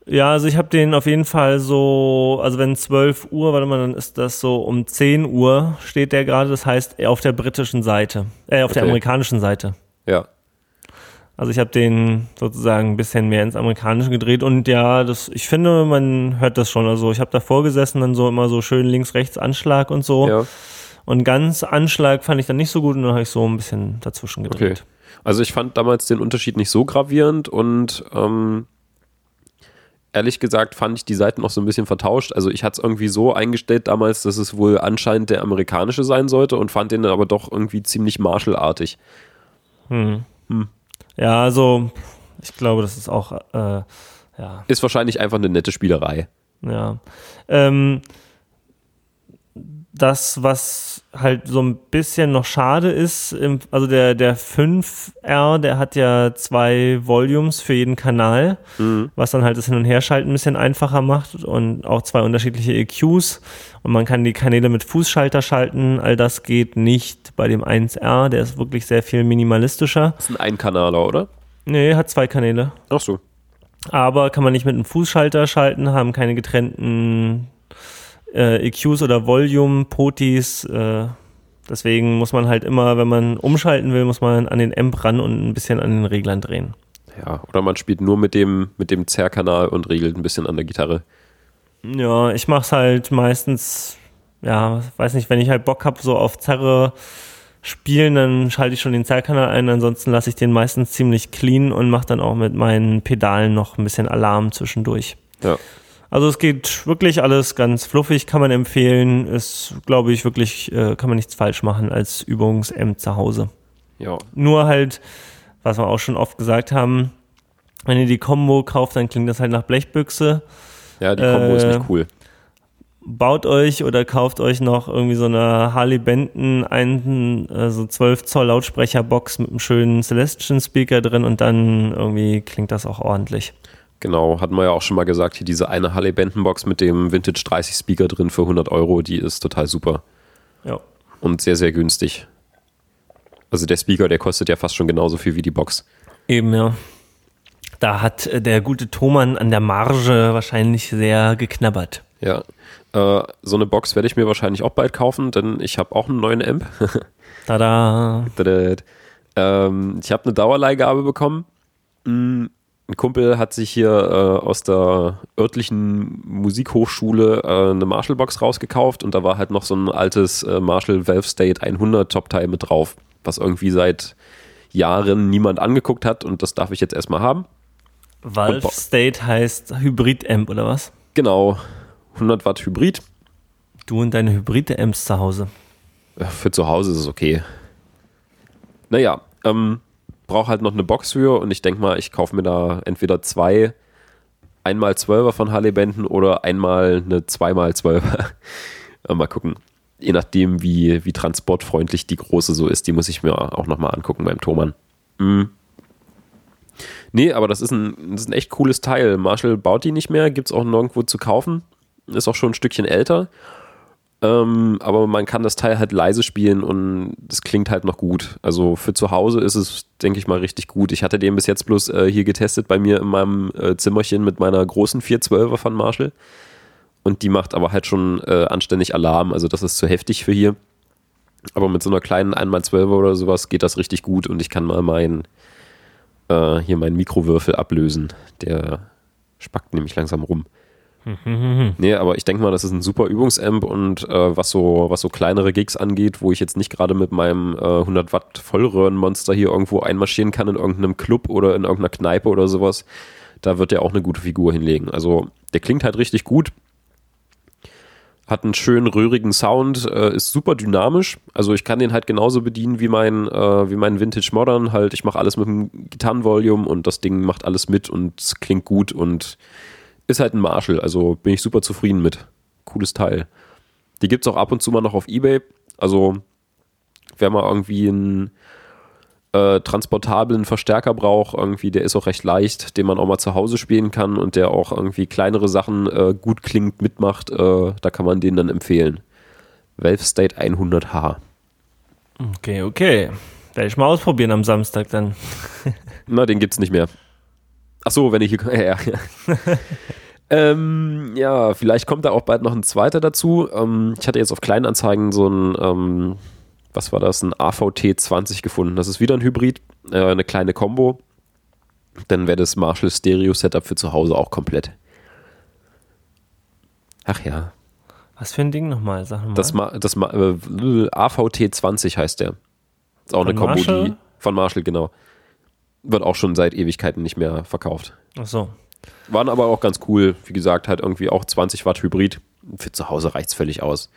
Ja, also ich habe den auf jeden Fall so, also wenn 12 Uhr, warte mal, dann ist das so um 10 Uhr steht der gerade, das heißt eher auf der britischen Seite, äh, auf der Okay. amerikanischen Seite. Ja. Also ich habe den sozusagen ein bisschen mehr ins Amerikanische gedreht und ja, das, ich finde, man hört das schon. Also ich habe davor gesessen, dann so immer so schön links-rechts Anschlag und so. ja. Und ganz Anschlag fand ich dann nicht so gut und dann habe ich so ein bisschen dazwischen Okay. gedreht. Also ich fand damals den Unterschied nicht so gravierend und ähm, ehrlich gesagt fand ich die Seiten auch so ein bisschen vertauscht. Also ich hatte es irgendwie so eingestellt damals, dass es wohl anscheinend der amerikanische sein sollte und fand den dann aber doch irgendwie ziemlich Marshall-artig. Ja, also ich glaube, das ist auch, äh, ja, Ist wahrscheinlich einfach eine nette Spielerei. ja. Ähm, das, was halt so ein bisschen noch schade ist, also der, der 5R, der hat ja zwei Volumes für jeden Kanal, was dann halt das Hin- und Herschalten ein bisschen einfacher macht und auch zwei unterschiedliche EQs und man kann die Kanäle mit Fußschalter schalten. All das geht nicht bei dem 1R, der ist wirklich sehr viel minimalistischer. Das ist ein Einkanaler, oder? Nee, hat zwei Kanäle. Ach so. aber kann man nicht mit einem Fußschalter schalten, haben keine getrennten äh, EQs oder Volume-Potis. Äh, deswegen muss man halt immer, wenn man umschalten will, muss man an den Amp ran und ein bisschen an den Reglern drehen. Ja, oder man spielt nur mit dem, mit dem Zerrkanal und regelt ein bisschen an der Gitarre. Ja, ich mach's halt meistens, ja, weiß nicht, wenn ich halt Bock hab, so auf Zerre spielen, dann schalte ich schon den Zerrkanal ein, ansonsten lasse ich den meistens ziemlich clean und mache dann auch mit meinen Pedalen noch ein bisschen Alarm zwischendurch. Ja. Also es geht wirklich alles ganz fluffig, kann man empfehlen. Ist, glaube ich, wirklich, äh, kann man nichts falsch machen als Übungsamp zu Hause. Ja. Nur halt, was wir auch schon oft gesagt haben, wenn ihr die Combo kauft, dann klingt das halt nach Blechbüchse. Ja, die Kombo ist Äh, nicht cool. Baut euch oder kauft euch noch irgendwie so eine Harley Benton, einen äh, so 12 Zoll Lautsprecherbox mit einem schönen Celestian Speaker drin und dann irgendwie klingt das auch ordentlich. Genau, hatten wir ja auch schon mal gesagt, hier diese eine Harley Benton Box mit dem Vintage 30 Speaker drin für 100 Euro, die ist total super Ja. und sehr, sehr günstig. Also der Speaker, der kostet ja fast schon genauso viel wie die Box. Eben, ja. Da hat äh, der gute Thomann an der Marge wahrscheinlich sehr geknabbert. Ja, äh, so eine Box werde ich mir wahrscheinlich auch bald kaufen, denn ich habe auch einen neuen Amp. Tada. Tadad. ähm, ich habe eine Dauerleihgabe bekommen. Mm, Ein Kumpel hat sich hier äh, aus der örtlichen Musikhochschule äh, eine Marshall-Box rausgekauft und da war halt noch so ein altes äh, Marshall Valve State 100 Top-Teil mit drauf, was irgendwie seit Jahren niemand angeguckt hat und das darf ich jetzt erstmal haben. Valve State heißt Hybrid-Amp oder was? Genau, 100 Watt Hybrid. Du und deine Hybride-Amps zu Hause. Für zu Hause ist es okay. Naja, ähm, brauche halt noch eine Box für und ich denke mal, ich kaufe mir da entweder zwei einmal Zwölfer von Harley Benton oder einmal eine zweimal Zwölfer. mal gucken. Je nachdem, wie, wie transportfreundlich die große so ist, die muss ich mir auch nochmal angucken beim Thomann. Mhm. Nee, aber das ist, ein, das ist ein echt cooles Teil. Marshall baut die nicht mehr, gibt es auch nirgendwo zu kaufen. Ist auch schon ein Stückchen älter. Ähm, aber man kann das Teil halt leise spielen und es klingt halt noch gut. Also für zu Hause ist es, denke ich mal, richtig gut. Ich hatte den bis jetzt bloß äh, hier getestet bei mir in meinem äh, Zimmerchen mit meiner großen 412er von Marshall. Und die macht aber halt schon äh, anständig Alarm. Also das ist zu heftig für hier. Aber mit so einer kleinen 1x12er oder sowas geht das richtig gut und ich kann mal mein, äh, hier meinen Mikrowürfel ablösen. Der spackt nämlich langsam rum. Nee, aber ich denke mal, das ist ein super Übungsamp und äh, was, so, was so kleinere Gigs angeht, wo ich jetzt nicht gerade mit meinem äh, 100 Watt Vollröhrenmonster hier irgendwo einmarschieren kann in irgendeinem Club oder in irgendeiner Kneipe oder sowas, da wird der auch eine gute Figur hinlegen. Also der klingt halt richtig gut, hat einen schönen röhrigen Sound, äh, ist super dynamisch. Also ich kann den halt genauso bedienen wie mein, äh, wie mein Vintage Modern. Halt, ich mache alles mit dem Gitarrenvolume und das Ding macht alles mit und klingt gut und ist halt ein Marshall, also bin ich super zufrieden mit. Cooles Teil. Die gibt es auch ab und zu mal noch auf Ebay. Also, wer mal irgendwie einen äh, transportablen Verstärker braucht, irgendwie, der ist auch recht leicht, den man auch mal zu Hause spielen kann und der auch irgendwie kleinere Sachen äh, gut klingt, mitmacht, äh, da kann man den dann empfehlen. Valve State 100H. Okay, okay. Werde ich mal ausprobieren am Samstag dann. Na, den gibt's nicht mehr. Ach so, wenn ich hier. Ja, ja. ähm, ja, vielleicht kommt da auch bald noch ein zweiter dazu. Ähm, ich hatte jetzt auf Kleinanzeigen so ein, ähm, was war das, ein AVT 20 gefunden. Das ist wieder ein Hybrid, äh, eine kleine Combo. Dann wäre das Marshall Stereo Setup für zu Hause auch komplett. Ach ja. Was für ein Ding nochmal? Sag mal. Das, das äh, AVT 20 heißt der. Ist auch von eine Combo, Marshall? die von Marshall, genau. Wird auch schon seit Ewigkeiten nicht mehr verkauft. Ach so. Waren aber auch ganz cool. Wie gesagt, halt irgendwie auch 20 Watt Hybrid. Für zu Hause reicht es völlig aus.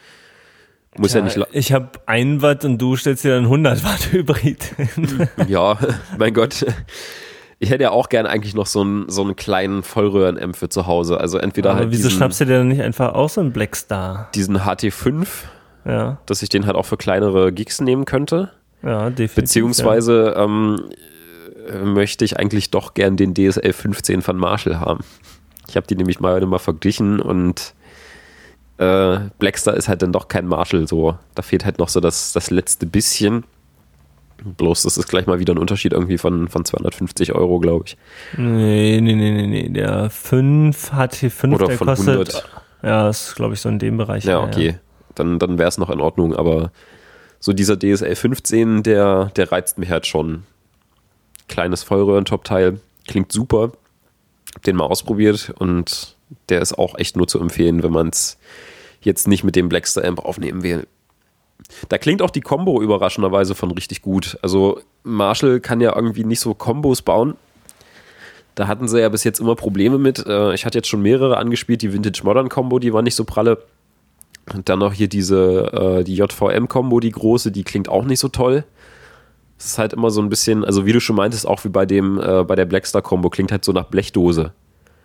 Muss Tja, ja nicht. Ich habe 1 Watt und du stellst dir dann 100 Watt Hybrid ja, mein Gott. Ich hätte ja auch gern eigentlich noch so einen, so einen kleinen Vollröhren-Amp für zu Hause. Also entweder aber halt. Wieso diesen, schnappst du dir dann nicht einfach auch so einen Blackstar? Diesen HT5, ja. dass ich den halt auch für kleinere Gigs nehmen könnte. Ja, definitiv. Beziehungsweise ja. ähm, möchte ich eigentlich doch gern den DSL 15 von Marshall haben. Ich habe die nämlich mal, mal verglichen und äh, Blackstar ist halt dann doch kein Marshall so. Da fehlt halt noch so das, das letzte bisschen. Bloß, das ist gleich mal wieder ein Unterschied irgendwie von, von 250 Euro, glaube ich. Nee, nee, nee, nee, nee. Der 5 hat hier 5, Oder der von kostet. 100. Ja, ist, glaube ich, so in dem Bereich. Ja, okay. Ja. Dann, dann wäre es noch in Ordnung, aber so dieser DSL 15, der, der reizt mich halt schon kleines Vollröhren-Top-Teil. Klingt super. Hab den mal ausprobiert und der ist auch echt nur zu empfehlen, wenn man es jetzt nicht mit dem Blackstar Amp aufnehmen will. Da klingt auch die Combo überraschenderweise von richtig gut. Also Marshall kann ja irgendwie nicht so Kombos bauen. Da hatten sie ja bis jetzt immer Probleme mit. Äh, ich hatte jetzt schon mehrere angespielt. Die Vintage Modern Combo, die war nicht so pralle. Und dann noch hier diese, äh, die JVM Combo, die große, die klingt auch nicht so toll. Es ist halt immer so ein bisschen, also wie du schon meintest, auch wie bei dem, äh, bei der Blackstar-Kombo, klingt halt so nach Blechdose.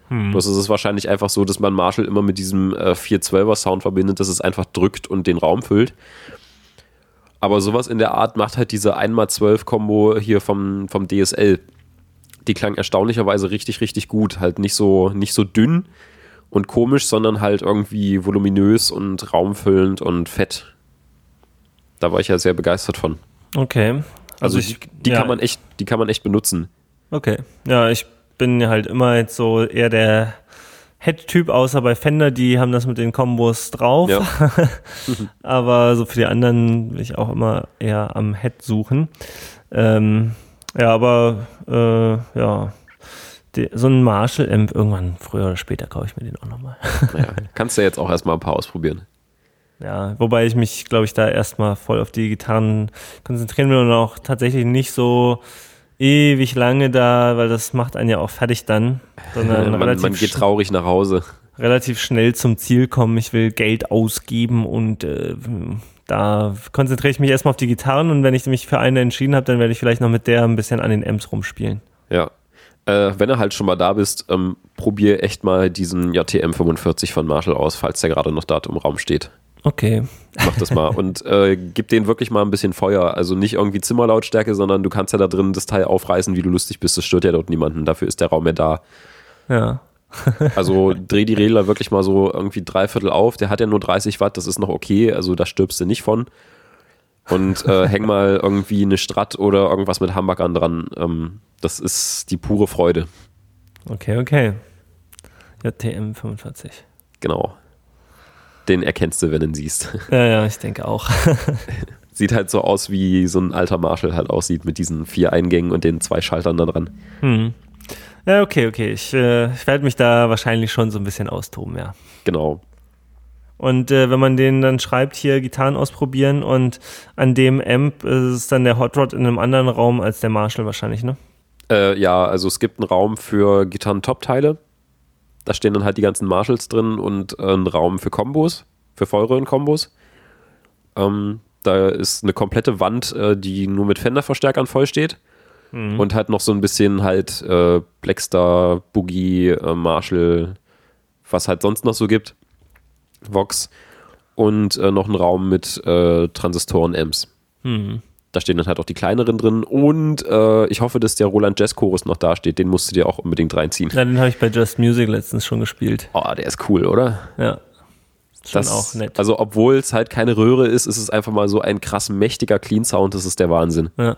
Hm. Bloß ist es wahrscheinlich einfach so, dass man Marshall immer mit diesem äh, 412er-Sound verbindet, dass es einfach drückt und den Raum füllt. Aber sowas in der Art macht halt diese 1x12-Kombo hier vom, vom DSL. Die klang erstaunlicherweise richtig, richtig gut. Halt nicht so, nicht so dünn und komisch, sondern halt irgendwie voluminös und raumfüllend und fett. Da war ich ja sehr begeistert von. Okay. Also, also ich, die, ja. kann man echt, die kann man echt benutzen. Okay. Ja, ich bin halt immer jetzt so eher der Head-Typ, außer bei Fender, die haben das mit den Kombos drauf. Ja. Aber so für die anderen will ich auch immer eher am Head suchen. Ähm, ja, aber äh, ja, die, so ein Marshall-Amp irgendwann früher oder später kaufe ich mir den auch nochmal. ja, kannst du jetzt auch erstmal ein paar ausprobieren. Ja, wobei ich mich, glaube ich, da erstmal voll auf die Gitarren konzentrieren will und auch tatsächlich nicht so ewig lange da, weil das macht einen ja auch fertig dann. Sondern man, relativ man geht traurig nach Hause. Relativ schnell zum Ziel kommen. Ich will Geld ausgeben und äh, da konzentriere ich mich erstmal auf die Gitarren und wenn ich mich für eine entschieden habe, dann werde ich vielleicht noch mit der ein bisschen an den Amps rumspielen. Ja. Äh, wenn du halt schon mal da bist, ähm, probier echt mal diesen JTM 45 von Marshall aus, falls der gerade noch da im Raum steht. Okay. Mach das mal und äh, gib denen wirklich mal ein bisschen Feuer. Also nicht irgendwie Zimmerlautstärke, sondern du kannst ja da drin das Teil aufreißen, wie du lustig bist. Das stört ja dort niemanden. Dafür ist der Raum ja da. Ja. also dreh die Regler wirklich mal so irgendwie dreiviertel auf. Der hat ja nur 30 Watt, das ist noch okay. Also da stirbst du nicht von. Und äh, häng mal irgendwie eine Strat oder irgendwas mit Hamburgern dran. Ähm, das ist die pure Freude. Okay, okay. JTM 45. Genau den erkennst du, wenn du ihn siehst. Ja, ja, ich denke auch. Sieht halt so aus, wie so ein alter Marshall halt aussieht, mit diesen vier Eingängen und den zwei Schaltern da dran. Hm. Ja, okay, okay. Ich, äh, ich werde mich da wahrscheinlich schon so ein bisschen austoben, ja. Genau. Und äh, wenn man den dann schreibt, hier Gitarren ausprobieren und an dem Amp ist es dann der Hot Rod in einem anderen Raum als der Marshall wahrscheinlich, ne? Äh, ja, also es gibt einen Raum für Gitarren-Top-Teile da stehen dann halt die ganzen Marshalls drin und äh, ein Raum für Kombos, für Vollröhren-Kombos. Ähm, da ist eine komplette Wand, äh, die nur mit Fender-Verstärkern voll steht. Mhm. Und halt noch so ein bisschen halt äh, Blackstar, Boogie, äh, Marshall, was halt sonst noch so gibt. Vox. Und äh, noch ein Raum mit äh, Transistoren-Amps. Mhm. Da stehen dann halt auch die kleineren drin. Und äh, ich hoffe, dass der Roland Jazz Chorus noch da steht. Den musst du dir auch unbedingt reinziehen. Ja, den habe ich bei Just Music letztens schon gespielt. Oh, der ist cool, oder? Ja. Ist das, auch nett. Also, obwohl es halt keine Röhre ist, ist es einfach mal so ein krass mächtiger Clean Sound. Das ist der Wahnsinn. Ja.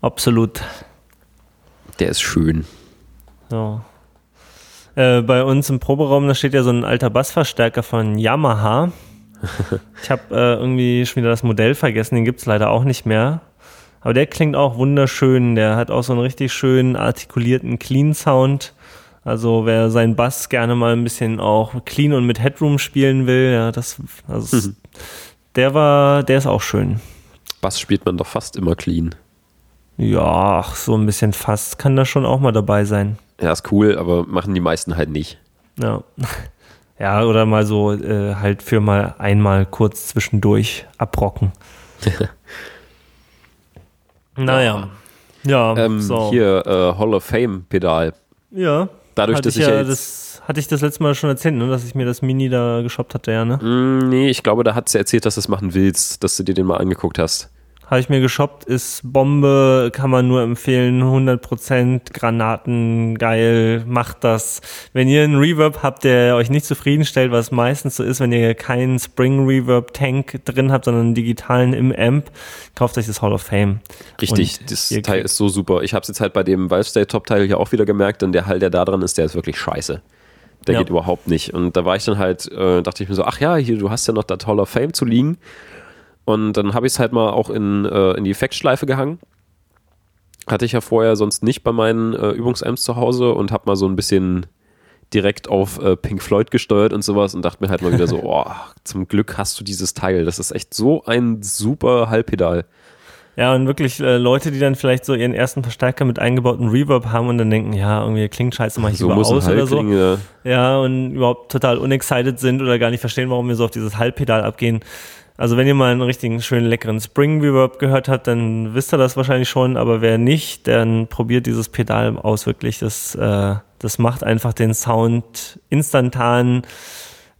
Absolut. Der ist schön. Ja. Äh, bei uns im Proberaum, da steht ja so ein alter Bassverstärker von Yamaha. ich habe äh, irgendwie schon wieder das Modell vergessen, den gibt es leider auch nicht mehr. Aber der klingt auch wunderschön. Der hat auch so einen richtig schönen artikulierten Clean Sound. Also wer seinen Bass gerne mal ein bisschen auch clean und mit Headroom spielen will, ja, das, also mhm. der war, der ist auch schön. Bass spielt man doch fast immer clean. Ja, ach, so ein bisschen fast kann da schon auch mal dabei sein. Ja, ist cool, aber machen die meisten halt nicht. Ja. Ja, oder mal so äh, halt für mal einmal kurz zwischendurch abrocken. naja. Ja, ähm, so. Hier, äh, Hall of Fame Pedal. Ja. Dadurch, dass ich, ja, das hatte ich das letzte Mal schon erzählt, ne, dass ich mir das Mini da geshoppt hatte, ja, ne? Mm, nee, ich glaube, da hat sie erzählt, dass du es machen willst, dass du dir den mal angeguckt hast. Habe ich mir geshoppt, ist Bombe, kann man nur empfehlen, 100% Granaten, geil, macht das. Wenn ihr einen Reverb habt, der euch nicht zufriedenstellt, was meistens so ist, wenn ihr keinen Spring Reverb Tank drin habt, sondern einen digitalen im Amp, kauft euch das Hall of Fame. Richtig, Und das Teil ist so super. Ich habe es jetzt halt bei dem Valve State Top Teil hier auch wieder gemerkt, denn der Hall, der da dran ist, der ist wirklich scheiße. Der ja. geht überhaupt nicht. Und da war ich dann halt, äh, dachte ich mir so, ach ja, hier, du hast ja noch das Hall of Fame zu liegen. Und dann habe ich es halt mal auch in, äh, in die Effektschleife gehangen. Hatte ich ja vorher sonst nicht bei meinen äh, Übungsamps zu Hause und habe mal so ein bisschen direkt auf äh, Pink Floyd gesteuert und sowas und dachte mir halt mal wieder so, oh, zum Glück hast du dieses Teil. Das ist echt so ein super Halbpedal. Ja, und wirklich äh, Leute, die dann vielleicht so ihren ersten Verstärker mit eingebautem Reverb haben und dann denken, ja, irgendwie klingt scheiße, mach ich so lieber aus oder so. Klingen, ja. ja, und überhaupt total unexcited sind oder gar nicht verstehen, warum wir so auf dieses Halbpedal abgehen. Also wenn ihr mal einen richtigen schönen leckeren Spring Reverb gehört habt, dann wisst ihr das wahrscheinlich schon, aber wer nicht, dann probiert dieses Pedal aus wirklich. Das, äh, das macht einfach den Sound instantan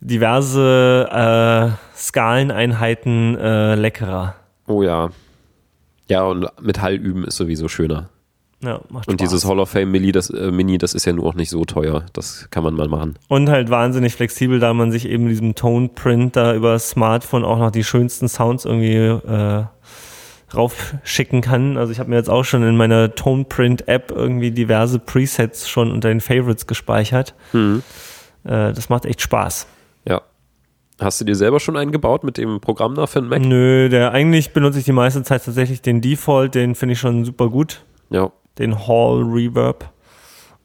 diverse äh, Skaleneinheiten äh, leckerer. Oh ja. Ja, und mit Hall üben ist sowieso schöner. Ja, macht Und dieses Hall of Fame Mini das, äh, Mini, das ist ja nur auch nicht so teuer. Das kann man mal machen. Und halt wahnsinnig flexibel, da man sich eben diesem Tone Print da über Smartphone auch noch die schönsten Sounds irgendwie äh, raufschicken kann. Also ich habe mir jetzt auch schon in meiner Tone Print App irgendwie diverse Presets schon unter den Favorites gespeichert. Mhm. Äh, das macht echt Spaß. Ja. Hast du dir selber schon einen gebaut mit dem Programm da für den Mac? Nö, der eigentlich benutze ich die meiste Zeit tatsächlich den Default, den finde ich schon super gut. Ja. Den Hall Reverb.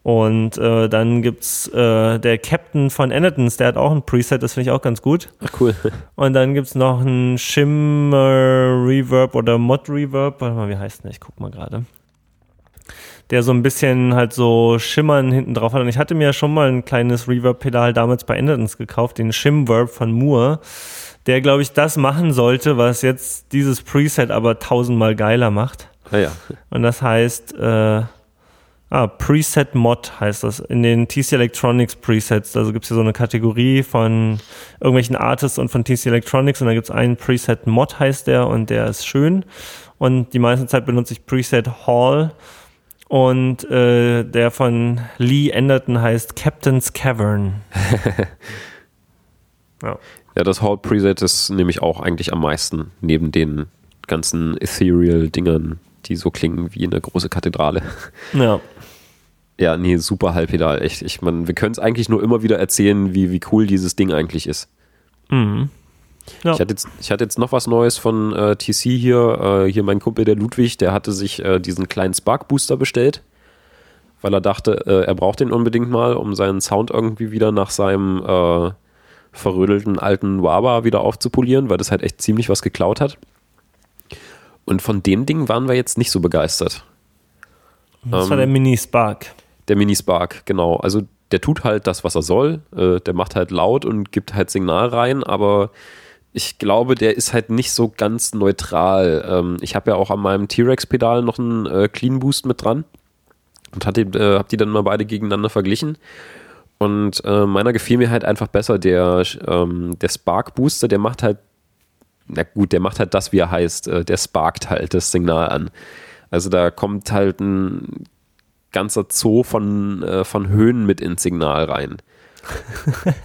Und äh, dann gibt's äh, der Captain von Enetons, der hat auch ein Preset, das finde ich auch ganz gut. Ach cool. Und dann gibt's noch ein Shimmer Reverb oder Mod Reverb. Warte mal, wie heißt denn? Ich guck mal gerade. Der so ein bisschen halt so Schimmern hinten drauf hat. Und ich hatte mir ja schon mal ein kleines Reverb-Pedal damals bei Enetons gekauft, den Shimverb von Moore, der, glaube ich, das machen sollte, was jetzt dieses Preset aber tausendmal geiler macht. Ah ja. Und das heißt, äh, ah, Preset Mod heißt das in den TC Electronics Presets. Also gibt es hier so eine Kategorie von irgendwelchen Artists und von TC Electronics und da gibt es einen Preset Mod heißt der und der ist schön. Und die meiste Zeit benutze ich Preset Hall und äh, der von Lee Enderton heißt Captain's Cavern. ja. ja, das Hall Preset ist nämlich auch eigentlich am meisten neben den ganzen Ethereal-Dingern, die so klingen wie eine große Kathedrale. Ja. Ja, nee, super Halbpedal, echt. Ich meine, wir können es eigentlich nur immer wieder erzählen, wie, wie cool dieses Ding eigentlich ist. Mhm. Ja. Ich, hatte jetzt, ich hatte jetzt noch was Neues von äh, TC hier. Äh, hier mein Kumpel, der Ludwig, der hatte sich äh, diesen kleinen Spark Booster bestellt, weil er dachte, äh, er braucht den unbedingt mal, um seinen Sound irgendwie wieder nach seinem äh, verrödelten alten Wawa wieder aufzupolieren, weil das halt echt ziemlich was geklaut hat. Und von dem Ding waren wir jetzt nicht so begeistert. Das ähm, war der Mini Spark. Der Mini Spark, genau. Also der tut halt das, was er soll. Äh, der macht halt laut und gibt halt Signal rein, aber ich glaube, der ist halt nicht so ganz neutral. Ähm, ich habe ja auch an meinem T-Rex-Pedal noch einen äh, Clean Boost mit dran und hatte, äh, habe die dann mal beide gegeneinander verglichen. Und äh, meiner gefiel mir halt einfach besser. Der, ähm, der Spark Booster, der macht halt na gut, der macht halt das, wie er heißt. Äh, der sparkt halt das Signal an. Also da kommt halt ein ganzer Zoo von, äh, von Höhen mit ins Signal rein.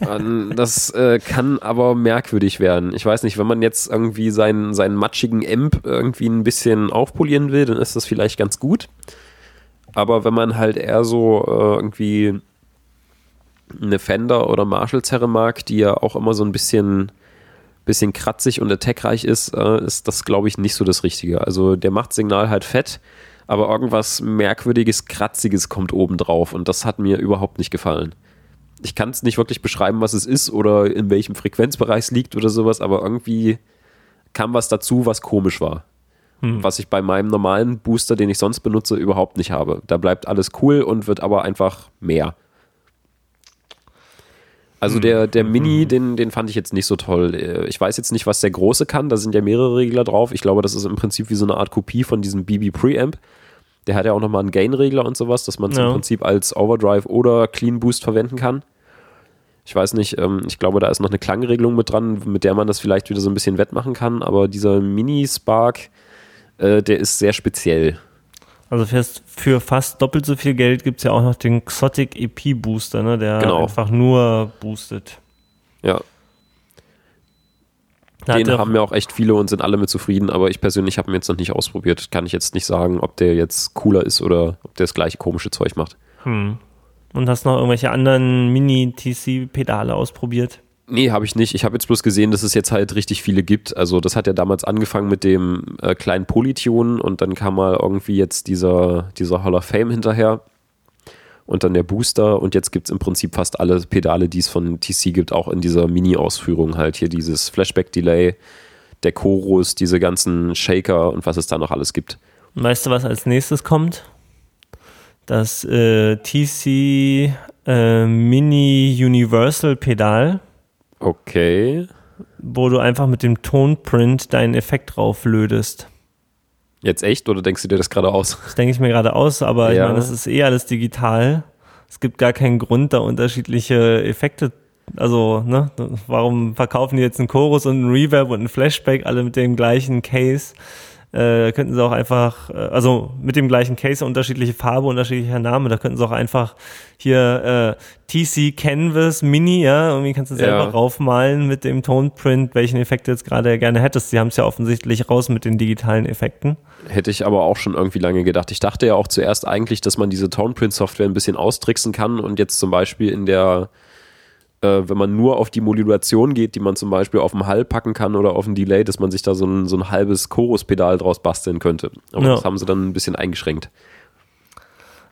das äh, kann aber merkwürdig werden. Ich weiß nicht, wenn man jetzt irgendwie seinen, seinen matschigen Amp irgendwie ein bisschen aufpolieren will, dann ist das vielleicht ganz gut. Aber wenn man halt eher so äh, irgendwie eine Fender oder Marshall-Zerre mag, die ja auch immer so ein bisschen bisschen kratzig und attackreich ist, äh, ist das, glaube ich, nicht so das Richtige. Also der macht Signal halt fett, aber irgendwas merkwürdiges, kratziges kommt oben drauf und das hat mir überhaupt nicht gefallen. Ich kann es nicht wirklich beschreiben, was es ist oder in welchem Frequenzbereich es liegt oder sowas, aber irgendwie kam was dazu, was komisch war. Hm. Was ich bei meinem normalen Booster, den ich sonst benutze, überhaupt nicht habe. Da bleibt alles cool und wird aber einfach mehr. Also der, der Mini, hm. den, den fand ich jetzt nicht so toll. Äh, ich weiß jetzt nicht, was der große kann. Da sind ja mehrere Regler drauf. Ich glaube, das ist im Prinzip wie so eine Art Kopie von diesem BB Preamp. Der hat ja auch nochmal einen Gain-Regler und sowas, dass man es ja. im Prinzip als Overdrive oder Clean Boost verwenden kann. Ich weiß nicht, ähm, ich glaube, da ist noch eine Klangregelung mit dran, mit der man das vielleicht wieder so ein bisschen wettmachen kann. Aber dieser Mini-Spark, äh, der ist sehr speziell. Also fast, für fast doppelt so viel Geld gibt es ja auch noch den Xotic EP Booster, ne, der genau. einfach nur boostet. Ja. Den haben ja auch echt viele und sind alle mit zufrieden, aber ich persönlich habe ihn jetzt noch nicht ausprobiert. Kann ich jetzt nicht sagen, ob der jetzt cooler ist oder ob der das gleiche komische Zeug macht. Hm. Und hast noch irgendwelche anderen Mini-TC-Pedale ausprobiert? Nee, habe ich nicht. Ich habe jetzt bloß gesehen, dass es jetzt halt richtig viele gibt. Also das hat ja damals angefangen mit dem äh, kleinen Polytune und dann kam mal irgendwie jetzt dieser, dieser Hall of Fame hinterher und dann der Booster und jetzt gibt es im Prinzip fast alle Pedale, die es von TC gibt, auch in dieser Mini-Ausführung halt. Hier dieses Flashback-Delay, der Chorus, diese ganzen Shaker und was es da noch alles gibt. Weißt du, was als nächstes kommt? Das äh, TC äh, Mini Universal Pedal Okay. Wo du einfach mit dem Tonprint deinen Effekt drauf lödest. Jetzt echt oder denkst du dir das gerade aus? Das denke ich mir gerade aus, aber ja. ich meine, das ist eh alles digital. Es gibt gar keinen Grund, da unterschiedliche Effekte. Also, ne, warum verkaufen die jetzt einen Chorus und einen Reverb und einen Flashback alle mit dem gleichen Case? Äh, könnten sie auch einfach, äh, also mit dem gleichen Case, unterschiedliche Farbe, unterschiedlicher Name, da könnten sie auch einfach hier äh, TC Canvas Mini, ja, irgendwie kannst du selber ja. raufmalen mit dem Tonprint, welchen Effekt du jetzt gerade gerne hättest. Sie haben es ja offensichtlich raus mit den digitalen Effekten. Hätte ich aber auch schon irgendwie lange gedacht. Ich dachte ja auch zuerst eigentlich, dass man diese Toneprint-Software ein bisschen austricksen kann und jetzt zum Beispiel in der äh, wenn man nur auf die Modulation geht, die man zum Beispiel auf dem Hall packen kann oder auf dem Delay, dass man sich da so ein, so ein halbes Chorus-Pedal draus basteln könnte. Aber ja. das haben sie dann ein bisschen eingeschränkt.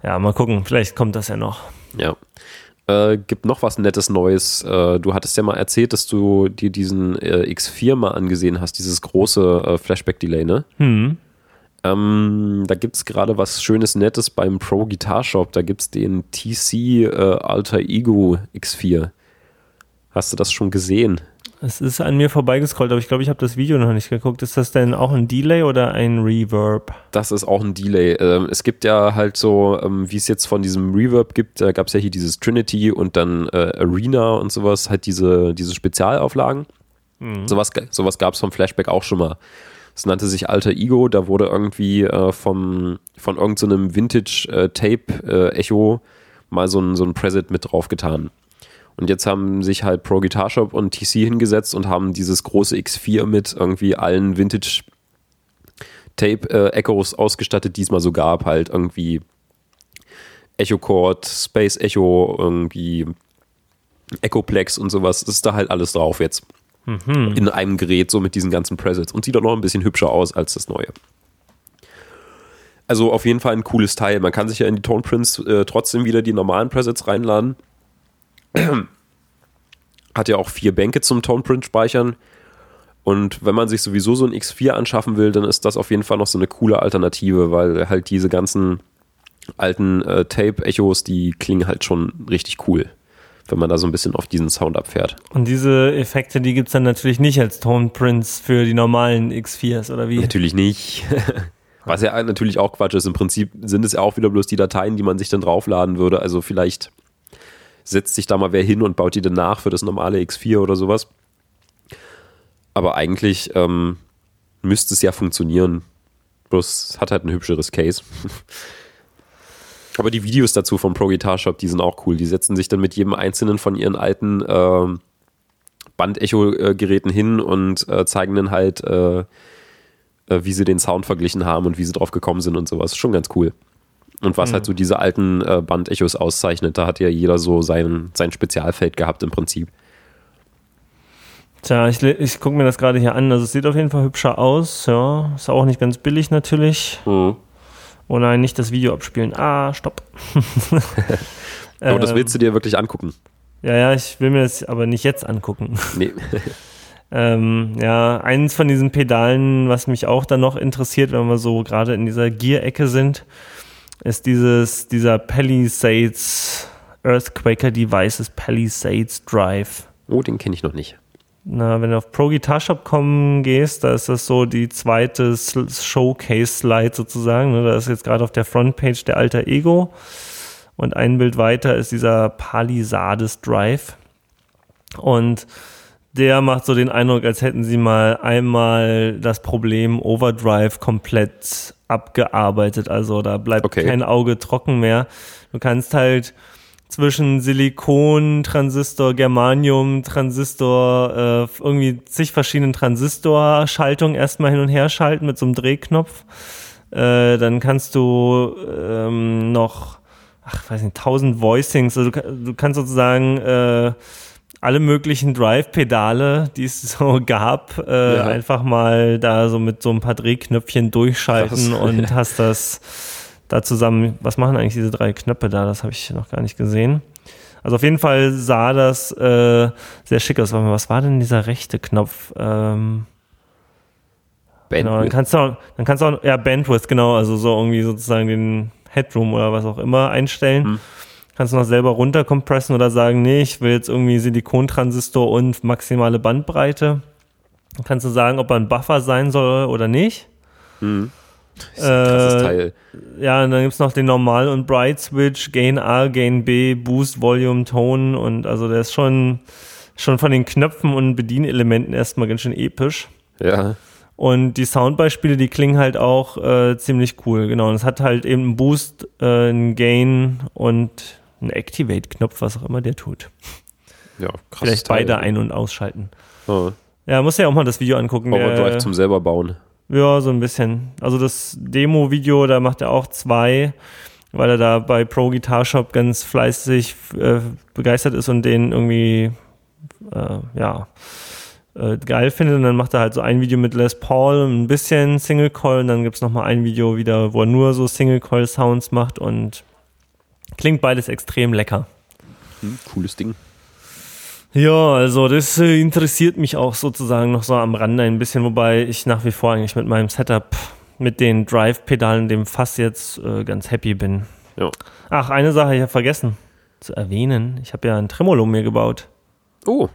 Ja, mal gucken, vielleicht kommt das ja noch. Ja. Äh, gibt noch was Nettes Neues. Äh, du hattest ja mal erzählt, dass du dir diesen äh, X4 mal angesehen hast, dieses große äh, Flashback-Delay, ne? Hm. Ähm, da gibt es gerade was Schönes, Nettes beim Pro Guitar Shop. Da gibt es den TC äh, Alter Ego X4. Hast du das schon gesehen? Es ist an mir vorbeigescrollt, aber ich glaube, ich habe das Video noch nicht geguckt. Ist das denn auch ein Delay oder ein Reverb? Das ist auch ein Delay. Ähm, es gibt ja halt so, ähm, wie es jetzt von diesem Reverb gibt, da gab es ja hier dieses Trinity und dann äh, Arena und sowas, halt diese, diese Spezialauflagen. Mhm. Sowas, sowas gab es vom Flashback auch schon mal. Es nannte sich Alter Ego, da wurde irgendwie äh, vom, von irgendeinem so Vintage-Tape-Echo äh, mal so ein, so ein Preset mit draufgetan. Und jetzt haben sich halt Pro Guitar Shop und TC hingesetzt und haben dieses große X4 mit irgendwie allen Vintage Tape äh, Echos ausgestattet, die es mal so gab, halt irgendwie Echo Chord, Space Echo, irgendwie Echoplex und sowas. Das ist da halt alles drauf jetzt. Mhm. In einem Gerät, so mit diesen ganzen Presets. Und sieht auch noch ein bisschen hübscher aus als das neue. Also auf jeden Fall ein cooles Teil. Man kann sich ja in die Tone Prints äh, trotzdem wieder die normalen Presets reinladen. Hat ja auch vier Bänke zum Toneprint speichern. Und wenn man sich sowieso so ein X4 anschaffen will, dann ist das auf jeden Fall noch so eine coole Alternative, weil halt diese ganzen alten äh, Tape-Echos, die klingen halt schon richtig cool, wenn man da so ein bisschen auf diesen Sound abfährt. Und diese Effekte, die gibt es dann natürlich nicht als Toneprints für die normalen X4s, oder wie? Natürlich nicht. Was ja natürlich auch Quatsch ist. Im Prinzip sind es ja auch wieder bloß die Dateien, die man sich dann draufladen würde. Also vielleicht setzt sich da mal wer hin und baut die dann nach für das normale X4 oder sowas. Aber eigentlich ähm, müsste es ja funktionieren. Bloß hat halt ein hübscheres Case. Aber die Videos dazu vom Pro Guitar Shop, die sind auch cool. Die setzen sich dann mit jedem einzelnen von ihren alten äh, Bandecho-Geräten hin und äh, zeigen dann halt, äh, äh, wie sie den Sound verglichen haben und wie sie drauf gekommen sind und sowas. Schon ganz cool. Und was mhm. halt so diese alten äh, Bandechos auszeichnet, da hat ja jeder so sein, sein Spezialfeld gehabt im Prinzip. Tja, ich, ich gucke mir das gerade hier an. Also es sieht auf jeden Fall hübscher aus. Ja, ist auch nicht ganz billig natürlich. Mhm. Oh nein, nicht das Video abspielen. Ah, stopp. aber das willst du dir wirklich angucken? Ja, ja, ich will mir das aber nicht jetzt angucken. Nee. ähm, ja, eins von diesen Pedalen, was mich auch dann noch interessiert, wenn wir so gerade in dieser Gear-Ecke sind, ist dieses, dieser Palisades Earthquaker Devices Palisades Drive. Oh, den kenne ich noch nicht. Na, wenn du auf Pro Guitar Shop kommen gehst, da ist das so die zweite Showcase-Slide sozusagen. Ne? Da ist jetzt gerade auf der Frontpage der Alter Ego. Und ein Bild weiter ist dieser Palisades Drive. Und der macht so den Eindruck, als hätten sie mal einmal das Problem Overdrive komplett abgearbeitet. Also da bleibt okay. kein Auge trocken mehr. Du kannst halt zwischen Silikon, Transistor, Germanium, Transistor, äh, irgendwie zig verschiedenen Transistorschaltungen erstmal hin und her schalten mit so einem Drehknopf. Äh, dann kannst du ähm, noch, ach, weiß nicht, tausend Voicings. Also du, du kannst sozusagen äh, alle möglichen Drive-Pedale, die es so gab, äh, ja. einfach mal da so mit so ein paar Drehknöpfchen durchschalten Krass. und hast das da zusammen. Was machen eigentlich diese drei Knöpfe da? Das habe ich noch gar nicht gesehen. Also auf jeden Fall sah das äh, sehr schick aus. Was war denn dieser rechte Knopf? Ähm, Genau, dann kannst du auch, dann kannst du auch, ja, Bandwidth, genau, also so irgendwie sozusagen den Headroom oder was auch immer einstellen. Hm. Kannst du noch selber runterkompressen oder sagen, nee, ich will jetzt irgendwie Silikontransistor und maximale Bandbreite. Dann kannst du sagen, ob er ein Buffer sein soll oder nicht. Mhm. Das ist ein krasses äh, Teil. Ja, und dann gibt es noch den Normal- und Bright-Switch, Gain A, Gain B, Boost, Volume, Tone und also der ist schon, schon von den Knöpfen und Bedienelementen erstmal ganz schön episch. Ja. Und die Soundbeispiele, die klingen halt auch äh, ziemlich cool, genau. Und es hat halt eben einen Boost, äh, einen Gain und ein Activate-Knopf, was auch immer der tut. Ja, krass. Vielleicht Teil. beide ein- und ausschalten. Oh. Ja, muss ja auch mal das Video angucken. Overdrive zum selber bauen. Ja, so ein bisschen. Also das Demo-Video, da macht er auch zwei, weil er da bei Pro Guitar Shop ganz fleißig äh, begeistert ist und den irgendwie, äh, ja, äh, geil findet. Und dann macht er halt so ein Video mit Les Paul, ein bisschen Single Coil und dann gibt es nochmal ein Video wieder, wo er nur so Single Coil Sounds macht und Klingt beides extrem lecker. Hm, cooles Ding. Ja, also das äh, interessiert mich auch sozusagen noch so am Rande ein bisschen, wobei ich nach wie vor eigentlich mit meinem Setup, mit den Drive-Pedalen, dem Fass jetzt äh, ganz happy bin. Ja. Ach, eine Sache, ich habe vergessen zu erwähnen. Ich habe ja ein Tremolo mir gebaut. Oh,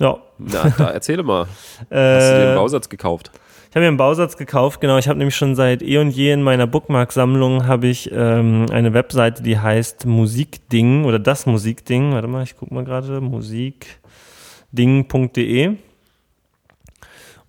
Ja. na, da erzähle mal. Hast du dir Äh, einen Bausatz gekauft? Ich habe mir einen Bausatz gekauft, genau. Ich habe nämlich schon seit eh und je in meiner Bookmark-Sammlung habe ich ähm, eine Webseite, die heißt Musikding oder das Musikding. Warte mal, ich gucke mal gerade. Musikding.de.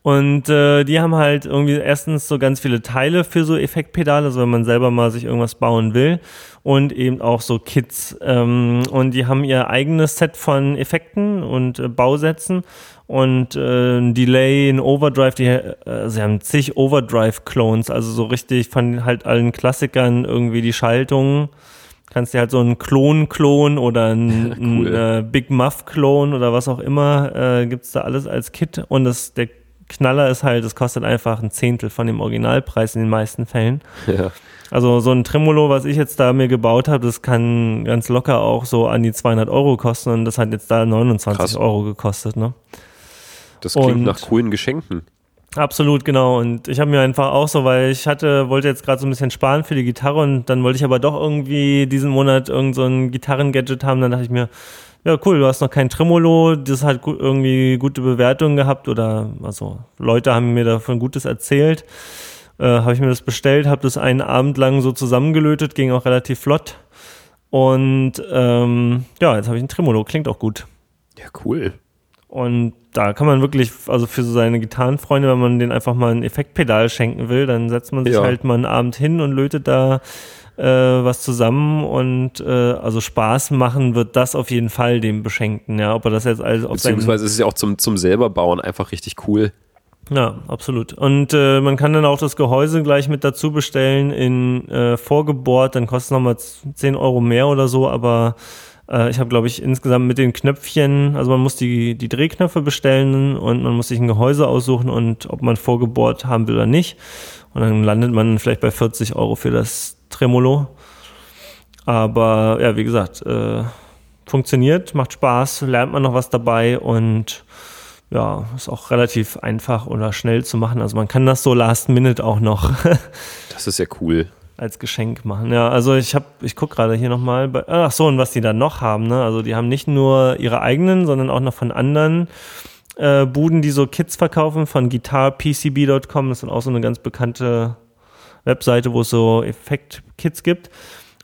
Und äh, die haben halt irgendwie erstens so ganz viele Teile für so Effektpedale, also wenn man selber mal sich irgendwas bauen will und eben auch so Kits. Ähm, und die haben ihr eigenes Set von Effekten und äh, Bausätzen und äh, ein Delay, ein Overdrive, die, äh, sie haben zig Overdrive-Clones, also so richtig von halt allen Klassikern irgendwie die Schaltungen. Kannst dir halt so einen Klon-Klon oder einen, Cool. einen äh, Big Muff-Klon oder was auch immer, äh, gibt's da alles als Kit und das, der Knaller ist halt, es kostet einfach ein Zehntel von dem Originalpreis in den meisten Fällen. Ja. Also so ein Tremolo, was ich jetzt da mir gebaut habe, das kann ganz locker auch so an die 200 Euro kosten und das hat jetzt da 29 Krass. Euro gekostet. Ne? Das klingt Und- nach coolen Geschenken. Absolut, genau. Und ich habe mir einfach auch so, weil ich hatte, wollte jetzt gerade so ein bisschen sparen für die Gitarre und dann wollte ich aber doch irgendwie diesen Monat irgend so ein Gitarrengadget haben. Dann dachte ich mir, ja cool, du hast noch kein Tremolo, das hat irgendwie gute Bewertungen gehabt oder also Leute haben mir davon Gutes erzählt. Äh, habe ich mir das bestellt, habe das einen Abend lang so zusammengelötet, ging auch relativ flott. Und ähm, ja, jetzt habe ich ein Tremolo, klingt auch gut. Ja, cool. Und da kann man wirklich, also für so seine Gitarrenfreunde, wenn man denen einfach mal ein Effektpedal schenken will, dann setzt man sich Ja. halt mal einen Abend hin und lötet da äh, was zusammen und äh, also Spaß machen wird das auf jeden Fall dem Beschenkten, ja. Ob er das jetzt als auf Beziehungsweise ist es ja auch zum, zum selber bauen einfach richtig cool. ja, absolut. Und äh, man kann dann auch das Gehäuse gleich mit dazu bestellen in äh, vorgebohrt, dann kostet es nochmal 10 Euro mehr oder so, aber äh, ich habe, glaube ich, insgesamt mit den Knöpfchen, also man muss die, die Drehknöpfe bestellen und man muss sich ein Gehäuse aussuchen und ob man vorgebohrt haben will oder nicht. Und dann landet man vielleicht bei 40 Euro für das Tremolo. Aber ja, wie gesagt, äh, funktioniert, macht Spaß, lernt man noch was dabei und ja, ist auch relativ einfach oder schnell zu machen. Also man kann das so last minute auch noch Das ist ja cool. Als Geschenk machen. Ja, also ich habe, ich gucke gerade hier nochmal ach so, und was die da noch haben, ne? Also die haben nicht nur ihre eigenen, sondern auch noch von anderen äh, Buden, die so Kits verkaufen, von guitarpcb.com, das ist auch so eine ganz bekannte Webseite, wo es so Effekt-Kits gibt.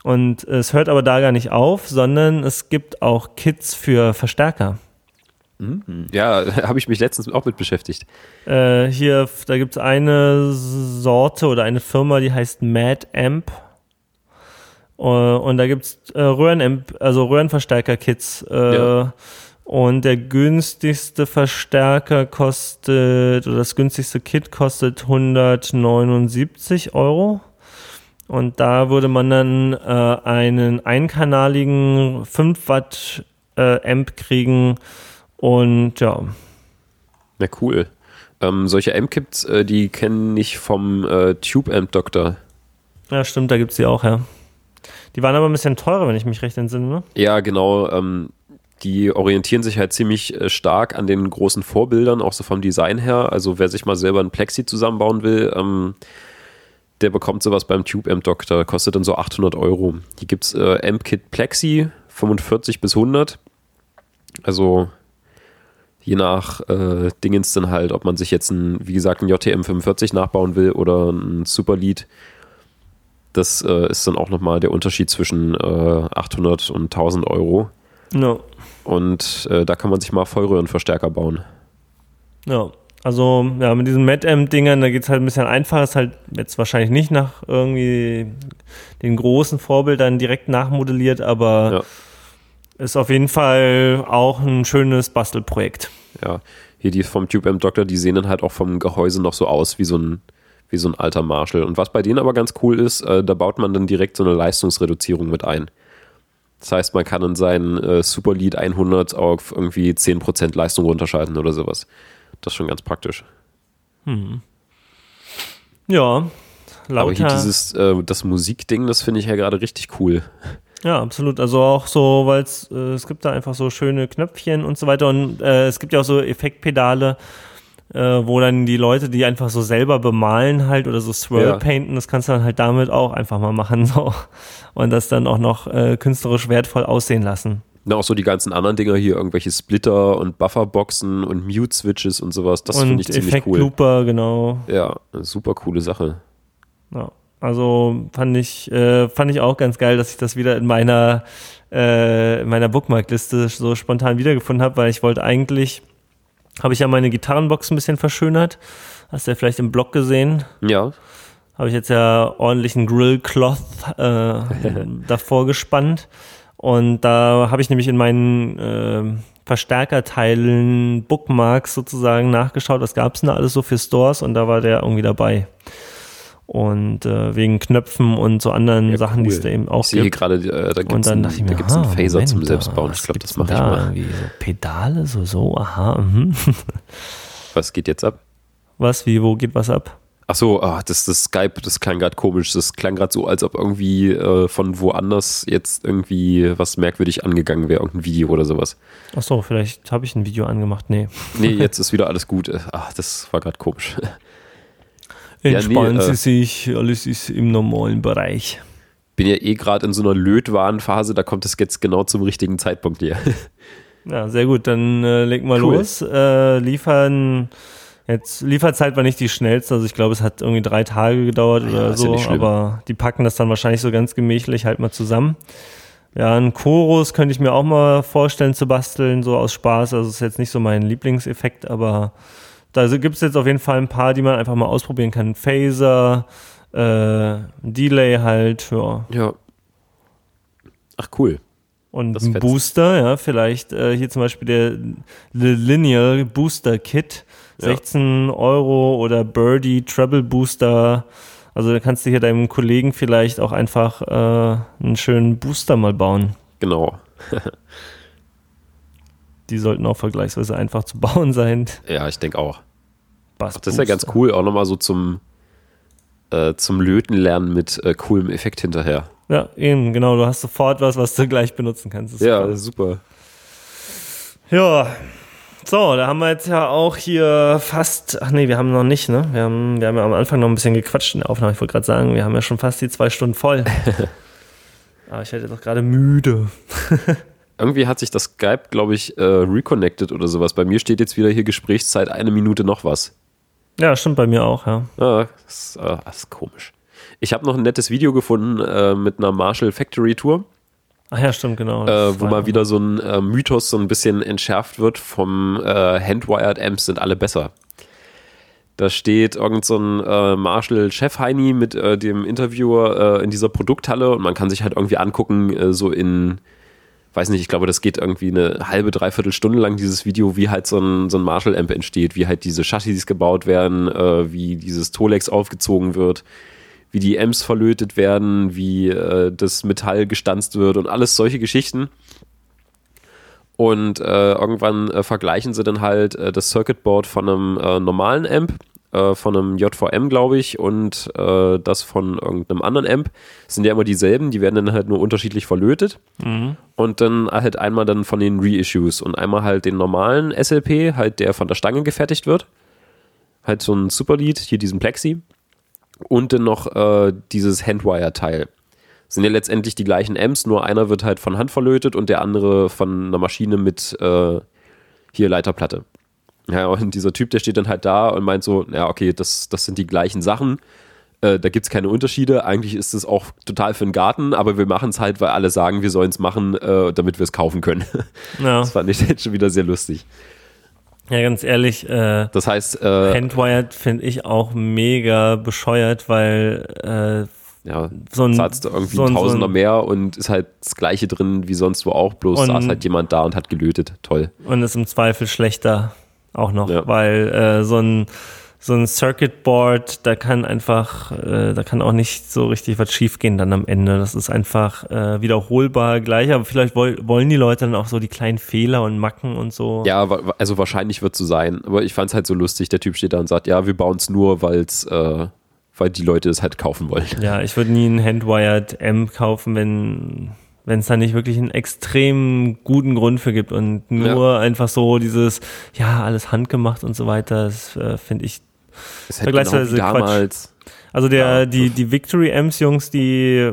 Und es hört aber da gar nicht auf, sondern es gibt auch Kits für Verstärker. Ja, habe ich mich letztens auch mit beschäftigt. Äh, hier, da gibt es eine Sorte oder eine Firma, die heißt Mad Amp. Äh, und da gibt es äh, Röhrenamp, also Röhrenverstärker-Kits. Äh, Ja. Und der günstigste Verstärker kostet, oder das günstigste Kit kostet 179 Euro. Und da würde man dann äh, einen einkanaligen 5 Watt Amp kriegen. Und ja, Na cool. Ähm, solche Amp-Kits, äh, die kennen ich vom äh, Tube-Amp-Doktor. Ja, stimmt, da gibt's die auch, ja. Die waren aber ein bisschen teurer, wenn ich mich recht entsinne, ne? Ja, genau. Ähm, die orientieren sich halt ziemlich äh, stark an den großen Vorbildern, auch so vom Design her. Also wer sich mal selber ein Plexi zusammenbauen will, ähm, der bekommt sowas beim Tube Amp Doktor. Kostet dann so 800 Euro. Hier gibt's äh, Amp Kit Plexi 45 bis 100. Also je nach äh, Dingens dann halt, ob man sich jetzt ein, wie gesagt, ein JTM 45 nachbauen will oder ein Superlead. Das äh, ist dann auch nochmal der Unterschied zwischen äh, 800 und 1000 Euro. No. Und äh, da kann man sich mal Vollröhrenverstärker bauen. Ja. Also, ja, mit diesen Mad-Amp-Dingern, da geht's halt ein bisschen einfacher. Ist halt jetzt wahrscheinlich nicht nach irgendwie den großen Vorbildern direkt nachmodelliert, aber ist auf jeden Fall auch ein schönes Bastelprojekt. Ja, hier die vom Tube Amp Doctor, die sehen dann halt auch vom Gehäuse noch so aus wie so ein, wie so ein alter Marshall. Und was bei denen aber ganz cool ist, äh, da baut man dann direkt so eine Leistungsreduzierung mit ein. Das heißt, man kann in seinen äh, Superlead 100 auf irgendwie 10% Leistung runterschalten oder sowas. Das ist schon ganz praktisch. Ja, lauter. Aber hier dieses, äh, das Musikding, das finde ich ja gerade richtig cool. Ja, absolut. Also auch so, weil es äh, es gibt da einfach so schöne Knöpfchen und so weiter und äh, es gibt ja auch so Effektpedale, äh, wo dann die Leute, die einfach so selber bemalen halt oder so Swirl Ja. painten, das kannst du dann halt damit auch einfach mal machen so und das dann auch noch äh, künstlerisch wertvoll aussehen lassen. Na, auch so die ganzen anderen Dinger hier, irgendwelche Splitter und Bufferboxen und Mute-Switches und sowas, das finde ich ziemlich cool. Effektlooper, genau. Ja, super coole Sache. Ja. Also fand ich, äh, fand ich auch ganz geil, dass ich das wieder in meiner, äh, in meiner Bookmarkliste so spontan wiedergefunden habe, weil ich wollte eigentlich, habe ich ja meine Gitarrenbox ein bisschen verschönert. Hast du ja vielleicht im Blog gesehen. Ja, Habe ich jetzt ja ordentlichen Grillcloth äh, davor gespannt. Und da habe ich nämlich in meinen äh, Verstärkerteilen Bookmarks sozusagen nachgeschaut, was gab es denn da alles so für Stores und da war der irgendwie dabei. Und äh, wegen Knöpfen und so anderen Ja, Sachen, die es cool. da eben auch ich sehe gibt. gerade, äh, da gibt Und es dann einen, dachte ich mir, da gibt's einen aha, Phaser Moment, zum Selbstbauen. Ich glaube, das mache ich da? mal. Irgendwie so Pedale, so, so, aha, mhm. Was geht jetzt ab? Was, wie, wo geht was ab? Ach so, ah, das, das Skype, das klang gerade komisch. Das klang gerade so, als ob irgendwie äh, von woanders jetzt irgendwie was merkwürdig angegangen wäre, irgendein Video oder sowas. Ach so, vielleicht habe ich ein Video angemacht. Nee. Nee, jetzt ist wieder alles gut. Äh, Ach, das war gerade komisch. Ja, nee, Entspannen äh, Sie sich, alles ist im normalen Bereich. Bin ja eh gerade in so einer Lötwarenphase, da kommt es jetzt genau zum richtigen Zeitpunkt hier. Ja, sehr gut, dann äh, leg mal Cool. los. Äh, liefern, jetzt Lieferzeit war nicht die schnellste, also ich glaube, es hat irgendwie drei Tage gedauert Ja, oder ja so, schlimm. aber die packen das dann wahrscheinlich so ganz gemächlich halt mal zusammen. Ja, ein Chorus könnte ich mir auch mal vorstellen zu basteln, so aus Spaß. Also ist jetzt nicht so mein Lieblingseffekt, aber da gibt es jetzt auf jeden Fall ein paar, die man einfach mal ausprobieren kann. Phaser, äh, Delay halt, ja. Ja. Ach, cool. Und Das ein fetzt. Booster, ja, vielleicht äh, hier zum Beispiel der The Linear Booster Kit, Ja. 16 Euro oder Birdie Treble Booster. Also da kannst du hier deinem Kollegen vielleicht auch einfach äh, einen schönen Booster mal bauen. Genau. Die sollten auch vergleichsweise einfach zu bauen sein. Ja, ich denke auch. Bass Das ist ja ganz cool, auch nochmal so zum, äh, zum Löten lernen mit äh, coolem Effekt hinterher. Ja, eben, genau. Du hast sofort was, was du gleich benutzen kannst. Ja, super. super. Ja. So, da haben wir jetzt ja auch hier fast, ach nee, wir haben noch nicht, ne? Wir haben, wir haben ja am Anfang noch ein bisschen gequatscht in der Aufnahme. Ich wollte gerade sagen, wir haben ja schon fast die zwei Stunden voll. Aber ich werde jetzt auch gerade müde. Irgendwie hat sich das Skype, glaube ich, äh, reconnected oder sowas. Bei mir steht jetzt wieder hier Gesprächszeit eine Minute noch was. Ja, stimmt bei mir auch, ja. Ah, das, ist, äh, das ist komisch. Ich habe noch ein nettes Video gefunden äh, mit einer Marshall Factory Tour, Ach ja, stimmt, genau. Äh, wo mal wieder so ein äh, Mythos so ein bisschen entschärft wird vom äh, Handwired Amps sind alle besser. Da steht irgend so ein äh, Marshall Chef Heini mit äh, dem Interviewer äh, in dieser Produkthalle und man kann sich halt irgendwie angucken, so in, weiß nicht, ich glaube, das geht irgendwie eine halbe, dreiviertel Stunde lang, dieses Video, wie halt so ein, so ein Marshall Amp entsteht, wie halt diese Chassis gebaut werden, äh, wie dieses Tolex aufgezogen wird, wie die Amps verlötet werden, wie äh, das Metall gestanzt wird und alles solche Geschichten. Und äh, irgendwann äh, vergleichen sie dann halt äh, das Circuitboard von einem äh, normalen Amp, äh, von einem JVM, glaube ich, und äh, das von irgendeinem anderen Amp. Sind ja immer dieselben, die werden dann halt nur unterschiedlich verlötet. Und dann halt einmal dann von den Reissues und einmal halt den normalen SLP, halt der von der Stange gefertigt wird. Halt so ein Superlead, hier diesen Plexi. Und dann noch äh, dieses Handwire-Teil. Sind ja letztendlich die gleichen Amps, nur einer wird halt von Hand verlötet und der andere von einer Maschine mit äh, hier Leiterplatte. Ja, und dieser Typ, der steht dann halt da und meint so, ja, okay, das, das sind die gleichen Sachen. Äh, da gibt es keine Unterschiede. Eigentlich ist es auch total für den Garten, aber wir machen es halt, weil alle sagen, wir sollen es machen, äh, damit wir es kaufen können. Ja, Das fand ich jetzt schon wieder sehr lustig. ja ganz ehrlich, äh, Das heißt, äh, Handwired finde ich auch mega bescheuert, weil äh, ja, so ein zahlst du irgendwie so ein- Tausender so ein- mehr und ist halt das Gleiche drin wie sonst wo auch, bloß Und- saß halt jemand da und hat gelötet. Toll. und ist im Zweifel schlechter auch noch, Ja. weil äh, so ein so ein Circuit Board, da kann einfach, äh, da kann auch nicht so richtig was schiefgehen dann am Ende. Das ist einfach äh, wiederholbar gleich, aber vielleicht woll, wollen die Leute dann auch so die kleinen Fehler und Macken und so. Ja, also wahrscheinlich wird es so sein, aber ich fand es halt so lustig. Der Typ steht da und sagt, ja, wir bauen es nur, weil es äh, weil die Leute es halt kaufen wollen. Ja, ich würde nie einen Handwired M kaufen, wenn wenn es da nicht wirklich einen extrem guten Grund für gibt und nur ja. einfach so dieses, ja, alles handgemacht und so weiter, das äh, finde ich halt vergleichsweise genau damals. Also der, ja. die, die Victory Amps Jungs, die,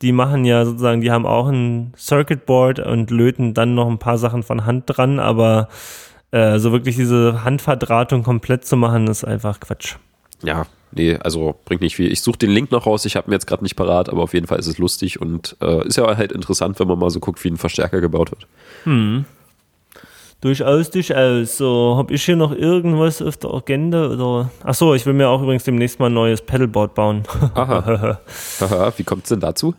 die machen ja sozusagen, die haben auch ein Circuit Board und löten dann noch ein paar Sachen von Hand dran, aber äh, so wirklich diese Handverdrahtung komplett zu machen, ist einfach Quatsch. Ja, nee, also bringt nicht viel. Ich suche den Link noch raus, ich habe mir jetzt gerade nicht parat, aber auf jeden Fall ist es lustig und äh, ist ja halt interessant, wenn man mal so guckt, wie ein Verstärker gebaut wird. Hm. Durchaus, durchaus. So, habe ich hier noch irgendwas auf der Agenda? Oder? Achso, ich will mir auch übrigens demnächst mal ein neues Pedalboard bauen. Aha. Aha. Wie kommt es denn dazu?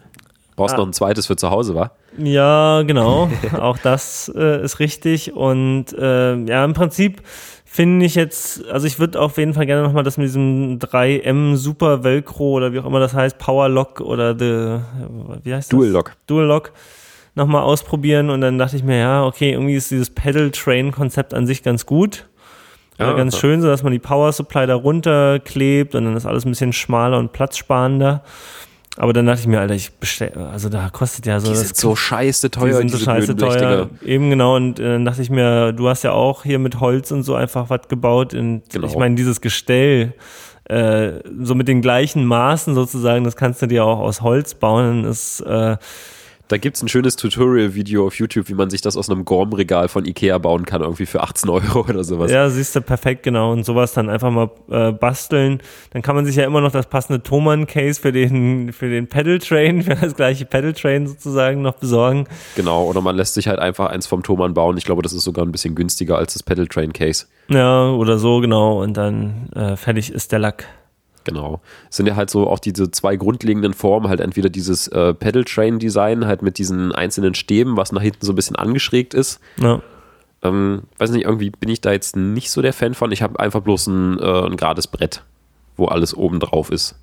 Brauchst ah. noch ein zweites für zu Hause, wa? Ja, genau. auch das äh, ist richtig. Und äh, ja, im Prinzip finde ich jetzt, also ich würde auf jeden Fall gerne nochmal das mit diesem 3M Super Velcro oder wie auch immer das heißt, Power Lock oder the, wie heißt das? Dual Lock. Dual Lock nochmal ausprobieren und dann dachte ich mir, ja, okay, irgendwie ist dieses Pedal Train Konzept an sich ganz gut. Ja, ganz schön, so dass man die Power Supply da runterklebt und dann ist alles ein bisschen schmaler und platzsparender. Aber dann dachte ich mir, Alter, ich bestelle, also da kostet ja so. Die sind so scheiße teuer, die sind so scheiße teuer. Eben genau, und äh, dann dachte ich mir, du hast ja auch hier mit Holz und so einfach was gebaut. Und genau. ich meine, dieses Gestell, äh, so mit den gleichen Maßen sozusagen, das kannst du dir auch aus Holz bauen. ist äh, da gibt es ein schönes Tutorial-Video auf YouTube, wie man sich das aus einem Gorm-Regal von Ikea bauen kann, irgendwie für 18 Euro oder sowas. Ja, siehst du, perfekt, genau. Und sowas dann einfach mal äh, basteln. Dann kann man sich ja immer noch das passende Thomann-Case für den, für den Pedal-Train, für das gleiche Pedal-Train sozusagen noch besorgen. Genau, oder man lässt sich halt einfach eins vom Thomann bauen. Ich glaube, das ist sogar ein bisschen günstiger als das Pedal-Train-Case. Ja, oder so, genau. Und dann äh, fertig ist der Lack. Genau. Es sind ja halt so auch diese zwei grundlegenden Formen, halt entweder dieses äh, Pedal-Train-Design, halt mit diesen einzelnen Stäben, was nach hinten so ein bisschen angeschrägt ist. Ja. Ähm, weiß nicht, irgendwie bin ich da jetzt nicht so der Fan von. Ich habe einfach bloß ein, äh, ein gerades Brett, wo alles oben drauf ist.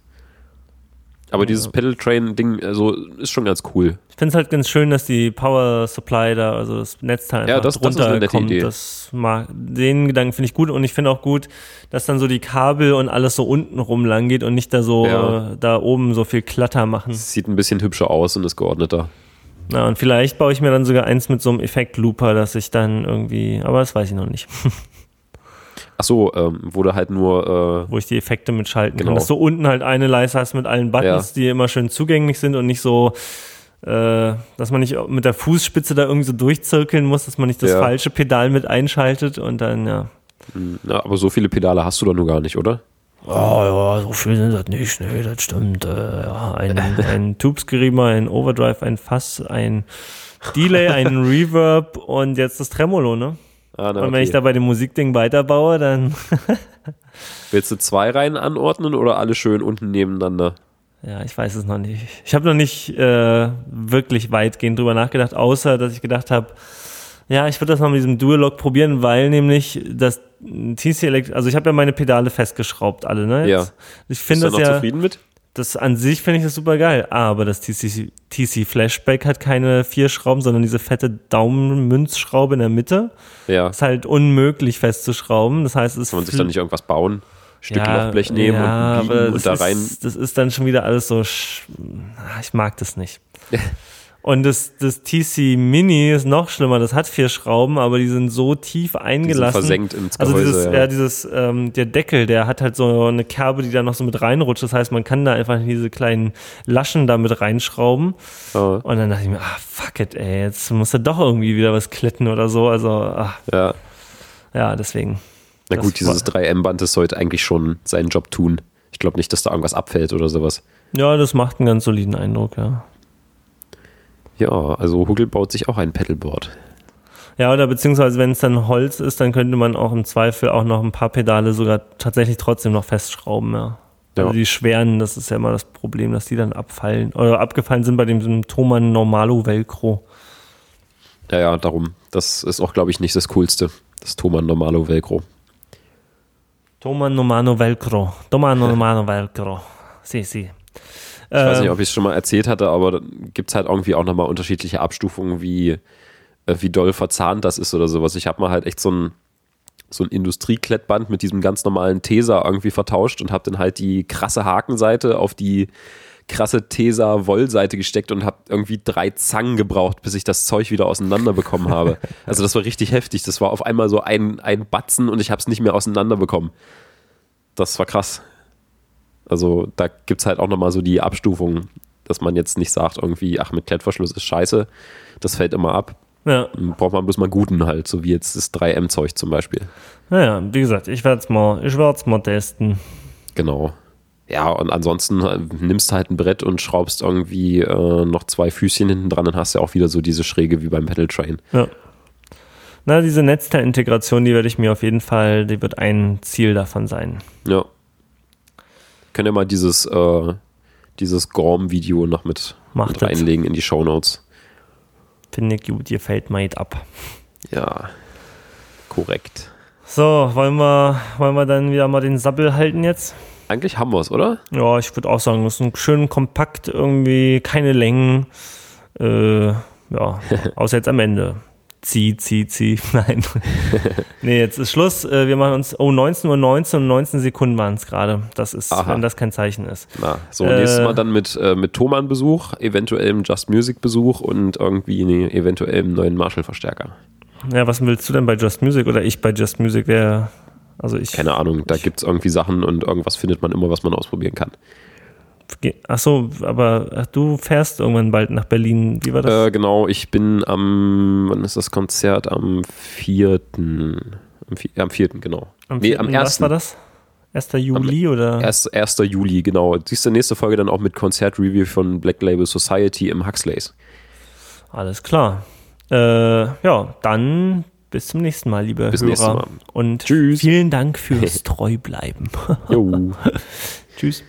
Aber dieses Pedal Train Ding, also ist schon ganz cool. Ich finde es halt ganz schön, dass die Power Supply da, also das Netzteil ja, das, drunter das kommt. Idee. Das mag, den Gedanken finde ich gut und ich finde auch gut, dass dann so die Kabel und alles so unten rum lang geht und nicht da so ja. da oben so viel Klatter machen. Sieht ein bisschen hübscher aus und ist geordneter. Na, und vielleicht baue ich mir dann sogar eins mit so einem Effekt-Looper, dass ich dann irgendwie, aber das weiß ich noch nicht. Ach so, ähm, wo du halt nur. Äh, wo ich die Effekte mitschalten genau. kann. Dass du unten halt eine Leiste hast mit allen Buttons, ja. die immer schön zugänglich sind und nicht so, äh, dass man nicht mit der Fußspitze da irgendwie so durchzirkeln muss, dass man nicht das ja. falsche Pedal mit einschaltet und dann, ja. Hm, na, aber so viele Pedale hast du doch nur gar nicht, oder? Oh ja, so viel sind das nicht, nee, das stimmt. Äh, ja, ein, ein Tubes-Geriemer, ein Overdrive, ein Fass, ein Delay, ein Reverb und jetzt das Tremolo, ne? Ah, na, und wenn okay. ich da bei dem Musikding weiterbaue, dann. Willst du zwei Reihen anordnen oder alle schön unten nebeneinander? Ja, ich weiß es noch nicht. Ich habe noch nicht äh, wirklich weitgehend drüber nachgedacht, außer dass ich gedacht habe, ja, ich würde das mal mit diesem Dual-Lock probieren, weil nämlich das TC Elect, also ich habe ja meine Pedale festgeschraubt, alle, ne? Jetzt. Ja. Ich finde das noch ja. zufrieden mit? Das an sich finde ich das super geil, aber das TC, TC Flashback hat keine vier Schrauben, sondern diese fette Daumenmünzschraube in der Mitte. Ja. Ist halt unmöglich festzuschrauben. Das heißt, es Kann man sich dann nicht irgendwas bauen? Stück ja, Lochblech nehmen ja, und und da rein. Ist, das ist dann schon wieder alles so. Ich mag das nicht. Und das, das TC Mini ist noch schlimmer. Das hat vier Schrauben, aber die sind so tief eingelassen. Versenkt ins Gehäuse. Also dieses, ja, ja dieses, ähm, der Deckel, der hat halt so eine Kerbe, die da noch so mit reinrutscht. Das heißt, man kann da einfach diese kleinen Laschen da mit reinschrauben. Oh. Und dann dachte ich mir, ah, fuck it, ey, jetzt muss er doch irgendwie wieder was kletten oder so. Also, ach. Ja. Ja, deswegen. Na gut, dieses 3M-Band, das sollte eigentlich schon seinen Job tun. Ich glaube nicht, dass da irgendwas abfällt oder sowas. Ja, das macht einen ganz soliden Eindruck, ja. Ja, also Huggel baut sich auch ein Pedalboard. Ja, oder beziehungsweise wenn es dann Holz ist, dann könnte man auch im Zweifel auch noch ein paar Pedale sogar tatsächlich trotzdem noch festschrauben, ja. ja. Also die schweren, das ist ja immer das Problem, dass die dann abfallen oder abgefallen sind bei dem Thomann Normalo Velcro. Ja, ja, darum. Das ist auch, glaube ich, nicht das Coolste. Das Thomann Normalo Velcro. Thomann Normano Velcro. Thomann Normano Velcro. Si, si. Ich weiß nicht, ähm. ob ich es schon mal erzählt hatte, aber gibt es halt irgendwie auch nochmal unterschiedliche Abstufungen, wie, äh, wie doll verzahnt das ist oder sowas. Ich habe mal halt echt so ein, so ein Industrieklettband mit diesem ganz normalen Tesa irgendwie vertauscht und habe dann halt die krasse Hakenseite auf die krasse Tesa-Wollseite gesteckt und habe irgendwie drei Zangen gebraucht, bis ich das Zeug wieder auseinander bekommen habe. Also das war richtig heftig. Das war auf einmal so ein, ein Batzen und ich habe es nicht mehr auseinander bekommen. Das war krass. Also da gibt es halt auch nochmal so die Abstufung, dass man jetzt nicht sagt irgendwie, ach mit Klettverschluss ist scheiße, das fällt immer ab. Ja. Braucht man bloß mal guten halt, so wie jetzt das 3M-Zeug zum Beispiel. Naja, wie gesagt, ich werde es mal, ich werd's mal testen. Genau. Ja, und ansonsten äh, nimmst du halt ein Brett und schraubst irgendwie äh, noch zwei Füßchen hinten dran, dann hast du ja auch wieder so diese Schräge wie beim Pedal Train. Ja. Na, diese Netzteilintegration, die werde ich mir auf jeden Fall, die wird ein Ziel davon sein. Ja. Können ja mal dieses, äh, dieses Gorm-Video noch mit, Macht mit reinlegen in die Shownotes. Finde ich gut, ihr fällt mal ab. Ja, korrekt. So, wollen wir, wollen wir dann wieder mal den Sabbel halten jetzt? Eigentlich haben wir es, oder? Ja, ich würde auch sagen, das ist ein schön kompakt irgendwie, keine Längen. Äh, ja, außer jetzt am Ende. Zieh, zieh, zieh. Nein. nee, jetzt ist Schluss. Äh, Wir machen uns, oh, 19 Uhr 19 und 19 Sekunden waren es gerade. Das ist, Aha. wenn das kein Zeichen ist. Na, so Äh, nächstes Mal dann mit, äh, mit Thomann-Besuch, eventuellem Just Music-Besuch und irgendwie ne, eventuellem neuen Marshall-Verstärker. Ja, was willst du denn bei Just Music oder ich bei Just Music? Wer, also ich. Keine Ahnung, da gibt es irgendwie Sachen und irgendwas findet man immer, was man ausprobieren kann. Ach so, aber ach, du fährst irgendwann bald nach Berlin. Wie war das? Äh, genau, ich bin am, wann ist das Konzert? Am 4. Am, vi- am 4. genau. nee, vierten- am Was 1. war das? 1. Juli oder? Erst, 1. Juli, genau. Siehst du nächste Folge dann auch mit Konzertreview von Black Label Society im Huxleys. Alles klar. Äh, ja, dann bis zum nächsten Mal, liebe Bis Hörer. nächstes Mal. Und Tschüss. vielen Dank fürs Treubleiben. Jo. Tschüss.